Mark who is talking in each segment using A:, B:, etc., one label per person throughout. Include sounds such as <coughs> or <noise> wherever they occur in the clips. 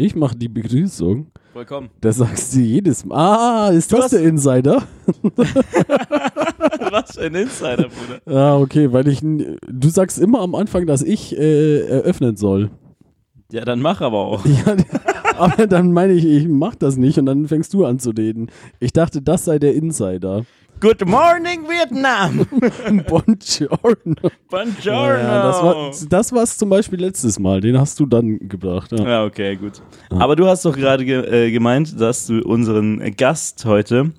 A: Ich mache die Begrüßung.
B: Vollkommen.
A: Da sagst du jedes Mal. Ah, ist
B: Du
A: das der Insider? <laughs>
B: Was für ein Insider, Bruder.
A: Ah, okay, weil ich. Du sagst immer am Anfang, dass ich äh, eröffnen soll.
B: Ja, dann mach aber auch. <laughs>
A: Ja, aber dann meine ich, ich mach das nicht und dann fängst du an zu reden. Ich dachte, das sei der Insider.
B: Good morning, Vietnam. <laughs>
A: Buongiorno.
B: Buongiorno.
A: Ja, das, war, das war's zum Beispiel letztes Mal. Den hast du dann gebracht. Ja.
B: Ja, okay, gut. Aber du hast doch gerade ge äh, gemeint, dass du unseren Gast heute,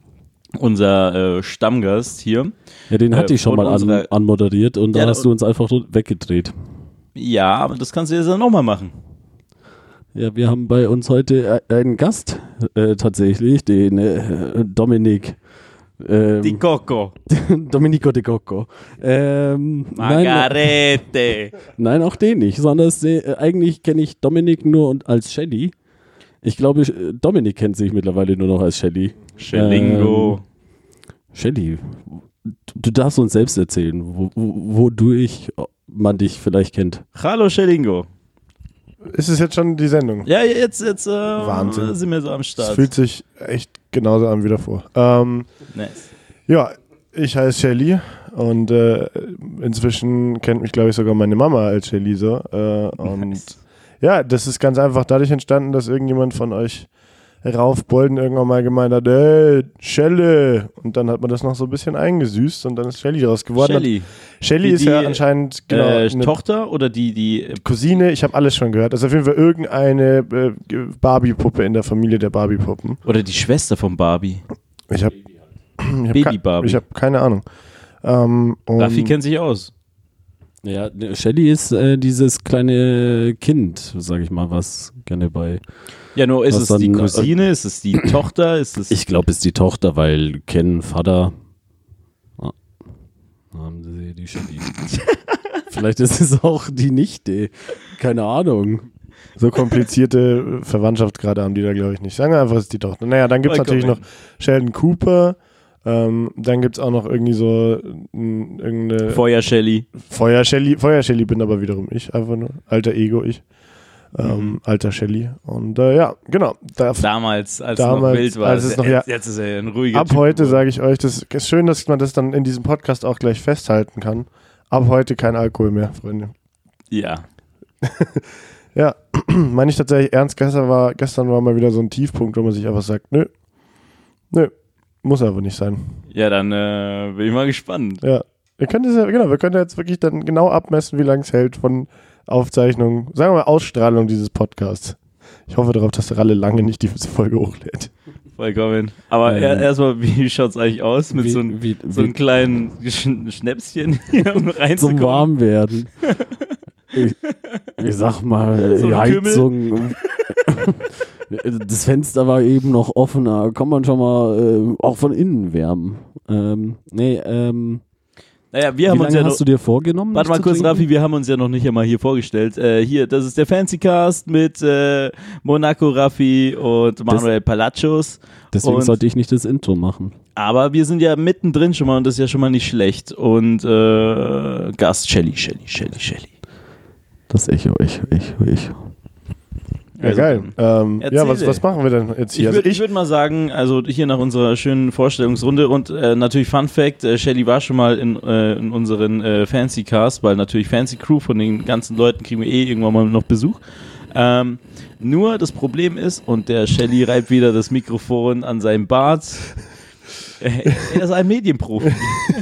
B: unser äh, Stammgast hier,
A: Ja, den hatte
B: Äh,
A: ich schon mal an, anmoderiert und da
B: Ja,
A: hast du uns einfach weggedreht.
B: ja, aber das kannst du jetzt dann nochmal machen.
A: Ja, wir haben bei uns heute äh, einen Gast äh, tatsächlich, den äh, Dominik. Ähm,
B: Die Coco. <laughs>
A: Domenico de Cocco. Ähm, nein,
B: Margarete.
A: nein, auch den nicht, sondern es, äh, eigentlich kenne ich Dominik nur und als Shelly. Ich glaube, äh, Dominik kennt sich mittlerweile nur noch als Shelly.
B: Schelingo.
A: Shelly, du darfst uns selbst erzählen, wo, wo, wodurch man dich vielleicht kennt.
B: Hallo Schelingo.
C: Ist es jetzt schon die Sendung?
B: Ja, jetzt, jetzt äh,
C: Wahnsinn.
B: sind wir so am
C: Es
B: Start.
C: fühlt sich echt genauso an wie davor. Ähm,
B: nice.
C: ja, ich heiße Shelly und äh, inzwischen kennt mich, glaube ich, sogar meine Mama als Shelly so. Äh, und
B: Nice.
C: ja, das ist ganz einfach dadurch entstanden, dass irgendjemand von euch Rauf Bolden irgendwann mal gemeint hat, ey, Schelle. Und dann hat man das noch so ein bisschen eingesüßt und dann ist Shelly daraus geworden.
B: Shelly.
C: Shelly
B: Die-
C: ist ja anscheinend genau
B: äh, Tochter oder die, die
C: Cousine, ich habe alles schon gehört. Ist auf jeden Fall irgendeine äh, Barbie-Puppe in der Familie der Barbie-Puppen.
B: oder die Schwester von Barbie.
C: Ich habe <clears throat> ich hab
B: Baby Barbie.
C: Ich habe keine Ahnung. Ähm,
B: Raffi kennt sich aus.
A: Ja, Shelly ist äh, dieses kleine Kind, sag ich mal, was gerne bei.
B: Ja, nur ist es
A: dann-
B: die Cousine, ist es die <clears throat> Tochter, ist es
A: Ich glaube, ist die Tochter, weil Ken Vater. Ah, haben sie die Shelly. <laughs> Vielleicht ist es auch die Nichte. Keine Ahnung.
C: so komplizierte Verwandtschaft gerade haben die da, glaube ich, nicht. Sagen wir einfach, es ist die Tochter. Naja, dann gibt es natürlich noch Sheldon Cooper. Ähm, dann gibt es auch noch irgendwie so m, irgendeine
B: Feuer Shelly.
C: Feuer Shelly. Bin aber wiederum ich, einfach nur. Alter Ego ich. Ähm,
B: Mhm.
C: Alter Shelly. Und äh, ja, genau. Da,
B: Damals, als es noch
C: Damals,
B: wild war.
C: als es noch-
B: jetzt,
C: ja.
B: jetzt ist er ein ruhiger
C: Ab
B: Typ
C: heute sage ich euch, das ist schön, dass man das dann in diesem Podcast auch gleich festhalten kann. Ab heute kein Alkohol mehr, Freunde.
B: Ja. <laughs>
C: Ja, <clears throat> meine ich tatsächlich ernst. Gestern war, gestern war mal wieder so ein Tiefpunkt, wo man sich einfach sagt, nö, nö, muss aber nicht sein.
B: Ja, dann äh, bin ich mal gespannt.
C: Ja, wir können das ja, genau, wir können jetzt wirklich dann genau abmessen, wie lange es hält von Aufzeichnung, sagen wir mal Ausstrahlung dieses Podcasts. Ich hoffe darauf, dass Ralle lange nicht diese Folge hochlädt.
B: Vollkommen. Aber
A: Ähm.
B: er- erstmal, wie schaut's eigentlich aus mit
A: Wie-
B: so, einem
A: wie-
B: so einem
A: wie-
B: kleinen Sch Schnäpschen hier, um <laughs>
A: Zum
B: reinzukommen?
A: Warmwerden. <laughs> Ich, ich sag mal,
B: So ein?
A: Heizung. <laughs> das Fenster war eben noch offen, da kann man schon mal äh, auch von innen wärmen. Ähm, nee, ähm,
B: Naja, wir
A: wie
B: haben uns ja noch,
A: hast du dir vorgenommen?
B: Warte mal kurz,
A: trinken?
B: Raffi, wir haben uns ja noch nicht einmal hier vorgestellt. Äh, hier, das ist der Fancycast mit äh, Monaco Raffi und Manuel Palachos.
A: Deswegen
B: und-
A: sollte ich nicht das Intro machen.
B: Aber wir sind ja mittendrin schon mal und das ist ja schon mal nicht schlecht. Und äh, Gast Shelly, Shelly, Shelly, Shelly.
A: Das Echo, Echo, Echo, Echo.
C: Ja,
B: Also,
C: geil. Ähm, ja, was, was machen wir denn jetzt
B: Ich
C: hier?
B: würde
C: Also
B: würd mal sagen, also hier nach unserer schönen Vorstellungsrunde und äh, natürlich Fun Fact, äh, Shelly war schon mal in, äh, in unseren äh, Fancy Cast, weil natürlich Fancy Crew von den ganzen Leuten kriegen wir eh irgendwann mal noch Besuch. Ähm, nur das Problem ist, und der Shelly reibt wieder das Mikrofon an seinem Bart. äh, Er ist ein Medienprofi.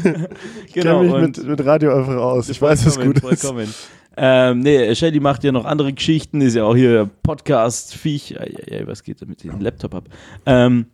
B: <laughs>
C: ich kenne mich mit, mit Radio einfach aus. Ich weiß, was
B: Vollkommen,
C: gut ist.
B: Ähm, nee, Shelly macht ja noch andere Geschichten, ist ja auch hier Podcast-Viech. Was geht da mit dem Laptop ab? Ähm,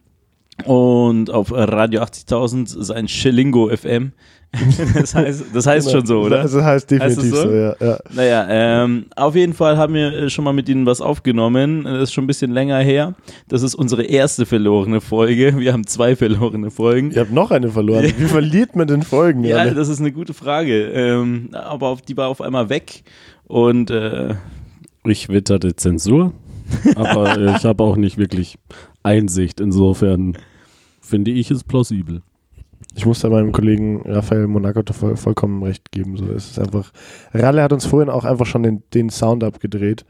B: und auf Radio 80.000 sein Schelingo FM. <laughs> das heißt, das heißt schon so, oder?
C: Das heißt definitiv
B: Heißt so?
C: so? ja. ja.
B: Naja, ähm, auf jeden Fall haben wir äh, schon mal mit ihnen was aufgenommen. Das ist schon ein bisschen länger her. Das ist unsere erste verlorene Folge. Wir haben zwei verlorene Folgen.
C: Ihr habt noch eine verloren. Wie verliert man denn Folgen?
B: Ja, das ist eine gute Frage. Ähm, aber auf, die war auf einmal weg. Und äh,
A: Ich witterte Zensur, aber äh, <laughs> ich habe auch nicht wirklich Einsicht. Insofern finde ich es plausibel.
C: Ich muss da meinem Kollegen Raphael Monaco voll, vollkommen recht geben. So, es ist einfach. Ralle hat uns vorhin auch einfach schon den, den Sound abgedreht.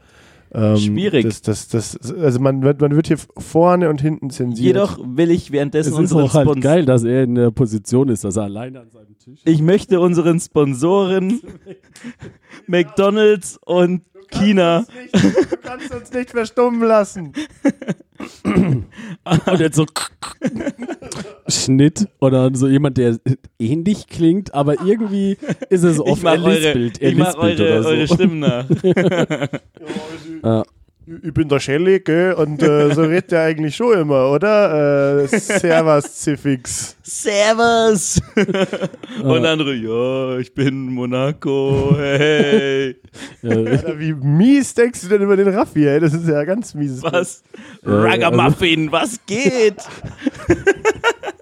C: Ähm,
B: Schwierig.
C: Das, das, das, also man wird, man wird hier vorne und hinten zensiert.
B: Jedoch will ich währenddessen
A: Es ist
B: unseren
A: auch halt geil, dass er in der Position ist, dass er alleine an seinem Tisch
B: Ich möchte unseren Sponsoren <laughs> McDonalds und China
C: du kannst uns nicht verstummen lassen. <coughs>
A: Und jetzt so <coughs> Schnitt oder so jemand, der ähnlich klingt, aber irgendwie ist es oft
B: eure,
A: lispelt, er
B: ich mach
A: lispelt
B: eure,
A: oder so.
B: eure Stimmen nach. <laughs>
A: Ja.
C: Ich bin der Shelly, gell? Und äh, so redet der eigentlich schon immer, oder? Äh, Servus, Ziffix.
B: Servus! <laughs> und andere, ja, ich bin Monaco, hey.
A: Ja,
C: Alter, wie mies denkst du denn über den Raffi, ey? Das ist ja ganz mieses.
B: Was?
A: Also-
B: Ragamuffin, was geht? <laughs>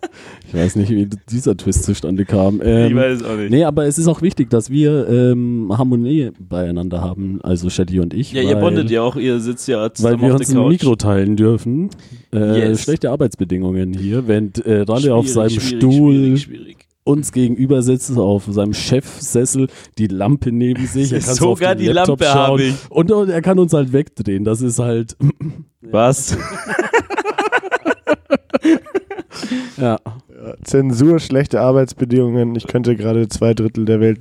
A: ich weiß nicht, wie dieser Twist zustande kam.
B: ich
A: Ähm,
B: weiß auch nicht.
A: nee, aber es ist auch wichtig, dass wir ähm, Harmonie beieinander haben, also Shetty und ich.
B: ja,
A: weil,
B: ihr bondet ja auch, ihr sitzt ja
A: Weil
B: zusammen
A: wir
B: auf
A: uns ein. Mikro teilen dürfen. Äh,
B: Yes.
A: Schlechte Arbeitsbedingungen hier, während äh, Ralle auf seinem
B: Schwierig,
A: Stuhl
B: Schwierig, schwierig.
A: uns gegenüber sitzt, auf seinem Chefsessel, die Lampe neben sich. <laughs> Er kann so
B: Sogar die
A: Laptop
B: Lampe
A: schauen.
B: habe ich.
A: Und, und er kann uns halt wegdrehen. Das ist halt,
B: Was? <laughs> <laughs>
A: ja.
C: Zensur, schlechte Arbeitsbedingungen. Ich könnte gerade zwei Drittel der Welt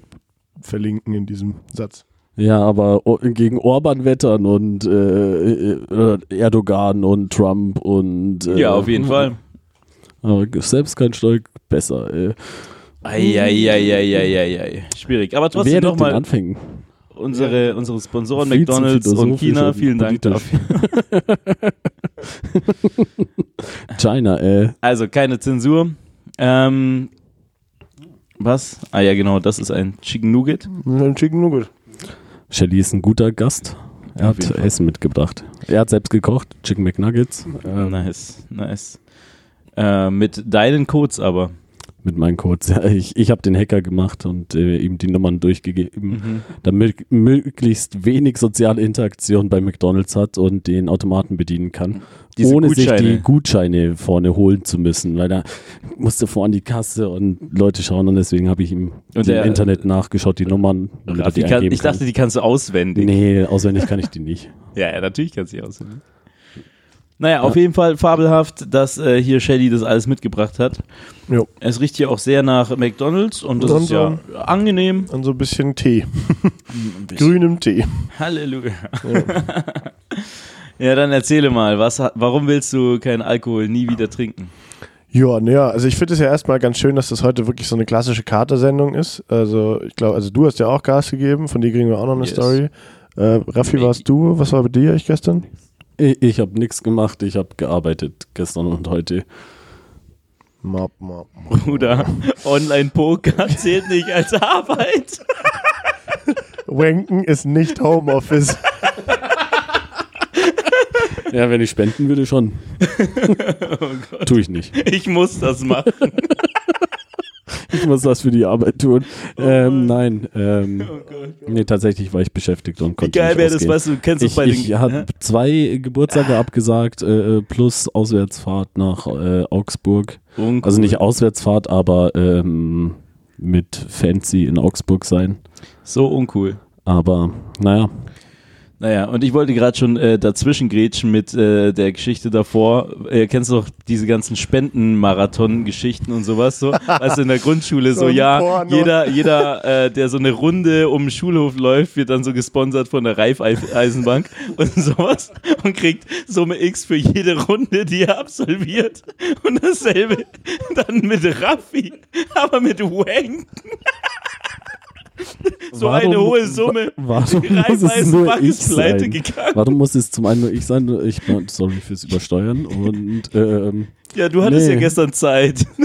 C: verlinken in diesem Satz.
A: Ja, aber gegen Orban wettern und äh, äh, Erdogan und Trump und äh,
B: ja, auf jeden Fall.
A: Aber selbst kein Stück besser. Äh.
B: Eieieiei. Schwierig. Aber trotzdem nochmal
A: Anfängen.
B: unsere, unsere Sponsoren McDonalds und China. Vielen Dank dafür. <laughs>
A: China, äh.
B: Also keine Zensur. Ähm, was? Ah ja, genau, das ist ein Chicken Nugget.
C: Ein Chicken Nugget.
A: Shelly ist ein guter Gast. Er
B: Auf
A: hat. Essen mitgebracht. Er hat selbst gekocht, Chicken McNuggets. Äh,
B: Nice, nice. Äh, mit deinen Codes aber.
A: Mit meinen Codes. <laughs> Ja, ich ich habe den Hacker gemacht und äh, ihm die Nummern durchgegeben,
B: Mhm.
A: damit möglichst wenig soziale Interaktion bei McDonalds hat und den Automaten bedienen kann,
B: Diese
A: ohne sich
B: Gutscheine.
A: die Gutscheine vorne holen zu müssen, weil da musste vor an die Kasse und Leute schauen und deswegen habe ich ihm
B: Und
A: im Internet nachgeschaut, die Nummern, er
B: Raffi
A: die
B: kann, ich dachte, die kannst du auswendig.
A: Nee, auswendig kann ich die nicht. <laughs>
B: Ja, ja, natürlich kannst du die auswendig. Naja, auf jeden Fall fabelhaft, dass äh, hier Shelly das alles mitgebracht hat.
C: Jo.
B: Es riecht hier auch sehr nach McDonalds und das
C: Und
B: ist ja angenehm.
C: Und so ein bisschen Tee. <laughs> Grünem Tee.
B: Halleluja. <laughs> Ja. dann erzähle mal, was, warum willst du keinen Alkohol nie wieder trinken?
C: Ja, naja, also ich finde es ja erstmal ganz schön, dass das heute wirklich so eine klassische Katersendung ist. Also ich glaube, also du hast ja auch Gas gegeben, von dir kriegen wir auch noch eine
B: Yes.
C: Story. Äh, Raffi, warst du? Was war bei dir eigentlich gestern?
A: Ich, ich habe nichts gemacht, ich habe gearbeitet gestern und heute.
C: Mop, mop.
B: Bruder, Online-Poker <laughs> zählt nicht als Arbeit.
C: Wanken ist nicht Homeoffice.
A: Ja, wenn ich spenden würde, schon. <laughs>
B: Oh Gott,
A: Tue ich nicht.
B: ich muss das machen. <laughs> <laughs>
A: Ich muss was für die Arbeit tun. ähm, nein, ähm,
B: Oh Gott.
A: nee, tatsächlich war ich beschäftigt und
B: Wie
A: konnte
B: geil
A: nicht
B: wäre das,
A: ausgehen.
B: weißt du, kennst
A: Ich,
B: bei
A: ich
B: den...
A: habe zwei Geburtstage abgesagt, äh, plus Auswärtsfahrt nach äh, Augsburg.
B: Uncool.
A: Also nicht Auswärtsfahrt, aber ähm, mit Fancy in Augsburg sein.
B: So uncool.
A: Aber naja,
B: Naja, und ich wollte gerade schon äh, dazwischen grätschen mit äh, der Geschichte davor. Äh, kennst du doch diese ganzen Spendenmarathon-Geschichten und sowas so? <laughs> Also in der Grundschule so,
C: So
B: ja,
C: Porno.
B: jeder, jeder äh, der so eine Runde um den Schulhof läuft, wird dann so gesponsert von der Raiffeisenbank <laughs> und sowas und kriegt Summe X für jede Runde, die er absolviert. Und dasselbe dann mit Raffi, aber mit Wank. <laughs> <laughs> So
A: Warum-
B: eine hohe Summe.
A: warum muss es nur ich sein?
B: gegangen.
A: Warum muss es zum einen nur ich sein? Ich sorry fürs Übersteuern und ähm,
B: Ja, du hattest
A: Nee.
B: ja gestern Zeit. <laughs>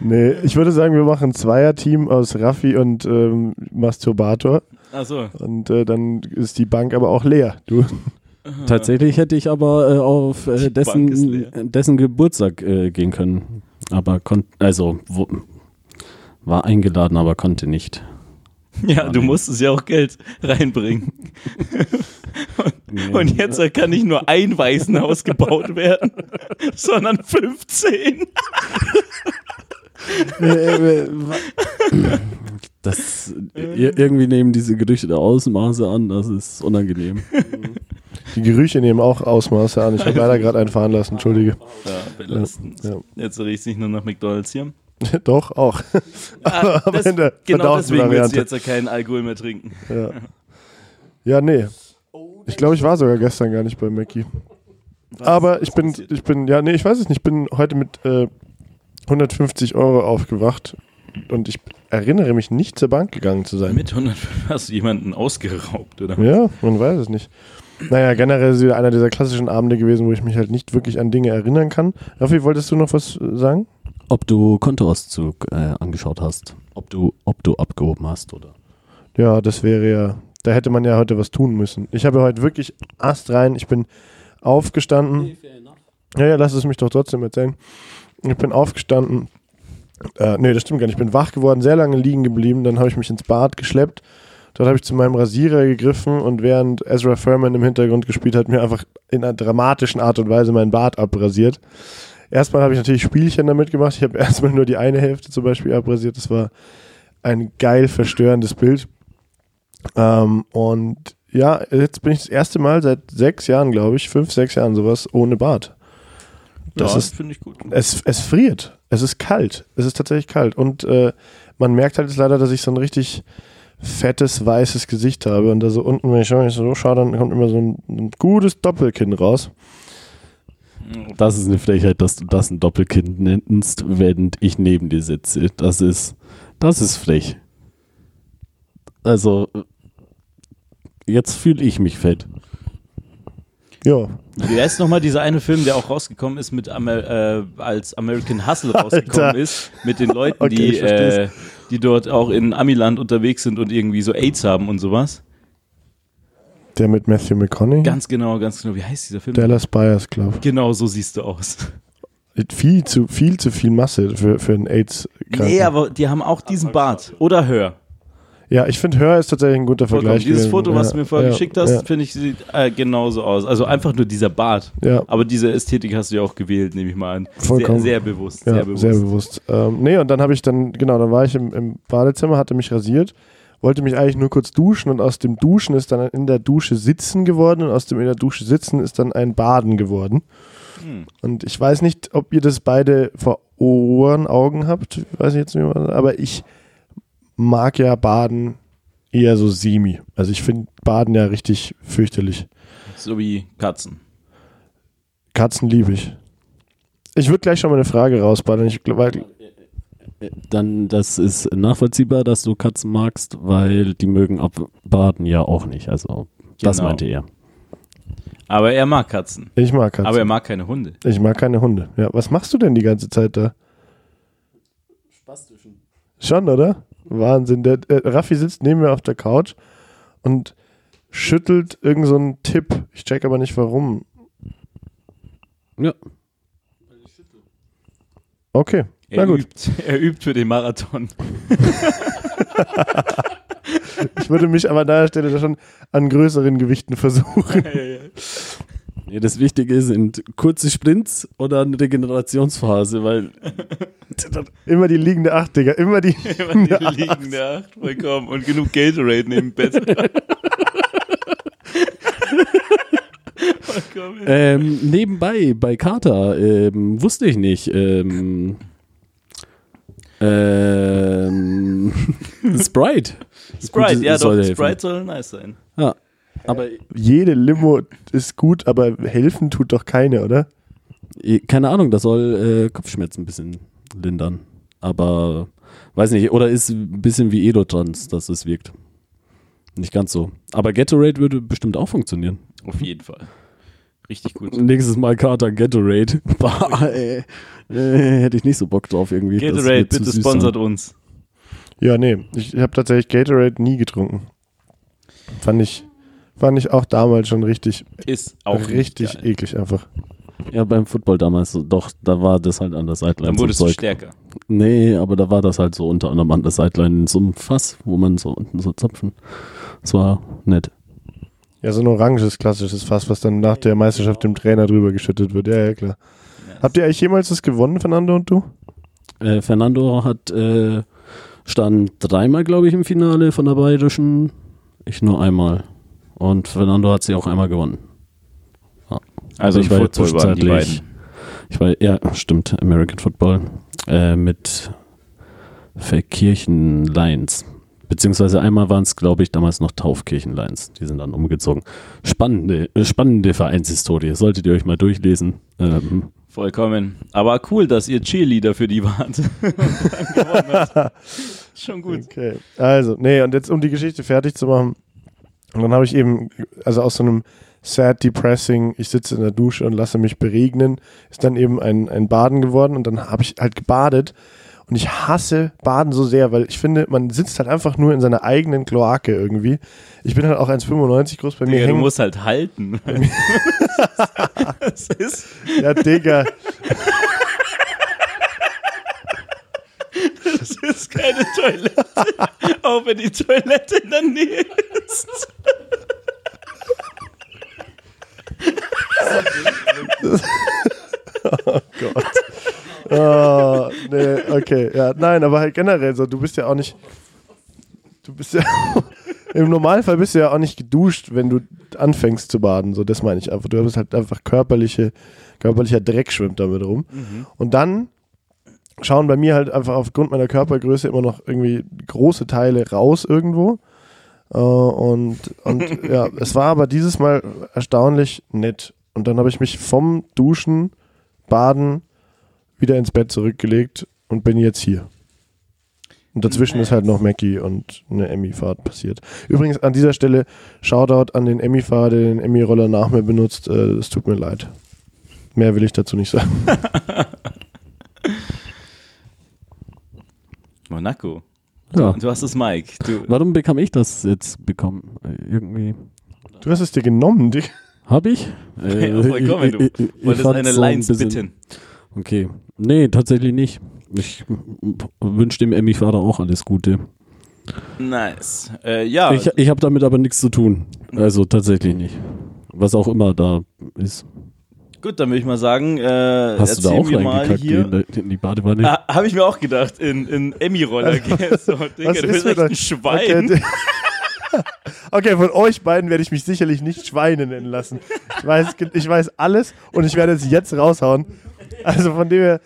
C: Nee, ich würde sagen, wir machen ein Zweierteam aus Raffi und ähm, Masturbator.
B: Achso.
C: Und äh, dann ist die Bank aber auch leer. Du.
A: tatsächlich hätte ich aber äh, auf äh, dessen, dessen Geburtstag äh, gehen können. Aber konnte, also wo, war eingeladen, aber konnte nicht.
B: Ja, du musstest ja auch Geld reinbringen. Und jetzt kann nicht nur ein Waisenhaus gebaut werden, sondern 15.
A: Das, irgendwie nehmen diese Gerüchte da Ausmaße an, das ist unangenehm.
C: Die Gerüche nehmen auch Ausmaße an. Ich habe <laughs> leider gerade einen fahren lassen, entschuldige.
B: Ja, belastend.
C: Ja.
B: Jetzt riecht es nicht nur nach McDonalds hier. <laughs>
C: Doch, auch.
B: Ah, <laughs>
C: aber
B: das,
C: in der
B: genau deswegen willst du jetzt ja keinen Alkohol mehr trinken.
C: Ja, ja nee. Ich glaube, ich war sogar gestern gar nicht bei Mackie. Aber ich bin, ich bin, ja, nee, ich weiß es nicht. Ich bin heute mit äh, 150 Euro aufgewacht und ich erinnere mich nicht zur Bank gegangen zu sein.
B: Mit 100 <laughs> hast du jemanden ausgeraubt, oder?
C: Ja, man weiß es nicht. Naja, generell ist es wieder einer dieser klassischen Abende gewesen, wo ich mich halt nicht wirklich an Dinge erinnern kann. Raffi, wolltest du noch was äh, sagen?
A: Ob du Kontoauszug äh, angeschaut hast, ob du, ob du abgehoben hast oder.
C: Ja, das wäre ja, da hätte man ja heute was tun müssen. Ich habe heute wirklich Ast rein. Ich bin aufgestanden. Ja, ja, lass es mich doch trotzdem erzählen. Ich bin aufgestanden. Äh, nee, das stimmt gar nicht. Ich bin wach geworden, sehr lange liegen geblieben. Dann habe ich mich ins Bad geschleppt. Dort habe ich zu meinem Rasierer gegriffen und während Ezra Furman im Hintergrund gespielt hat, mir einfach in einer dramatischen Art und Weise mein Bart abrasiert. Erstmal habe ich natürlich Spielchen damit gemacht. Ich habe <laughs> erstmal nur die eine Hälfte zum Beispiel abrasiert. Das war ein geil verstörendes Bild. Ähm, und ja, jetzt bin ich das erste Mal seit sechs Jahren, glaube ich, fünf, sechs Jahren sowas ohne Bart. Das
B: ja,
C: ist
B: finde ich gut.
C: es, es friert. Es ist kalt. Es ist tatsächlich kalt. Und äh, man merkt halt jetzt leider, dass ich so ein richtig fettes, weißes Gesicht habe. Und da so unten, wenn ich so schaue, dann kommt immer so ein, ein gutes Doppelkinn raus.
A: Das ist eine Frechheit, dass du das ein Doppelkind nennst, während ich neben dir sitze. Das ist, das ist frech. Also, jetzt fühle ich mich fett.
C: Ja.
B: Wie heißt nochmal dieser eine Film, der auch rausgekommen ist, mit Amer äh, als American Hustle rausgekommen
C: Alter.
B: ist, mit den Leuten,
C: Okay,
B: die, äh, die dort auch in Amiland unterwegs sind und irgendwie so AIDS haben und sowas.
C: Der mit Matthew McConaughey.
B: Ganz genau, ganz genau. Wie heißt dieser Film?
C: Dallas Buyers Club.
B: Genau, so siehst du aus.
C: Viel zu viel, zu viel Masse für, für einen AIDS-Kranken.
B: Nee, aber die haben auch diesen Bart. Oder Hör.
C: ja, ich finde, Hör ist tatsächlich ein guter
B: Vollkommen.
C: Vergleich.
B: Dieses. Foto, was
C: ja,
B: du mir vorher
C: ja,
B: geschickt hast,
C: Ja,
B: finde ich, sieht äh, genauso aus. Also einfach nur dieser Bart.
C: ja.
B: Aber diese Ästhetik hast du ja auch gewählt, nehme ich mal an.
C: Vollkommen.
B: Sehr, sehr bewusst. Sehr bewusst.
C: sehr bewusst. Ähm, nee, und dann habe ich dann, genau, dann war ich im, im Badezimmer, hatte mich rasiert, wollte mich eigentlich nur kurz duschen und aus dem Duschen ist dann in der Dusche sitzen geworden und aus dem in der Dusche sitzen ist dann ein Baden geworden.
B: Hm.
C: Und ich weiß nicht, ob ihr das beide vor Ohren, Augen habt, weiß ich jetzt nicht mehr, aber ich mag ja Baden eher so semi. Also ich finde Baden ja richtig fürchterlich.
B: So wie Katzen.
C: Katzen liebe ich. Ich würde gleich schon mal eine Frage rausbaden. Ich,
A: Dann, das ist nachvollziehbar, dass du Katzen magst, weil die mögen abbaden ja auch nicht. Also, das
B: Genau.
A: meinte er.
B: Aber er mag Katzen.
C: ich mag Katzen.
B: Aber er mag keine Hunde.
C: Ich mag keine Hunde. Ja, was machst du denn die ganze Zeit da?
A: Spastischen.
C: Schon, oder? Wahnsinn. Der, äh, Raffi sitzt neben mir auf der Couch und schüttelt irgend so einen Tipp. Ich check aber nicht warum.
A: Ja.
C: Okay. Na
B: Er
C: gut.
B: übt, <laughs> er übt für den Marathon. <laughs>
C: Ich würde mich aber an der Stelle schon an größeren Gewichten versuchen.
A: Nee, das Wichtige sind kurze Sprints oder eine Regenerationsphase, weil <laughs>
C: Immer die liegende Acht, Digga. Immer die.
B: Immer die liegende Acht, vollkommen. Und genug Gatorade neben Bett. vollkommen.
A: ähm, nebenbei bei Carter ähm, wusste ich nicht. Ähm, ähm, <laughs> Sprite.
B: Sprite, ja
A: soll
B: doch. Sprite soll nice sein.
A: Ja, aber
C: Jede Limo ist gut, aber helfen tut doch keine, oder?
A: eh, keine Ahnung, das soll äh, Kopfschmerzen ein bisschen lindern. Aber weiß nicht, oder ist ein bisschen wie Edotrans, dass es wirkt. Nicht ganz so. Aber Gatorade würde bestimmt auch funktionieren.
B: Auf jeden Fall. Richtig gut.
A: Nächstes Mal Carter Gatorade. <laughs> Bah, ey. Äh, hätte ich nicht so Bock drauf irgendwie.
B: Gatorade, bitte sponsert uns.
C: Ja, nee. Ich habe tatsächlich Gatorade nie getrunken. Fand ich, fand ich auch damals schon richtig,
B: Ist auch
C: richtig
B: geil.
C: eklig einfach.
A: Ja, beim Football damals, so, doch, da war das halt an der Sideline.
B: Dann
A: so
B: wurdest du
A: Zeug.
B: stärker.
A: Nee, aber da war das halt so unter anderem an der Sideline in so einem Fass, wo man so unten so zapfen. Das war nett.
C: Ja, so ein oranges, klassisches Fass, was dann nach der Meisterschaft dem Trainer drüber geschüttet wird. Ja, ja, klar.
B: Ja,
C: Habt ihr eigentlich jemals das gewonnen, Fernando und du?
A: Äh, Fernando hat äh, stand dreimal, glaube ich, im Finale von der Bayerischen. Ich nur einmal. Und Fernando hat sie auch einmal gewonnen.
B: Also
A: ich
B: im
A: war
B: Football waren die
A: zwischenzeitlich-
B: beiden.
A: Ich war, ja, stimmt, American Football. Äh, mit Verkirchen Lions. Beziehungsweise einmal waren es, glaube ich, damals noch Taufkirchen Lions. Die sind dann umgezogen. Spannende, äh, spannende Vereinshistorie. Solltet ihr euch mal durchlesen. Ähm,
B: Vollkommen. Aber cool, dass ihr Cheerleader für die wart. <laughs> Schon gut.
C: Okay. Also, nee, und jetzt, um die Geschichte fertig zu machen, und dann habe ich eben, also aus so einem sad, depressing, ich sitze in der Dusche und lasse mich beregnen, ist dann eben ein, ein Baden geworden und dann habe ich halt gebadet. Und ich hasse Baden so sehr, weil ich finde, man sitzt halt einfach nur in seiner eigenen Kloake irgendwie. Ich bin halt auch 1,95 groß, bei mir
B: Digga, du
C: hängen
B: musst halt halten. <laughs> das ist,
C: Ja, Digga.
B: das ist keine Toilette. Auch wenn die Toilette in der Nähe ist. <laughs>
C: Oh, nee, okay. Ja, nein, aber halt generell so, du bist ja auch nicht. Du bist ja. <laughs> Im Normalfall bist du ja auch nicht geduscht, wenn du anfängst zu baden. So, das meine ich einfach. Du bist halt einfach körperliche, körperlicher Dreck schwimmt damit rum. Und dann schauen bei mir halt einfach aufgrund meiner Körpergröße immer noch irgendwie große Teile raus irgendwo. Äh, und, und <laughs> ja, es war aber dieses Mal erstaunlich nett. Und dann habe ich mich vom Duschen, Baden, wieder ins Bett zurückgelegt und bin jetzt hier. Und dazwischen ist halt noch Mackie und eine Emmy-Fahrt passiert. Übrigens an dieser Stelle Shoutout an den Emmy-Fahrer, der den Emmy-Roller nach mir benutzt. Äh, Es tut mir leid. Mehr will ich dazu nicht sagen. <laughs>
B: Monaco.
A: ja.
B: Du hast es, Mike. Du,
A: Warum bekam ich das jetzt bekommen? Äh, Irgendwie.
C: Du hast es dir genommen, Dick.
A: Hab ich? Äh, <laughs>
B: Ja, vollkommen, du
A: ich- ich- ich
B: wolltest eine
A: so ein
B: Lines
A: bisschen-
B: bitten.
A: Okay. Nee, tatsächlich nicht. Ich wünsche dem Emmy-Fahrer auch alles Gute.
B: Nice. Äh, ja,
A: Ich, ich habe damit aber nichts zu tun. Also tatsächlich nicht. Was auch immer da ist.
B: gut, dann würde ich mal sagen, äh,
A: Hast du da auch
B: mal
A: reingekackt
B: hier.
A: in, in die Badewanne?
B: Ah, Habe ich mir auch gedacht, in, in Emmy-Roller gehen. <laughs> So, Digga,
C: Was
B: du
C: ist
B: bist echt ein? Schwein.
C: Okay, <laughs> okay, von euch beiden werde ich mich sicherlich nicht Schweine nennen lassen. Ich weiß, ich weiß alles und ich werde es jetzt raushauen. Also von dem her.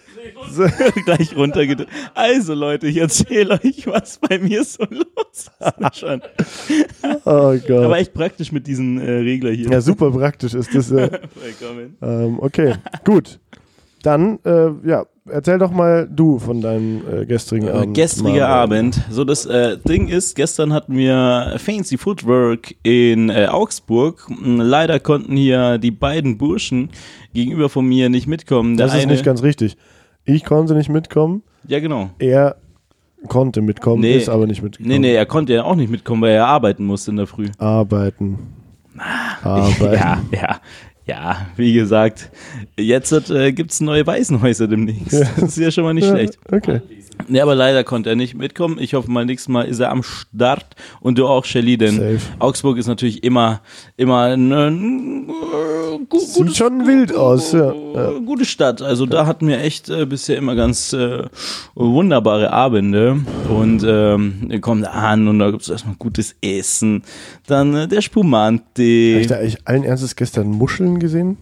C: So, <laughs>
B: gleich runtergedrückt. Also Leute, ich erzähle euch, was bei mir so los ist. Schon.
C: oh Gott.
B: Aber echt praktisch mit diesen äh, Regler hier.
C: Ja, super praktisch ist das. Äh, <laughs> ähm, okay, gut. Dann, äh, ja, erzähl doch mal du von deinem äh, gestrigen
B: Äh,
C: Abend.
B: Gestriger
C: Marvin.
B: Abend. So, das äh, Ding ist, gestern hatten wir Fancy Footwork in äh, Augsburg. M, Leider konnten hier die beiden Burschen gegenüber von mir nicht mitkommen. Der
C: Das ist
B: eine,
C: nicht ganz richtig. Ich konnte nicht mitkommen.
B: ja, genau.
C: Er konnte mitkommen,
B: Nee.
C: ist aber nicht mitgekommen.
B: Nee, nee, er konnte ja auch nicht mitkommen, weil er arbeiten musste in der Früh.
C: Arbeiten. <laughs> Arbeiten.
B: Ja, ja, ja, wie gesagt, jetzt äh, gibt es neue Waisenhäuser demnächst.
C: Ja.
B: Das ist ja schon mal nicht
C: Ja,
B: schlecht.
C: Okay.
B: Nee, aber leider konnte er nicht mitkommen. Ich hoffe mal, nächstes Mal ist er am Start und du auch, Shelly, denn
C: Safe.
B: Augsburg ist natürlich immer, immer eine äh, gu
C: Sieht schon wild aus, ja. ja.
B: äh, gute Stadt. Also da hatten wir echt äh, bisher immer ganz äh, wunderbare Abende und ähm, wir kommen da an und da gibt es erstmal gutes Essen. Dann äh, der
C: Habe
B: Spumante.
C: ich da eigentlich allen Ernstes gestern Muscheln gesehen?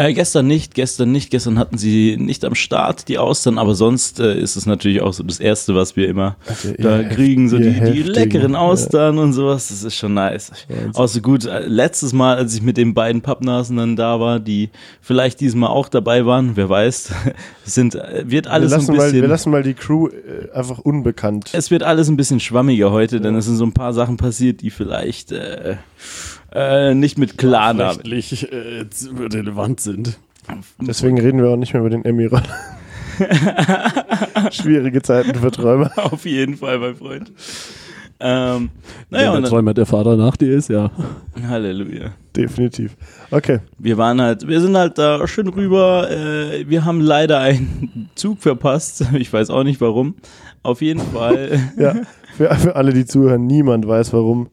B: Äh, gestern nicht, gestern nicht, gestern hatten sie nicht am Start die Austern, aber sonst äh, ist es natürlich auch so das Erste, was wir immer
C: Also,
B: da kriegen, so die, die leckeren
C: ja.
B: Austern und sowas, das ist schon nice. Auch so gut, äh, letztes Mal, als ich mit den beiden Pappnasen dann da war, die vielleicht diesmal auch dabei waren, wer weiß, <laughs> sind, äh, wird
C: Wir
B: alles ein
C: lassen, mal,
B: bisschen...
C: wir lassen mal die Crew äh, einfach unbekannt.
B: es wird alles ein bisschen schwammiger heute, denn es sind so ein paar Sachen passiert, die vielleicht äh, nicht mit Klarnamen.
A: rechtlich äh, relevant sind.
C: Deswegen reden wir auch nicht mehr über den Emmy-Roller. <laughs> Schwierige Zeiten für Träumer.
B: Auf jeden Fall, mein Freund. Ähm, naja,
A: Wenn
B: und
A: der
B: dann,
A: Träumer der Vater nach dir ist, ja.
B: Halleluja.
C: Definitiv. Okay.
B: Wir waren halt, wir sind halt da schön rüber. Äh, wir haben leider einen <laughs> Zug verpasst. Ich weiß auch nicht warum. Auf jeden Fall. <laughs>
C: Ja, für, für alle, die zuhören, niemand weiß warum.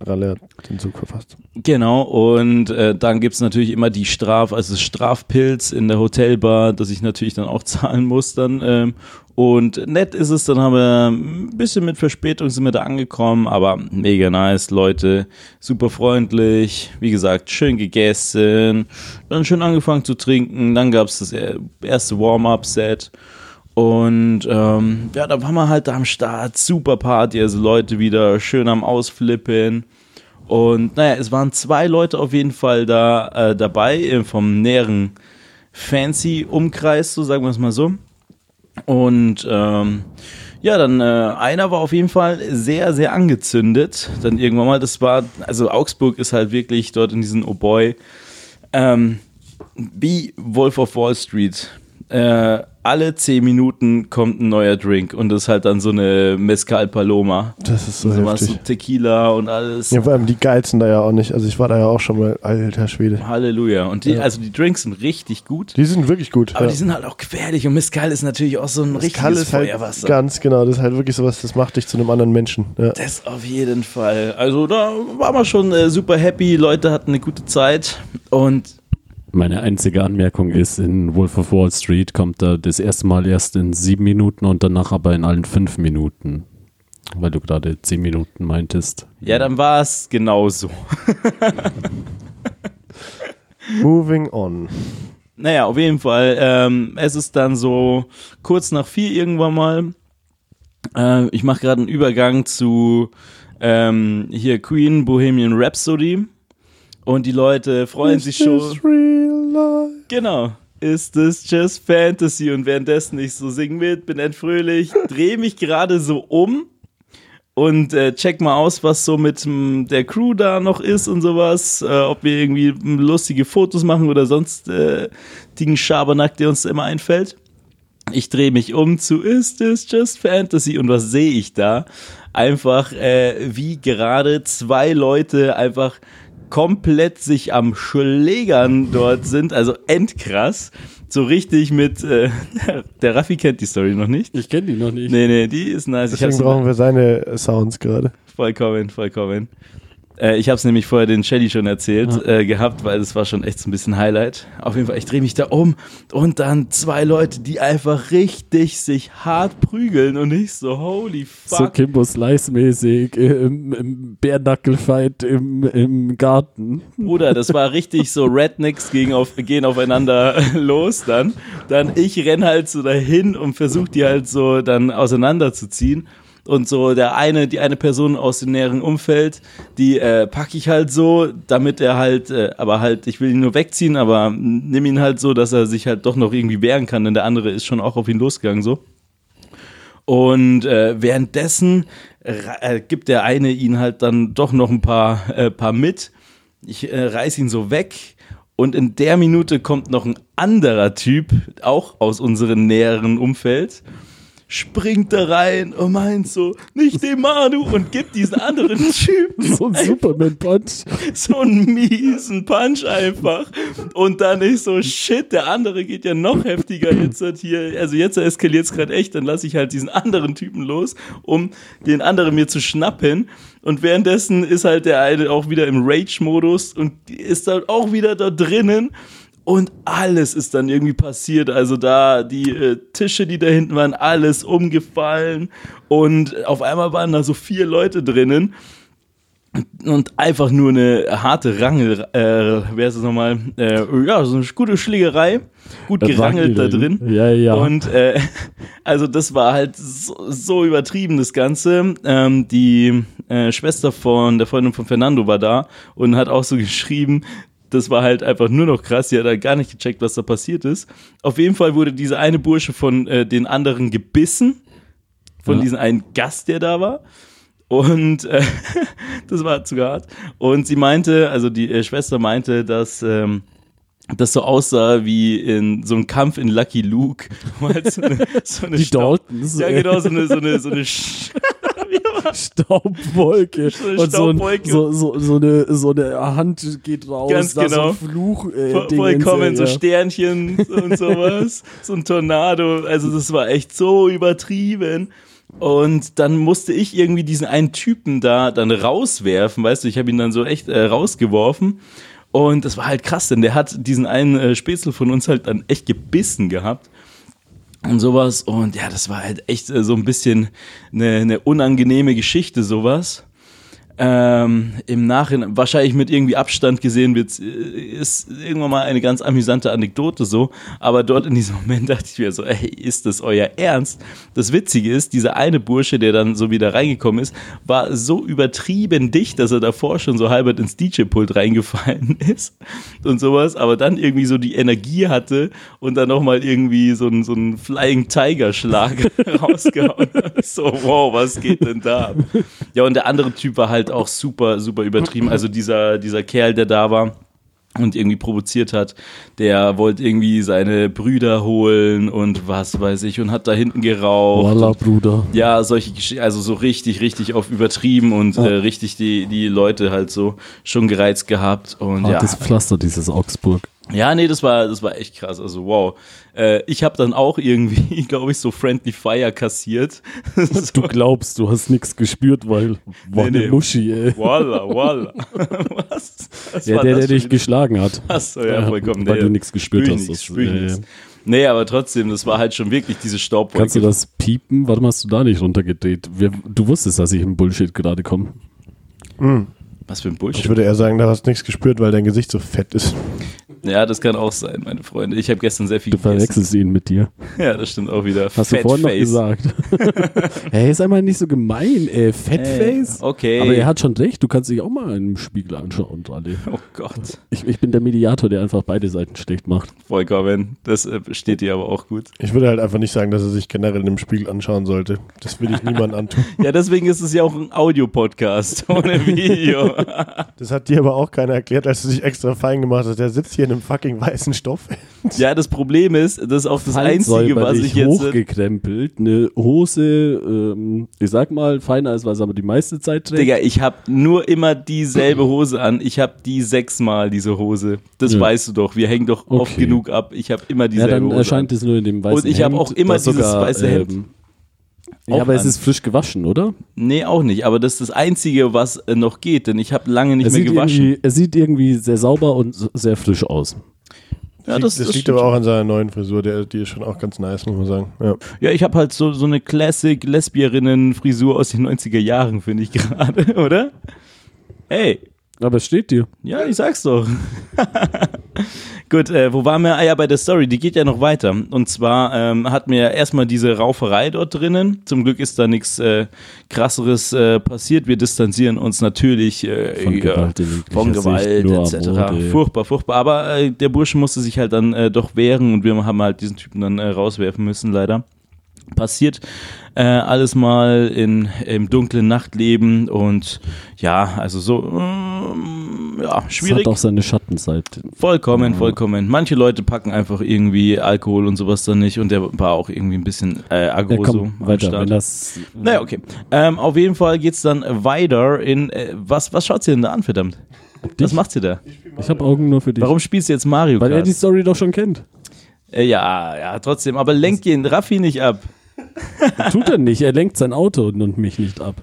C: Ralle hat den Zug verpasst.
B: genau. Und äh, dann gibt's natürlich immer die Straf, also das Strafpilz in der Hotelbar, das ich natürlich dann auch <laughs> zahlen muss dann. Ähm, Und nett ist es, dann haben wir ein bisschen mit Verspätung sind wir da angekommen, aber mega nice, Leute, super freundlich, wie gesagt, schön gegessen, dann schön angefangen zu trinken, dann gab es das erste Warm-up-Set und ähm, ja, da waren wir halt am Start, super Party, also Leute wieder schön am Ausflippen. Und naja, es waren zwei Leute auf jeden Fall da äh, dabei äh, vom näheren Fancy-Umkreis, so sagen wir es mal so. Und ähm, ja, dann äh, einer war auf jeden Fall sehr, sehr angezündet. Dann irgendwann mal, das war, also Augsburg ist halt wirklich dort in diesem Oh Boy, ähm, wie Wolf of Wall Street. Äh, alle zehn Minuten kommt ein neuer Drink und das ist halt dann so eine Mezcal Paloma.
C: Das ist so,
B: so was,
C: heftig.
B: so Tequila und alles.
C: Ja, vor allem die geizen da ja auch nicht. Also ich war da ja auch schon mal, alter Schwede.
B: Halleluja. Und die,
C: Ja.
B: also die Drinks sind richtig gut.
C: Die sind wirklich gut.
B: Aber
C: ja.
B: die sind halt auch gefährlich und Mezcal ist natürlich auch so ein
C: Mezcal
B: richtiges
C: ist halt
B: Feuerwasser.
C: ganz genau, das ist halt wirklich sowas, das macht dich zu einem anderen Menschen. Ja.
B: Das auf jeden Fall. Also da waren wir schon äh, super happy. Leute hatten eine gute Zeit und
A: Meine einzige Anmerkung ist, in Wolf of Wall Street kommt er das erste Mal erst in sieben Minuten und danach aber in allen fünf Minuten. Weil du gerade zehn Minuten meintest.
B: ja, dann war es genauso. <laughs>
C: Moving on.
B: Naja, auf jeden Fall. Ähm, es ist dann so kurz nach vier irgendwann mal. Äh, ich mache gerade einen Übergang zu ähm, hier Queen Bohemian Rhapsody. Und die Leute freuen sich schon.
C: Is real life.
B: Genau. Ist es just Fantasy? Und währenddessen ich so sing mit, bin endfröhlich, drehe mich gerade so um und äh, check mal aus, was so mit m, der Crew da noch ist und sowas. Äh, ob wir irgendwie m, lustige Fotos machen oder sonst äh, den Schabernack, der uns immer einfällt. Ich drehe mich um zu Ist es just Fantasy? Und was sehe ich da? Einfach, äh, wie gerade zwei Leute einfach komplett sich am Schlägern dort sind, also endkrass. So richtig mit, äh, <laughs> der Raffi kennt die Story noch nicht.
A: Ich kenne die noch nicht.
B: Nee, nee, die ist nice. Ich
C: Deswegen brauchen wir seine Sounds gerade.
B: vollkommen, vollkommen. Äh, ich habe es nämlich vorher den Shelly schon erzählt äh, gehabt, weil das war schon echt so ein bisschen Highlight. Auf jeden Fall, ich drehe mich da um und dann zwei Leute, die einfach richtig sich hart prügeln und ich so, holy
A: So
B: fuck.
A: Kimbo Slice-mäßig im, im Bärnackelfight im, im Garten.
B: Bruder, das war richtig so Rednecks gegen auf, gehen aufeinander <laughs> los dann. Dann ich renn halt so dahin und versuche die halt so dann auseinanderzuziehen. Und so der eine, die eine Person aus dem näheren Umfeld, die äh, packe ich halt so, damit er halt, äh, aber halt, ich will ihn nur wegziehen, aber nimm ihn halt so, dass er sich halt doch noch irgendwie wehren kann, denn der andere ist schon auch auf ihn losgegangen so. Und äh, währenddessen äh, gibt der eine ihn halt dann doch noch ein paar, äh, paar mit. Ich äh, reiß ihn so weg. Und in der Minute kommt noch ein anderer Typ, auch aus unserem näheren Umfeld, springt da rein und meint so, nicht den Manu und gibt diesen anderen <laughs> Typen
A: So ein Superman-Punch.
B: so einen miesen Punch einfach. Und dann ist so, shit, der andere geht ja noch heftiger jetzt halt hier. Also jetzt eskaliert es gerade echt, dann lasse ich halt diesen anderen Typen los, um den anderen mir zu schnappen. Und währenddessen ist halt der eine auch wieder im Rage-Modus und ist dann auch wieder da drinnen. Und alles ist dann irgendwie passiert. Also da die äh, Tische, die da hinten waren, alles umgefallen. Und auf einmal waren da so vier Leute drinnen und einfach nur eine harte Rangel, äh, wer ist es nochmal? Äh, ja, so eine gute Schlägerei, gut gerangelt da drin.
A: Ja, ja.
B: Und äh, <laughs> also das war halt so, so übertrieben, das Ganze. Ähm, die äh, Schwester von der Freundin von Fernando war da und hat auch so geschrieben, das war halt einfach nur noch krass. Die hat halt gar nicht gecheckt, was da passiert ist. Auf jeden Fall wurde dieser eine Bursche von äh, den anderen gebissen. Von
A: Ja.
B: diesem einen Gast, der da war. Und äh, <laughs> das war zu hart. Und sie meinte, also die äh, Schwester meinte, dass ähm, das so aussah wie in so einem Kampf in Lucky Luke. halt so eine, so eine
A: die
B: Staub-
A: Daltons.
B: Ja, genau, so eine, so eine, so eine Sch <laughs>
A: Staubwolke.
B: So eine
A: und so, ein, so, so, eine, so eine Hand geht raus.
B: Ganz
A: da
B: genau.
A: So ein Fluch. Äh,
B: vollkommen, so. Sternchen und sowas, <laughs> so ein Tornado, also das war echt so übertrieben. Und dann musste ich irgendwie diesen einen Typen da dann rauswerfen, weißt du, ich habe ihn dann so echt äh, rausgeworfen. Und das war halt krass, denn der hat diesen einen äh, Spätzle von uns halt dann echt gebissen gehabt. und sowas. Und ja, das war halt echt äh, so ein bisschen eine, eine unangenehme Geschichte, sowas. Ähm, Im Nachhinein, wahrscheinlich mit irgendwie Abstand gesehen wird, äh, ist irgendwann mal eine ganz amüsante Anekdote so. Aber dort in diesem Moment <laughs> dachte ich mir so, ey, ist das euer Ernst? Das Witzige ist, dieser eine Bursche, der dann so wieder reingekommen ist, war so übertrieben dicht, dass er davor schon so halbert ins DJ-Pult reingefallen <laughs> ist und sowas. Aber dann irgendwie so die Energie hatte und dann nochmal irgendwie so einen so einen Flying Tiger-Schlag <laughs> rausgehauen hat. So, wow, was geht denn da? Ja, und der andere Typ war halt auch super, super übertrieben. Also dieser, dieser Kerl, der da war und irgendwie provoziert hat, der wollte irgendwie seine Brüder holen und was weiß ich und hat da hinten geraucht.
A: Voila, Bruder.
B: Ja, solche Geschichten, also so richtig, richtig auf übertrieben und äh, richtig die, die Leute halt so schon gereizt gehabt. Und ja,
A: Hartes Pflaster, dieses Augsburg.
B: Ja, nee, das war, das war echt krass. Also wow. Äh, ich habe dann auch irgendwie, <laughs> glaube ich, so Friendly Fire kassiert. <laughs>
A: Du glaubst, du hast nichts gespürt, weil war
B: Nee,
A: eine
B: nee.
A: Muschi, ey.
B: Voila, voila. <laughs> Was? Was
A: Ja, der,
B: das
A: der dich
B: eine-
A: geschlagen hat.
B: Achso, ja, vollkommen.
A: Weil
B: nee,
A: du nichts gespürt
B: spür
A: hast.
B: Nix,
A: Das-
B: spür
A: ja,
B: nix.
A: ja.
B: Nee, aber trotzdem, das war halt schon wirklich diese Staubwolke.
A: Kannst du das piepen? Warum hast du da nicht runtergedreht? Wir, du wusstest, dass ich im Bullshit gerade komme.
B: Was für ein Bullshit.
C: Ich würde eher sagen, da hast du nichts gespürt, weil dein Gesicht so fett ist.
B: Ja, das kann auch sein, meine Freunde. Ich habe gestern sehr viel
A: Du verwechselst ihn mit dir.
B: Ja, das stimmt auch wieder.
A: Hast du vorhin noch
B: Fatface.
A: gesagt. <laughs> hey, ist einmal nicht so gemein, ey. Fatface?
B: Äh, okay.
A: Aber er hat schon recht, du kannst dich auch mal im Spiegel anschauen, Ali.
B: Oh Gott,
A: Ich, ich bin der Mediator, der einfach beide Seiten schlecht macht.
B: vollkommen. Das äh, steht dir aber auch gut.
C: Ich würde halt einfach nicht sagen, dass er sich generell im Spiegel anschauen sollte. Das will ich niemandem antun. <laughs>
B: Ja, deswegen ist es ja auch ein Audiopodcast <laughs> ohne Video.
C: Das hat dir aber auch keiner erklärt, als du dich extra fein gemacht hast. Der sitzt hier in einem fucking weißen Stoff. <laughs>
B: ja, das Problem ist, das ist auch das Einzige, was ich jetzt.
A: hochgekrempelt, eine Hose, ähm, ich sag mal, feiner ist, was er aber die meiste Zeit trägt.
B: Digga, ich habe nur immer dieselbe Hose an. Ich habe die sechsmal, diese Hose. Das
A: Ja.
B: weißt du doch. Wir hängen doch oft
A: Okay.
B: genug ab. Ich habe immer
A: ja,
B: dieselbe
A: dann
B: Hose
A: erscheint
B: an.
A: es nur in dem weißen
B: Und ich hab
A: Hemd,
B: auch immer dieses
A: sogar,
B: weiße Hemd.
A: Ähm, ja, aber es
B: an.
A: ist frisch gewaschen, oder?
B: Nee, auch nicht. Aber das ist das Einzige, was äh, noch geht. Denn ich habe lange nicht
A: Es
B: mehr gewaschen.
A: es sieht irgendwie sehr sauber und sehr frisch aus.
B: Ja,
C: das,
B: das- das
C: liegt
B: stimmt
C: aber auch an seiner neuen Frisur. Der, die ist schon auch ganz nice, muss man sagen. Ja.
B: Ja, ich habe halt so, so eine Classic Lesbierinnen-Frisur aus den 90er Jahren, finde ich <laughs> gerade, oder? Hey,
A: Aber es steht dir.
B: ja, ich sag's doch. <laughs> Gut, äh, wo waren wir? Ah ja, bei der Story, die geht ja noch weiter. Und zwar ähm, hatten wir erstmal diese Rauferei dort drinnen. Zum Glück ist da nichts äh, krasseres äh, passiert. Wir distanzieren uns natürlich äh,
A: Von Gewalt
B: von Gewalt etc. Furchtbar, furchtbar. Aber äh, der Bursche musste sich halt dann äh, doch wehren und wir haben halt diesen Typen dann rauswerfen müssen, leider. Passiert äh, alles mal in, im dunklen Nachtleben und ja, also so, ähm, ja,
A: Es
B: schwierig.
A: hat auch seine Schattenseite.
B: Vollkommen,
A: Ja.
B: vollkommen. Manche Leute packen einfach irgendwie Alkohol und sowas dann nicht und der war auch irgendwie ein bisschen äh,
A: Ja,
B: aggro so
A: komm,
B: am
A: weiter.
B: Start.
A: Wenn das,
B: Naja, okay. Ähm, auf jeden Fall geht's dann weiter in, äh, was, was schaut sie denn da an, verdammt? Was macht sie da?
A: Ich habe Augen nur für dich.
B: Warum spielst du jetzt Mario
A: Weil er die Story doch schon kennt.
B: Äh, ja, ja, trotzdem, aber lenk ihn, Raffi nicht ab.
A: Tut er nicht. Er lenkt sein Auto und, mich nicht ab.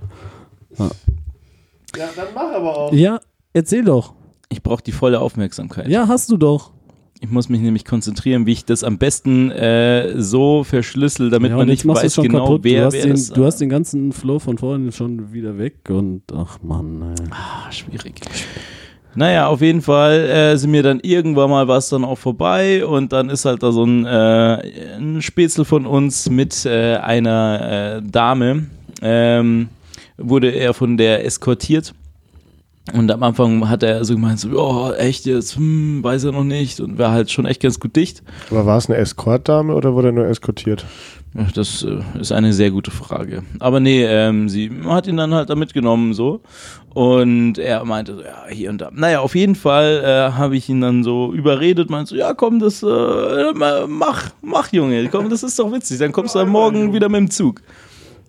C: ja, dann mach aber auch.
A: Ja, erzähl doch.
B: Ich brauche die volle Aufmerksamkeit.
A: Ja, hast du doch.
B: Ich muss mich nämlich konzentrieren, wie ich das am besten äh, so verschlüssel, damit
A: ja,
B: man nicht weiß genau,
A: kaputt.
B: wer,
A: du, hast
B: wer
A: den,
B: das
A: du hast den ganzen Flow von vorhin schon wieder weg und ach Mann. Ey.
B: Ah, schwierig. Naja, auf jeden Fall äh, sind mir dann irgendwann mal was dann auch vorbei und dann ist halt da so ein, äh, ein Spätzle von uns mit äh, einer äh, Dame, ähm, wurde er von der eskortiert. Und am Anfang hat er so gemeint, so, oh, echt jetzt, hm, weiß er noch nicht und war halt schon echt ganz gut dicht.
C: Aber war es eine Escortdame oder wurde er nur eskortiert?
B: Das äh, ist eine sehr gute Frage. Aber nee, ähm, sie hat ihn dann halt da mitgenommen so. Und er meinte so, ja, hier und da. Naja, auf jeden Fall äh, habe ich ihn dann so überredet, meinte so, ja komm, das, äh, ma- mach, mach Junge, komm, das ist doch witzig, dann kommst du dann morgen wieder mit dem Zug.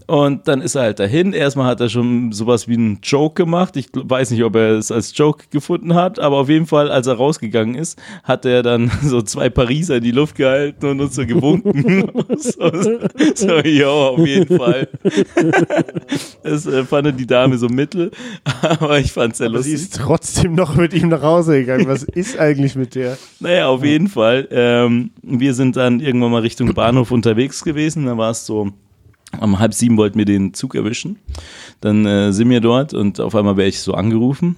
B: Und dann ist er halt dahin. Erstmal hat er schon sowas wie einen Joke gemacht. Ich weiß nicht, ob er es als Joke gefunden hat, aber auf jeden Fall, als er rausgegangen ist, hat er dann <laughs> so zwei Pariser in die Luft gehalten und uns so gewunken. <laughs> so, so, ja, auf jeden Fall. <laughs> Das äh, fand die Dame so mittel, aber ich fand es sehr
C: Aber
B: lustig.
C: sie ist trotzdem noch mit ihm nach Hause gegangen. Was ist eigentlich mit der?
B: Naja, auf jeden Fall. Ähm, wir sind dann irgendwann mal Richtung Bahnhof unterwegs gewesen. Da war es so, um halb sieben wollten wir den Zug erwischen. Dann äh, sind wir dort und auf einmal werde ich so angerufen.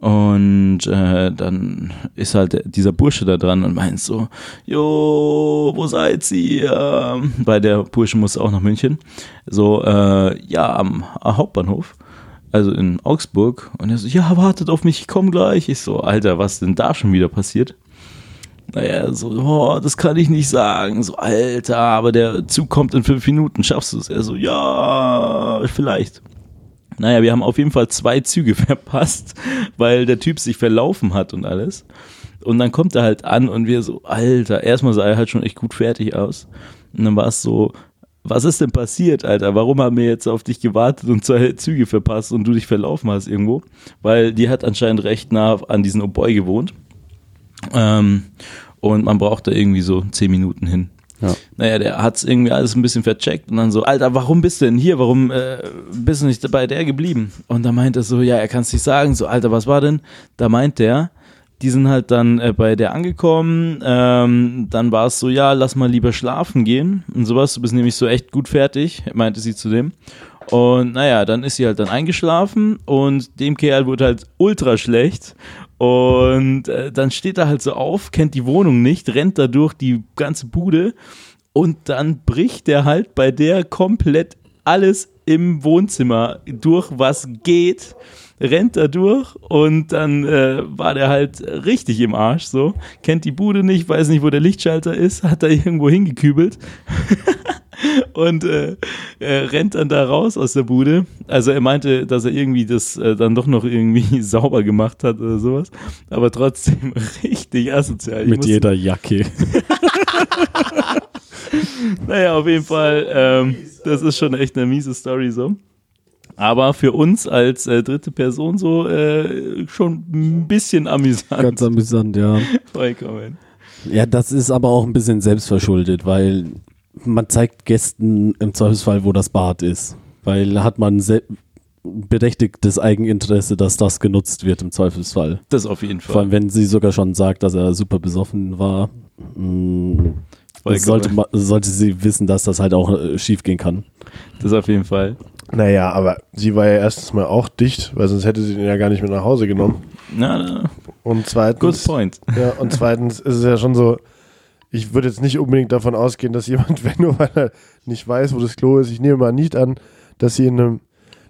B: Und äh, dann ist halt dieser Bursche da dran und meint so, Jo, wo seid ihr? Weil der Bursche muss auch nach München. So, äh, ja, am Hauptbahnhof also in Augsburg. Und er so, ja, wartet auf mich, ich komme gleich. Ich so, Alter, was denn da schon wieder passiert? Naja, so, oh, das kann ich nicht sagen. So, Alter, aber der Zug kommt in fünf Minuten, schaffst du es? Er so, ja, vielleicht. Naja, wir haben auf jeden Fall zwei Züge <laughs> verpasst, weil der Typ sich verlaufen hat und alles. Und dann kommt er halt an und wir so, Alter, erstmal sah er halt schon echt gut fertig aus. Und dann war es so, was ist denn passiert, Alter? Warum haben wir jetzt auf dich gewartet und zwei Züge verpasst und du dich verlaufen hast irgendwo? Weil die hat anscheinend recht nah an diesen Oboi gewohnt. Ähm, und man braucht da irgendwie so zehn Minuten hin.
A: Ja.
B: Naja, der hat's irgendwie alles ein bisschen vercheckt und dann so, Alter, warum bist du denn hier? Warum äh, bist du nicht bei der geblieben? Und da meint er so, ja, er kann es nicht sagen. So, Alter, was war denn? Da meint der, die sind halt dann äh, bei der angekommen. Ähm, dann war es so, ja, lass mal lieber schlafen gehen und sowas. Du bist nämlich so echt gut fertig, meinte sie zu dem. Und naja, dann ist sie halt dann eingeschlafen und dem Kerl wurde halt ultra schlecht. Und äh, dann steht er halt so auf, kennt die Wohnung nicht, rennt da durch die ganze Bude und dann bricht er halt bei der komplett alles im Wohnzimmer durch, was geht, rennt da durch und dann äh, war der halt richtig im Arsch so, kennt die Bude nicht, weiß nicht, wo der Lichtschalter ist, hat da irgendwo hingekübelt <laughs> und äh, rennt dann da raus aus der Bude. Also er meinte, dass er irgendwie das äh, dann doch noch irgendwie <laughs> sauber gemacht hat oder sowas, aber trotzdem <laughs> richtig asozial. Ich
A: Mit jeder Jacke.
B: naja, auf jeden Fall, ähm, das ist schon echt eine miese Story so. Aber für uns als äh, dritte Person so äh, schon ein bisschen amüsant.
A: Ganz amüsant, ja.
B: Vollkommen.
A: Ja, das ist aber auch ein bisschen selbstverschuldet, weil man zeigt Gästen im Zweifelsfall, wo das Bad ist. Weil hat man berechtigtes Eigeninteresse, dass das genutzt wird im Zweifelsfall.
B: Das auf jeden
A: Vor
B: Fall.
A: allem, wenn sie sogar schon sagt, dass er super besoffen war,
B: Vollkommen.
A: Sollte, sollte sie wissen, dass das halt auch äh, schief gehen kann.
B: Das auf jeden Fall.
C: Naja, aber sie war ja erstens mal auch dicht, weil sonst hätte sie den ja gar nicht mit nach Hause genommen.
B: Na, na,
C: Und
B: good
C: zweitens,
B: point.
C: ja, und zweitens ist es ja schon so, ich würde jetzt nicht unbedingt davon ausgehen, dass jemand, <laughs> wenn nur weil er nicht weiß, wo das Klo ist, ich nehme mal nicht an, dass sie in einem,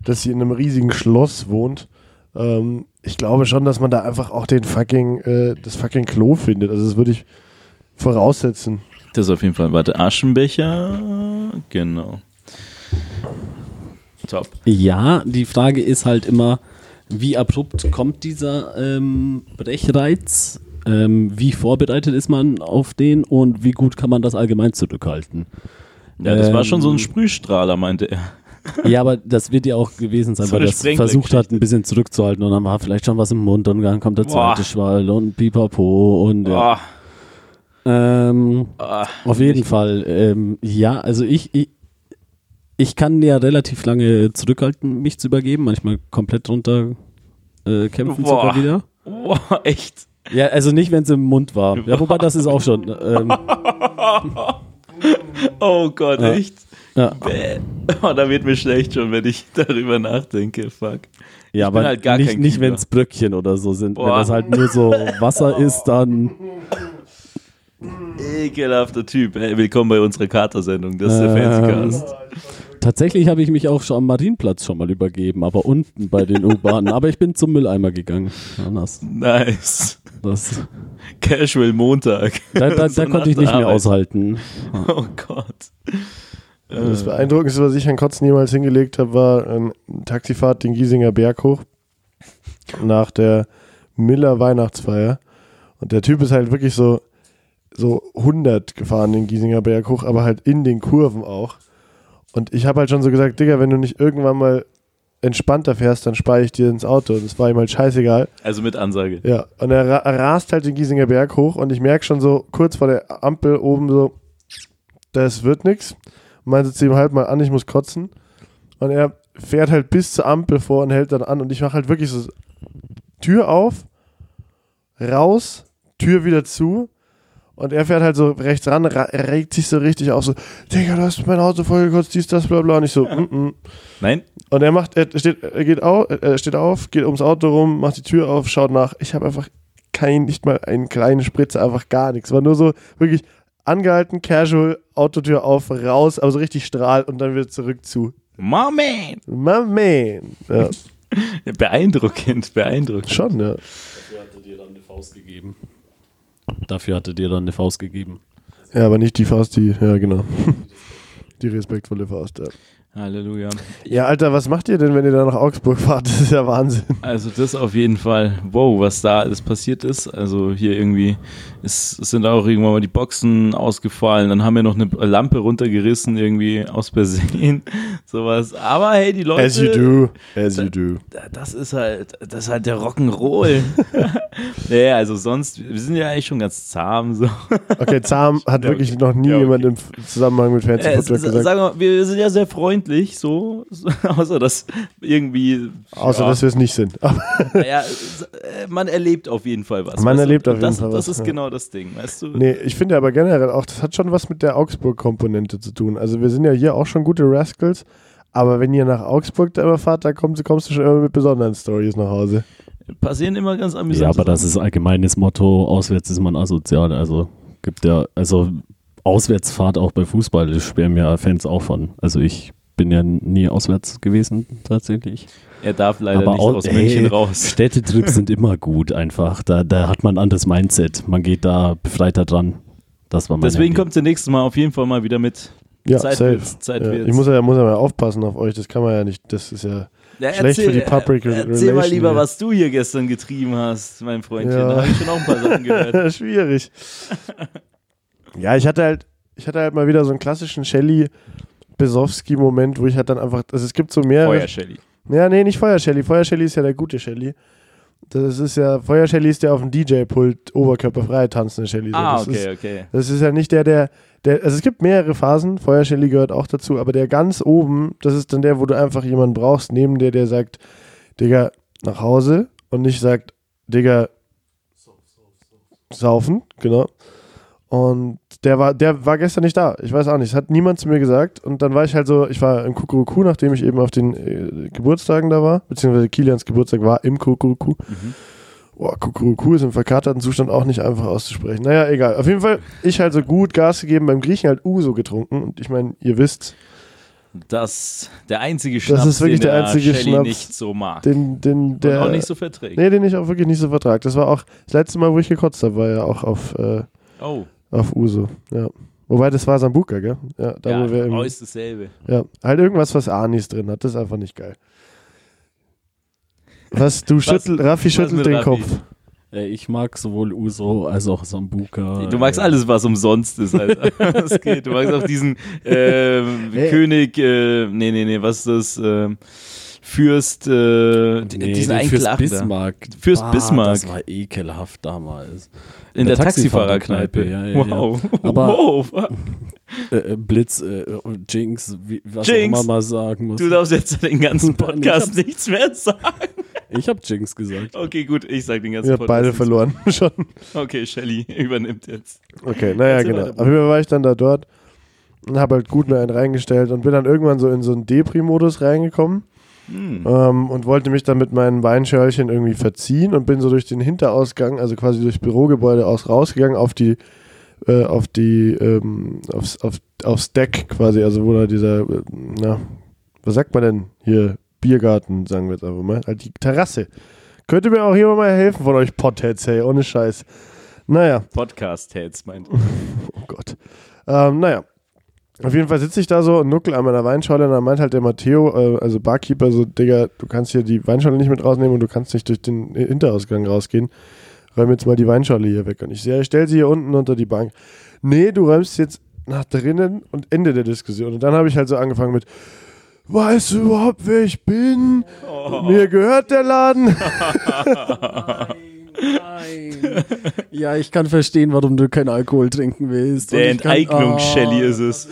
C: dass sie in einem riesigen Schloss wohnt. Ähm, ich glaube schon, dass man da einfach auch den fucking, äh, das fucking Klo findet. Also das würde ich voraussetzen.
B: Das auf jeden Fall. Warte, Aschenbecher. Genau. Top.
A: Ja, die Frage ist halt immer, wie abrupt kommt dieser ähm, Brechreiz? Ähm, wie vorbereitet ist man auf den und wie gut kann man das allgemein zurückhalten?
B: Ja, das war schon so ein
A: Ähm,
B: Sprühstrahler, meinte er.
A: Ja, aber das wird ja auch gewesen sein,
B: So
A: weil das versucht hat, ein bisschen zurückzuhalten und dann war vielleicht schon was im Mund und dann kommt der
B: Boah.
A: zweite Schwall und Pipapo und ja.
B: Boah.
A: Ähm,
B: Ah,
A: auf jeden Fall. Ähm, ja, also ich, ich, ich kann ja relativ lange zurückhalten, mich zu übergeben, manchmal komplett runter äh, kämpfen
B: Boah.
A: sogar wieder.
B: Boah, echt.
A: Ja, also nicht, wenn es im Mund war. Ja, wobei das ist auch schon. Ähm, <laughs>
B: Oh Gott,
A: Ja.
B: echt?
A: ja.
B: Oh, da wird mir schlecht schon, wenn ich <laughs> darüber nachdenke. Fuck.
A: ja
B: bin
A: aber
B: halt
A: nicht, nicht wenn es Bröckchen oder so sind. Wenn
B: Boah.
A: das halt nur so <laughs> Wasser ist, dann.
B: Ekelhafter Typ. Hey, willkommen bei unserer Katersendung. Das ist der
A: Ähm.
B: Fancycast.
A: Tatsächlich habe ich mich auch schon am Marienplatz schon mal übergeben, aber unten bei den U-Bahnen. aber ich bin zum Mülleimer gegangen. Anders.
B: Nice.
A: Das,
B: Casual Montag.
A: da da, <laughs>
B: So
A: da konnte ich nicht mehr
B: Arbeit.
A: aushalten.
B: Oh Gott.
C: Das Beeindruckendste, was ich an Kotzen jemals hingelegt habe, war eine Taxifahrt den Giesinger Berg hoch nach der Miller Weihnachtsfeier. Und der Typ ist halt wirklich so, so 100 gefahren den Giesinger Berg hoch, aber halt in den Kurven auch. Und ich habe halt schon so gesagt, Digga, wenn du nicht irgendwann mal entspannter fährst, dann spare ich dir ins Auto. Und das war ihm halt scheißegal.
B: Also mit Ansage.
C: Ja, und er, ra er rast halt den Giesinger Berg hoch und ich merke schon so kurz vor der Ampel oben so, das wird nix. Meinte zu ihm halt mal an, ich muss kotzen. Und er fährt halt bis zur Ampel vor und hält dann an und ich mache halt wirklich so Tür auf, raus, Tür wieder zu und er fährt halt so rechts ran, ra- regt sich so richtig auf, so, Digga, du hast mein Auto vollgekotzt, dies, das, bla bla. Und ich so, mm, mm.
B: Nein?
C: Und er macht, er steht, er geht auf, er steht auf, geht ums Auto rum, macht die Tür auf, schaut nach. Ich habe einfach kein, nicht mal einen kleinen Spritzer, einfach gar nichts. War nur so wirklich angehalten, casual, Autotür auf, raus, aber so richtig strahlt und dann wieder zurück zu.
B: My man!
C: My man. Ja, <laughs>
B: Beeindruckend, beeindruckend.
C: schon, ja.
A: Dafür hatte dir dann eine Faust gegeben. Dafür hatte dir dann eine Faust gegeben.
C: Ja, aber nicht die Faust, die, ja, genau. <laughs> Die respektvolle Faust, ja.
B: Halleluja.
C: Ja, Alter, was macht ihr denn, wenn ihr da nach Augsburg fahrt? Das ist ja Wahnsinn.
B: Also das auf jeden Fall. Wow, was da alles passiert ist. Also hier irgendwie ist, sind auch irgendwann mal die Boxen ausgefallen. Dann haben wir noch eine Lampe runtergerissen irgendwie aus Versehen. <laughs> Sowas. Aber hey, die Leute.
C: As you do, as you do.
B: Das ist halt, das ist halt der Rock'n'Roll. <laughs> naja, also sonst, wir sind ja eigentlich schon ganz zahm so.
C: Okay, zahm hat
B: Ja,
C: wirklich noch nie
B: Ja, okay.
C: jemand im Zusammenhang mit Fancy
B: Äh, s-
C: gesagt.
B: sagen wir, wir sind ja sehr freundlich, so, so <laughs> außer dass irgendwie.
C: Außer,
B: ja,
C: dass wir es nicht sind.
B: Naja, äh, man erlebt auf jeden Fall was.
C: Man
B: weißt du?
C: erlebt auf
B: Und das,
C: jeden Fall
B: Das
C: was,
B: ist
C: ja.
B: genau das Ding, weißt du?
C: nee, ich finde aber generell auch, das hat schon was mit der Augsburg-Komponente zu tun. Also wir sind ja hier auch schon gute Rascals, aber wenn ihr nach Augsburg da immer fahrt, da kommst, kommst du schon immer mit besonderen Stories nach Hause.
B: Passieren immer ganz amüsant.
A: Ja, aber das ist allgemeines Motto, auswärts ist man asozial. Also gibt ja, also Auswärtsfahrt auch bei Fußball, das sperren ja Fans auch von. Also ich bin ja nie auswärts gewesen, tatsächlich.
B: Er darf leider
A: aber
B: nicht
A: au-
B: aus
A: ey,
B: München raus. <laughs>
A: Städtetrips sind immer gut einfach. Da, da hat man ein anderes Mindset. Man geht da befreiter dran. Das war mein
B: Deswegen
A: Handy.
B: kommt ihr nächstes Mal auf jeden Fall mal wieder mit.
C: Ja,
B: Zeit
C: safe.
B: wird's, Zeit
C: ja,
B: wird's.
C: ich muss ja, muss ja mal aufpassen auf euch, das kann man ja nicht, das ist ja...
B: Ja,
C: Schlecht für die Public
B: äh, Erzähl mal
C: Relation
B: lieber,
C: hier.
B: was du hier gestern getrieben hast, mein Freundchen.
C: Ja.
B: Da habe ich schon auch ein paar Sachen gehört. <laughs>
C: Schwierig. <laughs> ja, ich hatte halt, ich hatte halt mal wieder so einen klassischen Shelly Besowski-Moment, wo ich halt dann einfach, also es gibt so mehrere.
B: Feuer, Shelly.
C: Ja, nee, nicht Feuer Shelly. Feuer Shelly ist ja der gute Shelly. Das ist ja, Feuer Shelly ist der auf dem DJ-Pult oberkörperfrei tanzende Shelly. So,
B: Ah,
C: das
B: okay,
C: Ist,
B: okay.
C: das ist ja nicht der, der, der, also es gibt mehrere Phasen, Feuer Shelly gehört auch dazu, aber der ganz oben, das ist dann der, wo du einfach jemanden brauchst, neben der, der sagt, Digga, nach Hause und nicht sagt, Digga, saufen, genau. Und der war, der war gestern nicht da. Ich weiß auch nicht. Es hat niemand zu mir gesagt. Und dann war ich halt so, ich war im Kukuruku, nachdem ich eben auf den äh, Geburtstagen da war, beziehungsweise Kilians Geburtstag war im Kukuruku.
B: Mhm.
C: Boah, Kukuruku ist im verkaterten Zustand auch nicht einfach auszusprechen. Naja, egal. Auf jeden Fall, ich halt so gut Gas gegeben, beim Griechen halt Uso getrunken. Und ich meine, ihr wisst,
B: Das der einzige Schnaps,
C: ist wirklich
B: den
C: der einzige Schnaps,
B: nicht so mag.
C: den, den,
B: und
C: der.
B: auch nicht so verträgt.
C: nee, den ich auch wirklich nicht so vertrag. Das war auch das letzte Mal, wo ich gekotzt habe, war ja auch auf, äh,
B: Oh,
C: auf Uso. Ja. Wobei, das war Sambuka, gell? Ja, da
B: ja,
C: wo wir im,
B: oh, ist dasselbe.
C: Ja, halt irgendwas, was Anis drin hat. Das ist einfach nicht geil. Was, du schüttel, Raffi
B: was
C: schüttelt den
B: Raffi?
C: Kopf.
A: Äh, Ich mag sowohl Uso als auch Sambuka.
B: Du magst
A: Äh,
B: alles, was umsonst ist, Alter. <laughs> Das geht. Du magst auch diesen
C: Hey.
B: König, äh, nee, nee, nee, was ist das? Ähm, Fürst, äh,
A: Nee,
B: diesen
A: Fürst. Bismarck.
B: Fürst
A: Ah,
B: Bismarck.
A: Das war ekelhaft damals.
B: In der,
A: der
B: Taxifahrerkneipe.
A: Taxifahrerkneipe, ja, ja, ja.
B: wow.
A: Aber- <laughs>
B: wow. <laughs>
A: Äh, äh, Blitz, äh, und Jinx, wie, was
B: Jinx.
A: auch immer man sagen muss.
B: Du darfst jetzt den ganzen <laughs> Podcast nichts mehr sagen.
A: ich hab Jinx gesagt.
B: Okay, gut, ich sag den ganzen
C: Wir haben beide verloren schon.
B: Okay, Shelly übernimmt jetzt.
C: Okay, naja, genau. Auf jeden Fall war ich dann da dort und habe halt gut mir einen reingestellt und bin dann irgendwann so in so einen Depri-Modus reingekommen
B: Hm.
C: ähm, und wollte mich dann mit meinen Weinschörlchen irgendwie verziehen und bin so durch den Hinterausgang, also quasi durchs Bürogebäude aus rausgegangen auf die äh, auf die ähm, aufs, auf, aufs Deck quasi, also wo da dieser äh, na, was sagt man denn hier Biergarten, sagen wir jetzt einfach mal, halt die Terrasse. Könnt ihr mir auch hier mal helfen von euch Potheads, hey, ohne Scheiß. Naja,
B: Podcast-Heads meint. <laughs>
C: Oh Gott. Ähm, naja. Auf jeden Fall sitze ich da so und nuckel an meiner Weinschorle und dann meint halt der Matteo, äh, also Barkeeper, so, Digga, du kannst hier die Weinschorle nicht mit rausnehmen und du kannst nicht durch den Hinterausgang rausgehen. Räum jetzt mal die Weinschorle hier weg. Und ich sehe, ich stell sie hier unten unter die Bank. Nee, du räumst jetzt nach drinnen und Ende der Diskussion. Und dann habe ich halt so angefangen mit, weißt du überhaupt, wer ich bin? Mir gehört der Laden. <laughs> <laughs>
A: Nein. Ja, ich kann verstehen, warum du keinen Alkohol trinken willst.
B: Der Enteignungs-Shelly
A: Ah.
B: ist es.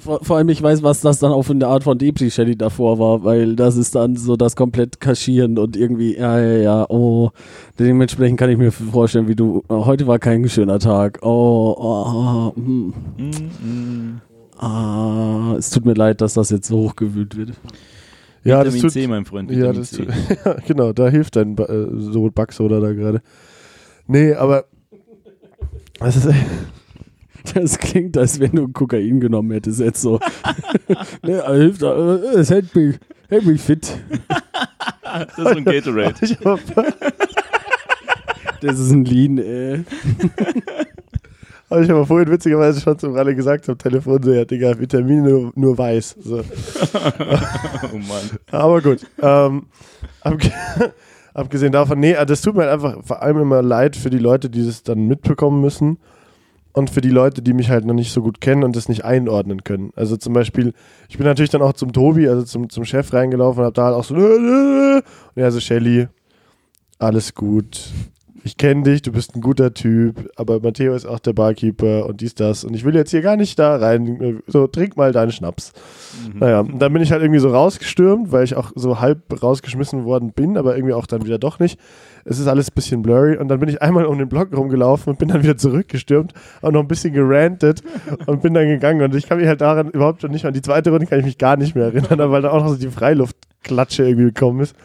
A: Vor, vor allem, ich weiß, was das dann auch für eine Art von Depri-Shelly davor war, weil das ist dann so das komplett Kaschieren und irgendwie, ja, ja, ja, oh. Dementsprechend kann ich mir vorstellen, wie du, oh, heute war kein schöner Tag. Oh, oh, hm.
B: Mm,
A: Ah, es tut mir leid, dass das jetzt so hochgewühlt wird.
C: Ja, das
B: Vitamin
C: tut,
B: C, mein Freund.
C: ja,
B: Vitamin
C: das
B: C.
C: tut, <laughs> ja, genau, da hilft dein ba äh, so Backsoda da gerade. Nee, aber das ist <laughs>
A: Das klingt, als wenn du Kokain genommen hättest jetzt so. <laughs> ne, hilft, äh, es hält mich, hält mich fit.
B: Das ist ein Gatorade.
A: Das ist ein Lean, äh.
C: Aber ich habe vorhin witzigerweise schon zum Ralle gesagt am Telefon, so, ja, Digga, Vitamine nur, nur weiß. So. <laughs>
B: Oh Mann.
C: Aber gut. Ähm, abge <laughs> abgesehen davon, nee, das tut mir halt einfach vor allem immer leid für die Leute, die das dann mitbekommen müssen und für die Leute, die mich halt noch nicht so gut kennen und das nicht einordnen können. Also zum Beispiel, ich bin natürlich dann auch zum Tobi, also zum, zum Chef reingelaufen und hab da halt auch so, <laughs> und er so, Shelly, alles gut. Ich kenne dich, du bist ein guter Typ, aber Matteo ist auch der Barkeeper und dies, das. Und ich will jetzt hier gar nicht da rein. So, trink mal deinen Schnaps. Naja, und dann bin ich halt irgendwie so rausgestürmt, weil ich auch so halb rausgeschmissen worden bin, aber irgendwie auch dann wieder doch nicht. Es ist alles ein bisschen blurry und dann bin ich einmal um den Block rumgelaufen und bin dann wieder zurückgestürmt und noch ein bisschen gerantet und bin dann gegangen und ich kann mich halt daran überhaupt schon nicht mehr, an die zweite Runde kann ich mich gar nicht mehr erinnern, weil da auch noch so die Freiluftklatsche irgendwie gekommen ist.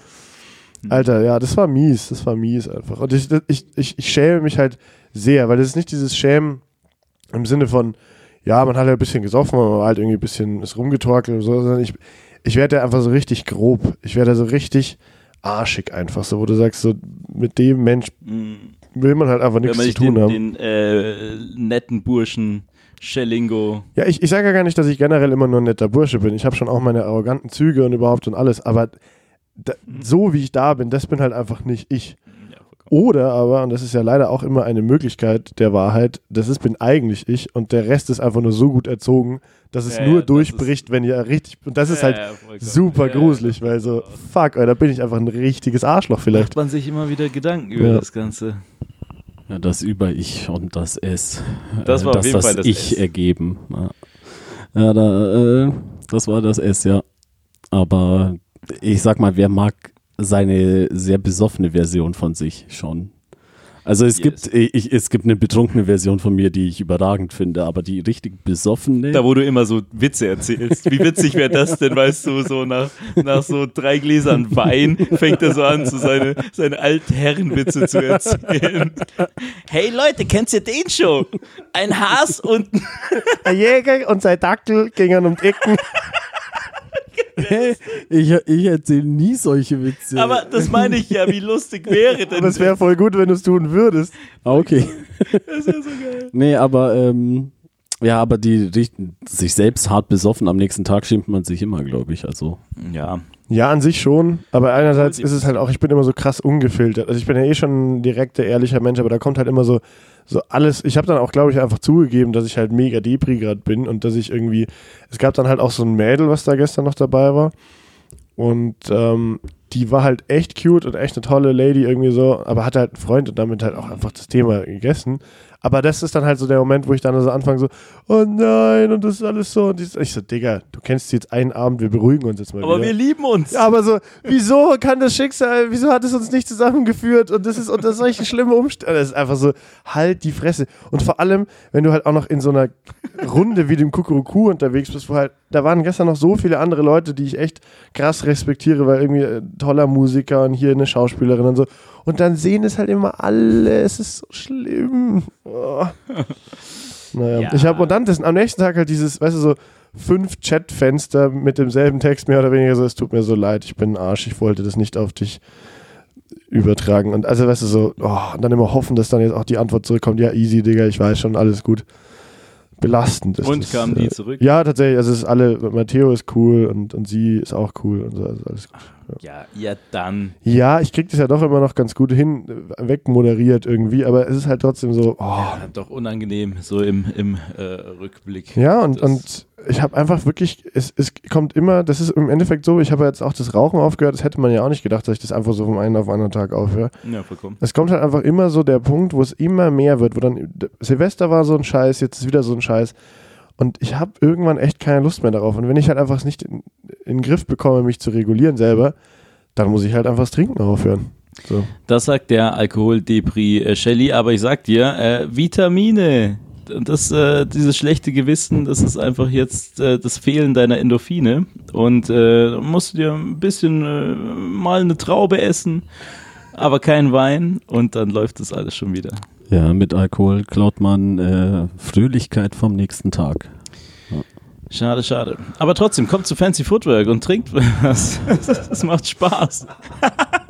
C: Alter, ja, das war mies, das war mies einfach. Und ich, ich, ich, ich schäme mich halt sehr, weil das ist nicht dieses Schämen im Sinne von, ja, man hat halt ein bisschen gesoffen, man hat halt irgendwie ein bisschen ist rumgetorkelt oder so, sondern ich, ich werde da einfach so richtig grob. Ich werde da so richtig arschig einfach, so, wo du sagst, so mit dem Mensch
B: Mm.
C: will man halt einfach nichts zu tun
B: den,
C: haben.
B: den äh, netten Burschen Schellingo.
C: Ja, ich, ich sage ja gar nicht, dass ich generell immer nur ein netter Bursche bin. Ich habe schon auch meine arroganten Züge und überhaupt und alles, aber da, so wie ich da bin, das bin halt einfach nicht ich.
B: Ja.
C: Oder aber, und das ist ja leider auch immer eine Möglichkeit der Wahrheit, das ist, bin eigentlich ich und der Rest ist einfach nur so gut erzogen, dass es
B: Ja,
C: nur
B: ja,
C: durchbricht, wenn ihr richtig. Und das ist halt
B: Ja, ja, vollkommen.
C: super
B: Ja, ja.
C: gruselig, weil so, fuck, da bin ich einfach ein richtiges Arschloch vielleicht.
B: Macht man sich immer wieder Gedanken über
C: Ja.
B: das Ganze.
A: Ja, das Über-Ich und das Es.
B: Das
A: äh,
B: war auf
A: das,
B: jeden
A: das
B: Fall das
A: Ich
B: S.
A: ergeben. Ja, ja da, äh, das war das S, ja. Aber ich sag mal, wer mag seine sehr besoffene Version von sich schon? Also es
B: Yes.
A: gibt ich, es gibt eine betrunkene Version von mir, die ich überragend finde, aber die richtig besoffene.
B: Da, wo du immer so Witze erzählst. Wie witzig wäre das denn, weißt du, so nach, nach so drei Gläsern Wein fängt er so an, so seine, seine Altherrenwitze zu erzählen. Hey Leute, kennt ihr den schon? Ein Haas und <laughs>
C: Ein Jäger und sein Dackel gingen um die Ecken.
A: Ich ich erzähle nie solche Witze.
B: Aber das meine ich ja, wie lustig wäre denn
C: Aber es wäre voll gut, wenn du es tun würdest.
A: Ah, okay. <laughs>
B: Das wäre so geil.
A: Nee, aber ähm, ja, aber die richten sich selbst hart besoffen am nächsten Tag schämt man sich immer, glaube ich. Also
B: Ja.
C: Ja, an sich schon, aber einerseits ist es halt auch, ich bin immer so krass ungefiltert. Also ich bin ja eh schon ein direkter, ehrlicher Mensch, aber da kommt halt immer so, so alles. Ich habe dann auch, glaube ich, einfach zugegeben, dass ich halt mega Depri gerade bin und dass ich irgendwie, es gab dann halt auch so ein Mädel, was da gestern noch dabei war und ähm, die war halt echt cute und echt eine tolle Lady irgendwie so, aber hatte halt einen Freund und damit halt auch einfach das Thema gegessen. Aber das ist dann halt so der Moment, wo ich dann so anfange so, oh nein, und das ist alles so. Und ich so, Digga, du kennst sie jetzt einen Abend, wir beruhigen uns jetzt mal
B: Aber
C: wieder.
B: wir lieben uns.
C: Ja, aber so, wieso kann das Schicksal, wieso hat es uns nicht zusammengeführt und das ist unter solchen schlimmen Umständen. Das ist einfach so, halt die Fresse. Und vor allem, wenn du halt auch noch in so einer Runde wie dem Kuckuruku unterwegs bist, wo halt, da waren gestern noch so viele andere Leute, die ich echt krass respektiere, weil irgendwie äh, toller Musiker und hier eine Schauspielerin und so. Und dann sehen es halt immer alle, es ist so schlimm. Oh. <laughs> Naja,
B: Ja.
C: ich habe und dann das, am nächsten Tag halt dieses, weißt du, so fünf Chatfenster mit demselben Text, mehr oder weniger so, es tut mir so leid, ich bin ein Arsch, ich wollte das nicht auf dich übertragen. Und also, weißt du, so, oh, und dann immer hoffen, dass dann jetzt auch die Antwort zurückkommt, ja, easy, Digga, ich weiß schon, alles gut. Belastend ist
B: Und
C: das,
B: kamen
C: äh,
B: die zurück?
C: Ja, tatsächlich, also es ist alle, Matteo ist cool und, und sie ist auch cool und so, also alles gut.
B: Ja, ja dann.
C: Ja, ich krieg das ja doch immer noch ganz gut hin, äh, wegmoderiert irgendwie, aber es ist halt trotzdem so, oh.
B: Ja, doch unangenehm, so im, im äh, Rückblick.
C: Ja, und, und ich habe einfach wirklich, es, es kommt immer, das ist im Endeffekt so, ich habe jetzt auch das Rauchen aufgehört, das hätte man ja auch nicht gedacht, dass ich das einfach so vom einen auf den anderen Tag aufhöre.
B: Ja, vollkommen.
C: Es kommt halt einfach immer so der Punkt, wo es immer mehr wird, wo dann Silvester war so ein Scheiß, jetzt ist wieder so ein Scheiß. Und ich habe irgendwann echt keine Lust mehr darauf. Und wenn ich halt einfach nicht in, in den Griff bekomme, mich zu regulieren selber, dann muss ich halt einfach das Trinken aufhören. So.
B: Das sagt der Alkoholdepri äh, Shelly, aber ich sag dir, äh, Vitamine. Das, äh, dieses schlechte Gewissen, das ist einfach jetzt äh, das Fehlen deiner Endorphine. Und äh, musst du dir ein bisschen äh, mal eine Traube essen, aber kein Wein und dann läuft das alles schon wieder.
A: Ja, mit Alkohol klaut man äh, Fröhlichkeit vom nächsten Tag.
B: Schade, schade. Aber trotzdem, kommt zu Fancy Footwork und trinkt was. <laughs> Das macht Spaß. <laughs>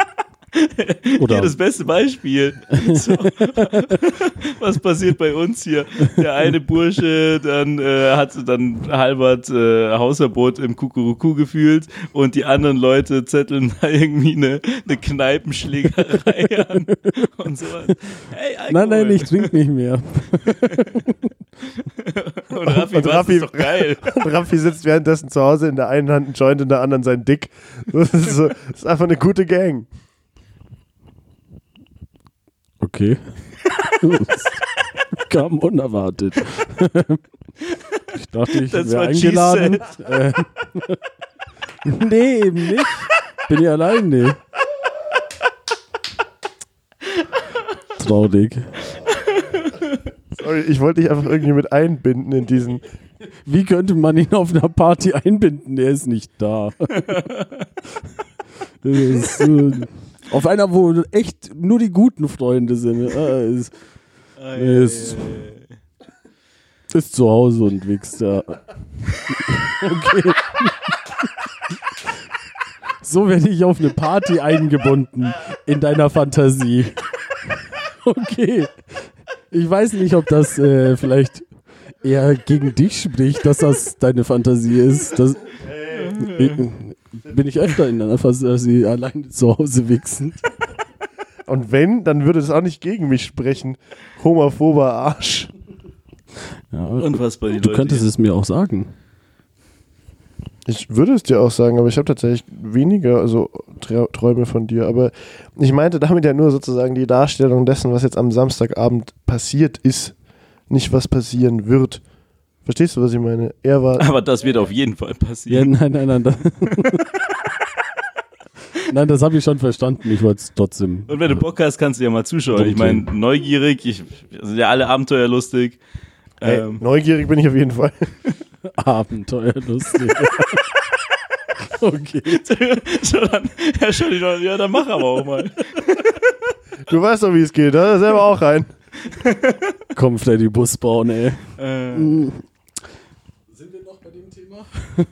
A: Oder
B: Hier das beste Beispiel. <laughs> So. <laughs> Was passiert bei uns hier? Der eine Bursche dann äh, hat dann halbert äh, Hausverbot im Kukuruku gefühlt und die anderen Leute zetteln da irgendwie eine, eine Kneipenschlägerei <laughs> an und so. Hey.
A: Nein, nein, ich trinke nicht mehr.
B: Und Raffi,
C: Und Raffi-
B: ist doch geil.
C: Und Raffi sitzt währenddessen zu Hause in der einen Hand ein Joint, in der anderen sein Dick. Das ist, so, das ist einfach eine gute Gang.
A: Okay. Das <laughs> kam unerwartet. <laughs> Ich dachte, ich
B: Das
A: wäre eingeladen. <laughs> Äh, nee, eben nicht. Bin ich alleine. Traurig.
C: Sorry, ich wollte dich einfach irgendwie mit einbinden in diesen.
A: Wie könnte man ihn auf einer Party einbinden? Er ist nicht da. Das ist, äh, auf einer, wo echt nur die guten Freunde sind. Äh, ist, ist, ist zu Hause und wächst ja. Okay. So werde ich auf eine Party eingebunden in deiner Fantasie. Okay. Ich weiß nicht, ob das äh, vielleicht eher gegen dich spricht, dass das deine Fantasie ist. Das, ich, bin ich öfter in einer Fantasie alleine zu Hause wichsend. <laughs>
C: Und wenn, dann würde es auch nicht gegen mich sprechen. Homophober Arsch.
A: Ja,
B: Unfassbar, die
A: du
B: Leute.
A: könntest es mir auch sagen.
C: Ich würde es dir auch sagen, aber ich habe tatsächlich weniger so Tra Träume von dir. Aber ich meinte damit ja nur sozusagen die Darstellung dessen, was jetzt am Samstagabend passiert ist, nicht was passieren wird. Verstehst du, was ich meine? Er war.
B: Aber das wird auf jeden Fall
A: Ja,
B: passieren.
A: nein, nein, nein. Das <laughs> nein, das habe ich schon verstanden. Ich wollte es trotzdem.
B: Und wenn du Bock hast, kannst du ja mal zuschauen. Ich meine, neugierig, ich, sind ja alle abenteuerlustig.
C: Ey,
B: Ähm,
C: neugierig bin ich auf jeden Fall. <laughs>
A: Abenteuerlustig. <laughs> okay.
B: so, dann, ja, schon, ja, dann mach aber auch mal.
C: Du weißt doch, wie es geht, da selber auch rein.
A: Komm, Freddy Bus bauen, ey.
B: Äh,
A: Sind wir noch bei dem Thema? <laughs>